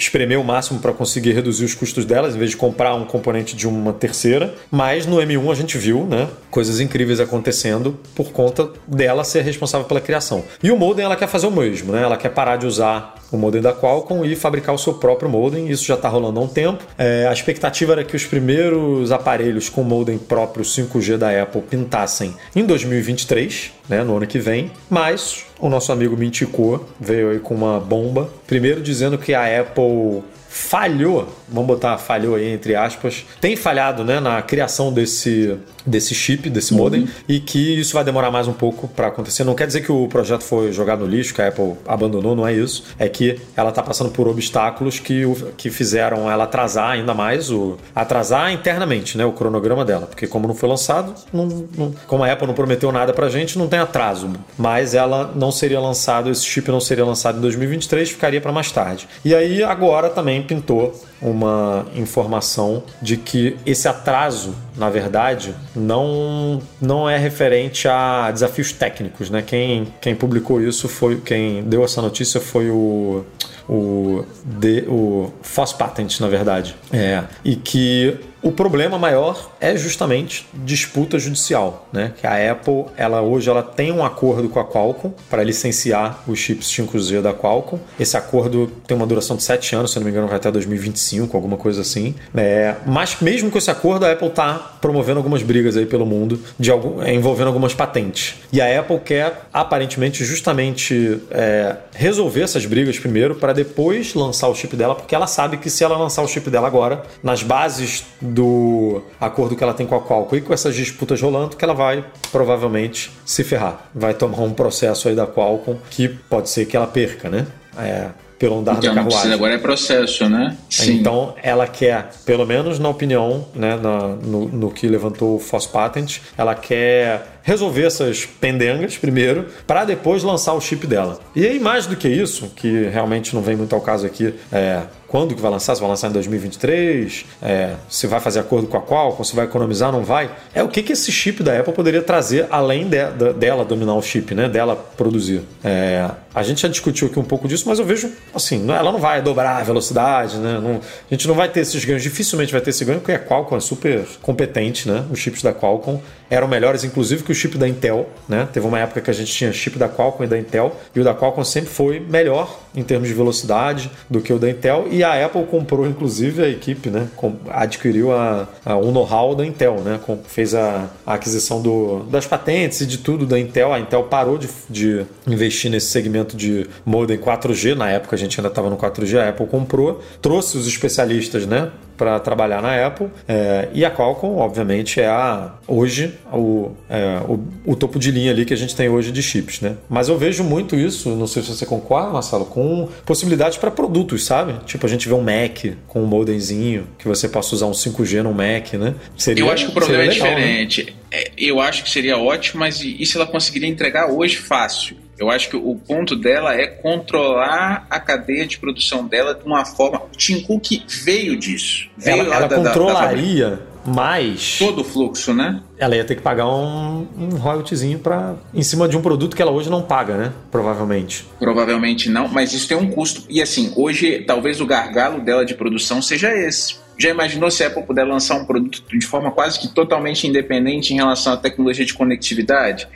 espremer o máximo para conseguir reduzir os custos delas, em vez de comprar um componente de uma terceira. Mas no M1 a gente viu, né? Coisas incríveis acontecendo por conta dela ser responsável pela criação. E o modem ela quer fazer o mesmo, né? Ela quer parar de usar o modem da Qualcomm e fabricar o seu próprio modem. Isso já está rolando há um tempo. É, a expectativa era que os primeiros aparelhos com modem próprio 5G da Apple pintassem em 2023, né, no ano que vem, mas o nosso amigo Minticô veio aí com uma bomba, primeiro dizendo que a Apple falhou, vamos botar falhou aí entre aspas, tem falhado né, na criação desse, desse chip, desse modem, uhum. e que isso vai demorar mais um pouco para acontecer. Não quer dizer que o projeto foi jogado no lixo, que a Apple abandonou, não é isso. É que ela está passando por obstáculos que, que fizeram ela atrasar ainda mais, o, atrasar internamente né, o cronograma dela, porque como não foi lançado, não, não, como a Apple não prometeu nada para gente, não tem atraso. Mas ela não seria lançado, esse chip não seria lançado em 2023, ficaria para mais tarde. E aí agora também pintou uma informação de que esse atraso, na verdade, não, não é referente a desafios técnicos. Né? Quem, quem publicou isso foi. Quem deu essa notícia foi o. O, de, o Foss Patent, na verdade. É, e que o problema maior é justamente disputa judicial, né? Que a Apple, ela hoje ela tem um acordo com a Qualcomm para licenciar os chips 5G da Qualcomm. Esse acordo tem uma duração de 7 anos, se não me engano, vai até 2025, alguma coisa assim. É, mas mesmo com esse acordo, a Apple está promovendo algumas brigas aí pelo mundo de algum, é, envolvendo algumas patentes. E a Apple quer aparentemente justamente é, resolver essas brigas primeiro para depois lançar o chip dela, porque ela sabe que se ela lançar o chip dela agora, nas bases do acordo que ela tem com a Qualcomm e com essas disputas rolando, que ela vai provavelmente se ferrar. Vai tomar um processo aí da Qualcomm que pode ser que ela perca, né? É, pelo andar então, da carruagem. agora é processo, né? Sim. Então ela quer, pelo menos na opinião, né, na, no, no que levantou o Foss Patent, ela quer resolver essas pendengas primeiro, para depois lançar o chip dela. E aí, mais do que isso, que realmente não vem muito ao caso aqui, é quando que vai lançar, se vai lançar em 2023, é, se vai fazer acordo com a Qualcomm, se vai economizar, não vai. É o que, que esse chip da Apple poderia trazer além de, de, dela dominar o chip, né? Dela produzir. É, a gente já discutiu aqui um pouco disso, mas eu vejo assim, ela não vai dobrar a velocidade, né? Não, a gente não vai ter esses ganhos, dificilmente vai ter esse ganho, porque a Qualcomm é super competente, né? Os chips da Qualcomm eram melhores, inclusive, que o chip da Intel. Né? Teve uma época que a gente tinha chip da Qualcomm e da Intel, e o da Qualcomm sempre foi melhor em termos de velocidade do que o da Intel, e a Apple comprou, inclusive, a equipe, né? adquiriu a, a, o know-how da Intel, né? fez a, a aquisição do, das patentes e de tudo da Intel. A Intel parou de, de investir nesse segmento de modem 4G, na época a gente ainda estava no 4G, a Apple comprou, trouxe os especialistas, né? para trabalhar na Apple. É, e a Qualcomm, obviamente, é a hoje o, é, o, o, topo de linha ali que a gente tem hoje de chips, né? Mas eu vejo muito isso, não sei se você concorda, Marcelo, com possibilidades para produtos, sabe? Tipo, a gente vê um Mac com um modemzinho, que você possa usar um 5G no Mac, né? Seria, eu acho que o problema é legal, né? diferente. Né? Eu acho que seria ótimo, mas isso ela conseguiria entregar hoje fácil. Eu acho que o ponto dela é controlar a cadeia de produção dela de uma forma. O Tim Cook veio disso. Veio ela, ela da, controlaria da, mais. Todo o fluxo, né? Ela ia ter que pagar um, um royaltyzinho para em cima de um produto que ela hoje não paga, né? Provavelmente. Provavelmente não, mas isso tem um custo. E assim, hoje talvez o gargalo dela de produção seja esse. Já imaginou se a Apple puder lançar um produto de forma quase que totalmente independente em relação à tecnologia de conectividade?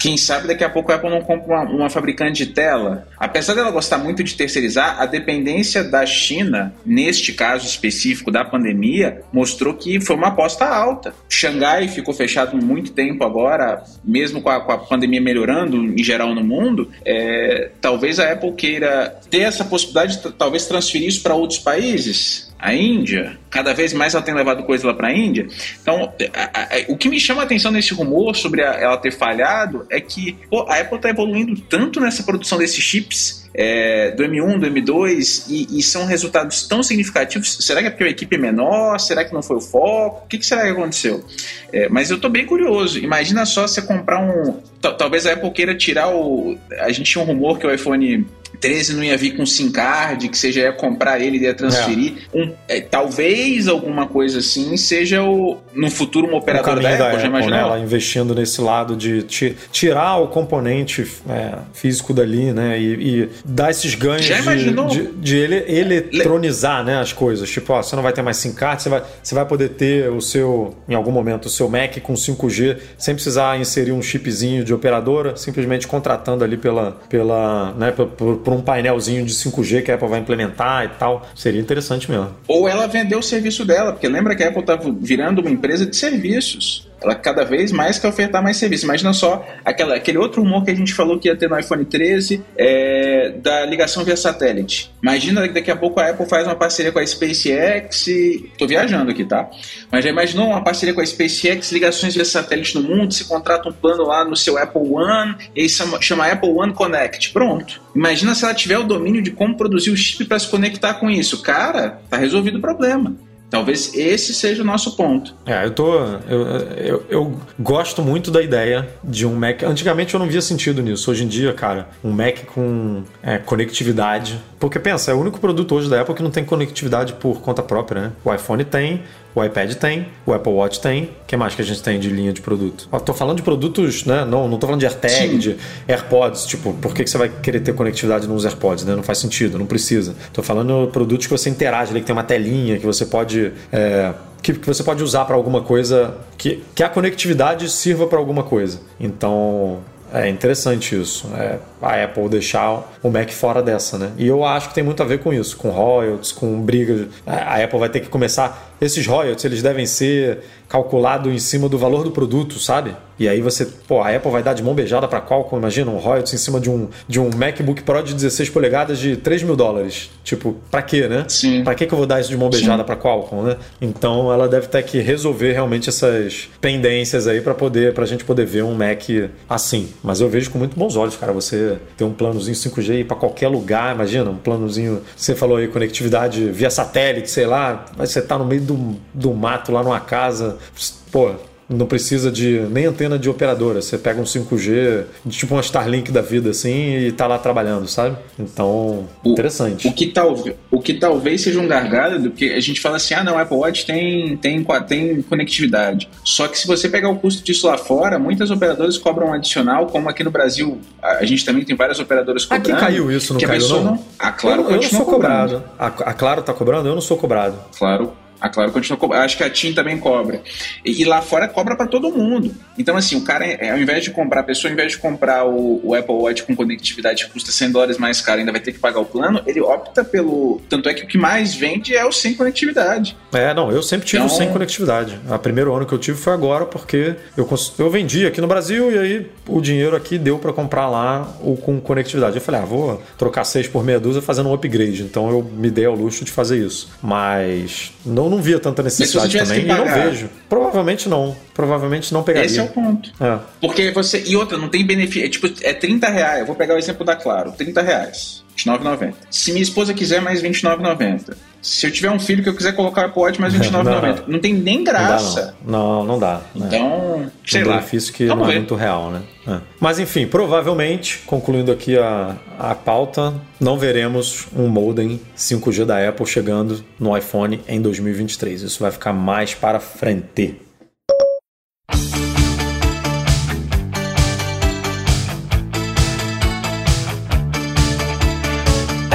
Quem sabe daqui a pouco a Apple não compra uma, uma, fabricante de tela. Apesar dela gostar muito de terceirizar, a dependência da China, neste caso específico da pandemia, mostrou que foi uma aposta alta. Xangai ficou fechado muito tempo agora, mesmo com a, com a pandemia melhorando em geral no mundo. É, talvez a Apple queira ter essa possibilidade de talvez transferir isso para outros países a Índia, cada vez mais ela tem levado coisa lá para a Índia. Então, a, a, o que me chama a atenção nesse rumor sobre a, ela ter falhado é que pô, a Apple está evoluindo tanto nessa produção desses chips é, do M1, do M2 e, e, são resultados tão significativos. Será que é porque a equipe é menor? Será que não foi o foco? O que, que será que aconteceu? É, mas eu estou bem curioso. Imagina só você comprar um. Talvez a Apple queira tirar o. A gente tinha um rumor que o iPhone 13 não ia vir com SIM card, que você já ia comprar ele e ia transferir. É. Um, é, talvez alguma coisa assim seja o, no futuro uma operadora da, da Apple, já imaginou? Né? Ela investindo nesse lado de tirar o componente é, físico dali, né? E, e dar esses ganhos de, de, de, ele, eletronizar né, as coisas. Tipo, ó, você não vai ter mais SIM card, você vai, você vai poder ter o seu, em algum momento, o seu Mac com 5G, sem precisar inserir um chipzinho de operadora, simplesmente contratando ali pela, pela, né, por, por por um painelzinho de 5G que a Apple vai implementar e tal. Seria interessante mesmo. Ou ela vendeu o serviço dela, porque lembra que a Apple estava virando uma empresa de serviços. Ela cada vez mais quer ofertar mais serviços. Imagina só aquela, aquele outro humor que a gente falou que ia ter no iPhone 13 é, da ligação via satélite. Imagina que daqui a pouco a Apple faz uma parceria com a SpaceX. E... Tô viajando aqui, tá? Mas já imaginou uma parceria com a SpaceX, ligações via satélite no mundo, você contrata um plano lá no seu Apple One, e chama, chama Apple One Connect. Pronto. Imagina se ela tiver o domínio de como produzir o chip para se conectar com isso. Cara, tá resolvido o problema. Talvez esse seja o nosso ponto. É, eu tô. Eu, eu, eu, gosto muito da ideia de um Mac. Antigamente eu não via sentido nisso. Hoje em dia, cara, um Mac com é, conectividade. Porque pensa, é o único produto hoje da Apple que não tem conectividade por conta própria, né? O iPhone tem, o iPad tem, o Apple Watch tem. O que mais que a gente tem de linha de produto? Ó, tô falando de produtos, né? Não, não tô falando de AirTag, Sim. de AirPods. Tipo, por que, que você vai querer ter conectividade nos AirPods, né? Não faz sentido, não precisa. Tô falando de produtos que você interage ali, que tem uma telinha, que você pode é, que, que você pode usar para alguma coisa, que, que a conectividade sirva para alguma coisa. Então, é interessante isso. É, a Apple deixar o Mac fora dessa, né? E eu acho que tem muito a ver com isso, com royalties, com brigas. A Apple vai ter que começar. Esses royalties, eles devem ser calculados em cima do valor do produto, sabe? E aí você, pô, a Apple vai dar de mão beijada para Qualcomm, imagina, um royalties em cima de um, de um MacBook Pro de 16 polegadas de 3 mil dólares. Tipo, pra quê, né? Sim. Pra que, que eu vou dar isso de mão beijada para Qualcomm, né? Então ela deve ter que resolver realmente essas pendências aí para poder, pra gente poder ver um Mac assim. Mas eu vejo com muito bons olhos, cara, você ter um planozinho 5G para qualquer lugar, imagina, um planozinho, você falou aí, conectividade via satélite, sei lá, mas você tá no meio do, do mato lá numa casa, pô, não precisa de nem antena de operadora. Você pega um 5G, tipo uma Starlink da vida assim, e tá lá trabalhando, sabe? Então, o, interessante. O que, tal, o que talvez seja um gargalo, porque a gente fala assim: ah, não, Apple Watch tem, tem, tem conectividade. Só que se você pegar o custo disso lá fora, muitas operadoras cobram um adicional, como aqui no Brasil, a gente também tem várias operadoras cobrando. Aqui caiu isso, não caiu não? não? Ah, claro, eu, eu não sou cobrado. A, a Claro tá cobrando? Eu não sou cobrado. Claro a Claro continua cobrando. Acho que a TIM também cobra. E, e lá fora cobra para todo mundo. Então, assim, o cara, é, ao invés de comprar, a pessoa, ao invés de comprar o, o, Apple Watch com conectividade que custa 100 dólares mais caro, ainda vai ter que pagar o plano, ele opta pelo. Tanto é que o que mais vende é o sem conectividade. É, não, eu sempre tive então... o sem conectividade. O primeiro ano que eu tive foi agora, porque eu, eu vendi aqui no Brasil e aí o dinheiro aqui deu para comprar lá o com conectividade. Eu falei, ah, vou trocar seis por meia dúzia fazendo um upgrade. Então eu me dei ao luxo de fazer isso. Mas não não via tanta necessidade também e não vejo. Provavelmente não. Provavelmente não pegaria. Esse é o ponto. É. Porque você. E outra, não tem benefício. É, tipo, é 30 reais. Eu vou pegar o exemplo da Claro: 30 reais. 29,90. Se minha esposa quiser, mais 29,90. Se eu tiver um filho que eu quiser colocar pode mais [laughs] 29,90. não, não. não tem nem graça. Não, não, dá. Não, dá. Então, sei um lá. benefício que Vamos não é muito real, né? É. Mas enfim, provavelmente, concluindo aqui a, a pauta, não veremos um modem 5G da Apple chegando no iPhone em 2023. Isso vai ficar mais para frente.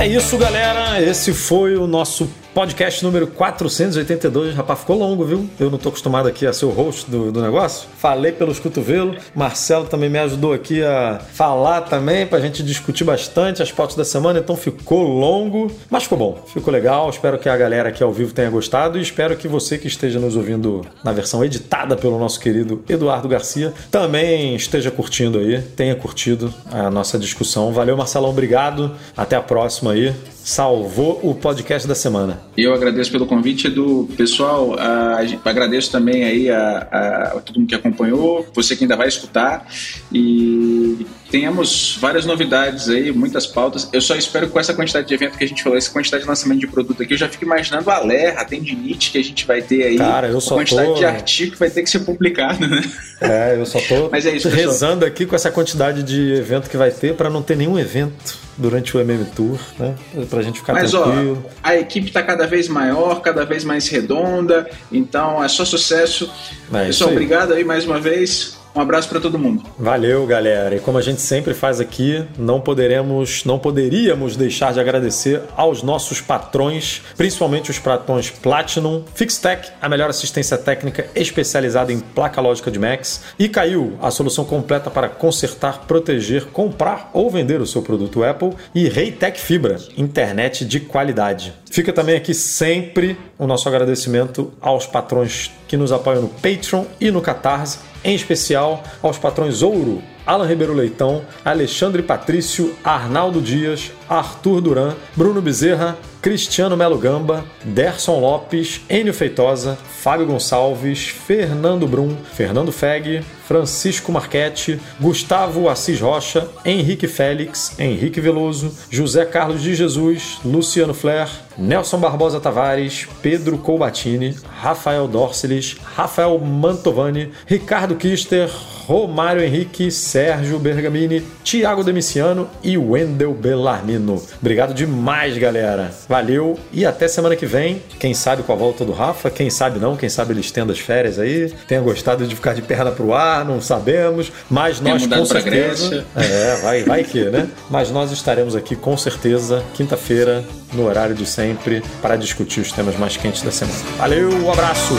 É isso, galera. Esse foi o nosso Podcast número 482. Rapaz, ficou longo, viu? Eu não tô acostumado aqui a ser o host do, do negócio. Falei pelos cotovelos. Marcelo também me ajudou aqui a falar também, pra gente discutir bastante as pautas da semana. Então ficou longo, mas ficou bom. Ficou legal. Espero que a galera aqui ao vivo tenha gostado e espero que você que esteja nos ouvindo na versão editada pelo nosso querido Eduardo Garcia também esteja curtindo aí, tenha curtido a nossa discussão. Valeu, Marcelão. Obrigado. Até a próxima aí salvou o podcast da semana. Eu agradeço pelo convite do pessoal, a, agradeço também aí a, a, a, todo mundo que acompanhou, você que ainda vai escutar e tenhamos várias novidades aí, muitas pautas. Eu só espero que com essa quantidade de evento que a gente falou, essa quantidade de lançamento de produto aqui, eu já fico imaginando a Ler, a tendinite que a gente vai ter aí, Cara, eu só a quantidade tô... de artigo que vai ter que ser publicado, né? É, eu só tô [laughs] Mas é isso, rezando aqui com essa quantidade de evento que vai ter para não ter nenhum evento durante o MM Tour, né? Pra gente ficar Mas, tranquilo. Ó, a equipe tá cada vez maior, cada vez mais redonda, então é só sucesso. É Pessoal, aí. obrigado aí mais uma vez. Um abraço para todo mundo. Valeu, galera. E como a gente sempre faz aqui, não poderemos, não poderíamos deixar de agradecer aos nossos patrões, principalmente os patrões Platinum, Fixtech, a melhor assistência técnica especializada em placa lógica de Macs, e Caiu, a solução completa para consertar, proteger, comprar ou vender o seu produto Apple, e Reitec Fibra, internet de qualidade. Fica também aqui sempre o nosso agradecimento aos patrões que nos apoiam no Patreon e no Catarse em especial aos patrões Ouro, Alan Ribeiro Leitão, Alexandre Patrício, Arnaldo Dias, Arthur Duran, Bruno Bezerra, Cristiano Melo Gamba, Derson Lopes, Enio Feitosa, Fábio Gonçalves, Fernando Brum, Fernando Feg, Francisco Marchetti, Gustavo Assis Rocha, Henrique Félix, Henrique Veloso, José Carlos de Jesus, Luciano Flair, Nelson Barbosa Tavares, Pedro Colbatini, Rafael Dorceles, Rafael Mantovani, Ricardo Kister, Romário Henrique, Sérgio Bergamini, Tiago Demiciano e Wendel Bellarmino. Obrigado demais, galera. Valeu e até semana que vem. Quem sabe com a volta do Rafa, quem sabe não, quem sabe ele estenda as férias aí. Tenha gostado de ficar de perna pro ar, não sabemos. Mas nós com certeza. É, vai, vai que, né? Mas nós estaremos aqui com certeza quinta-feira, no horário de sempre, para discutir os temas mais quentes da semana. Valeu, um abraço!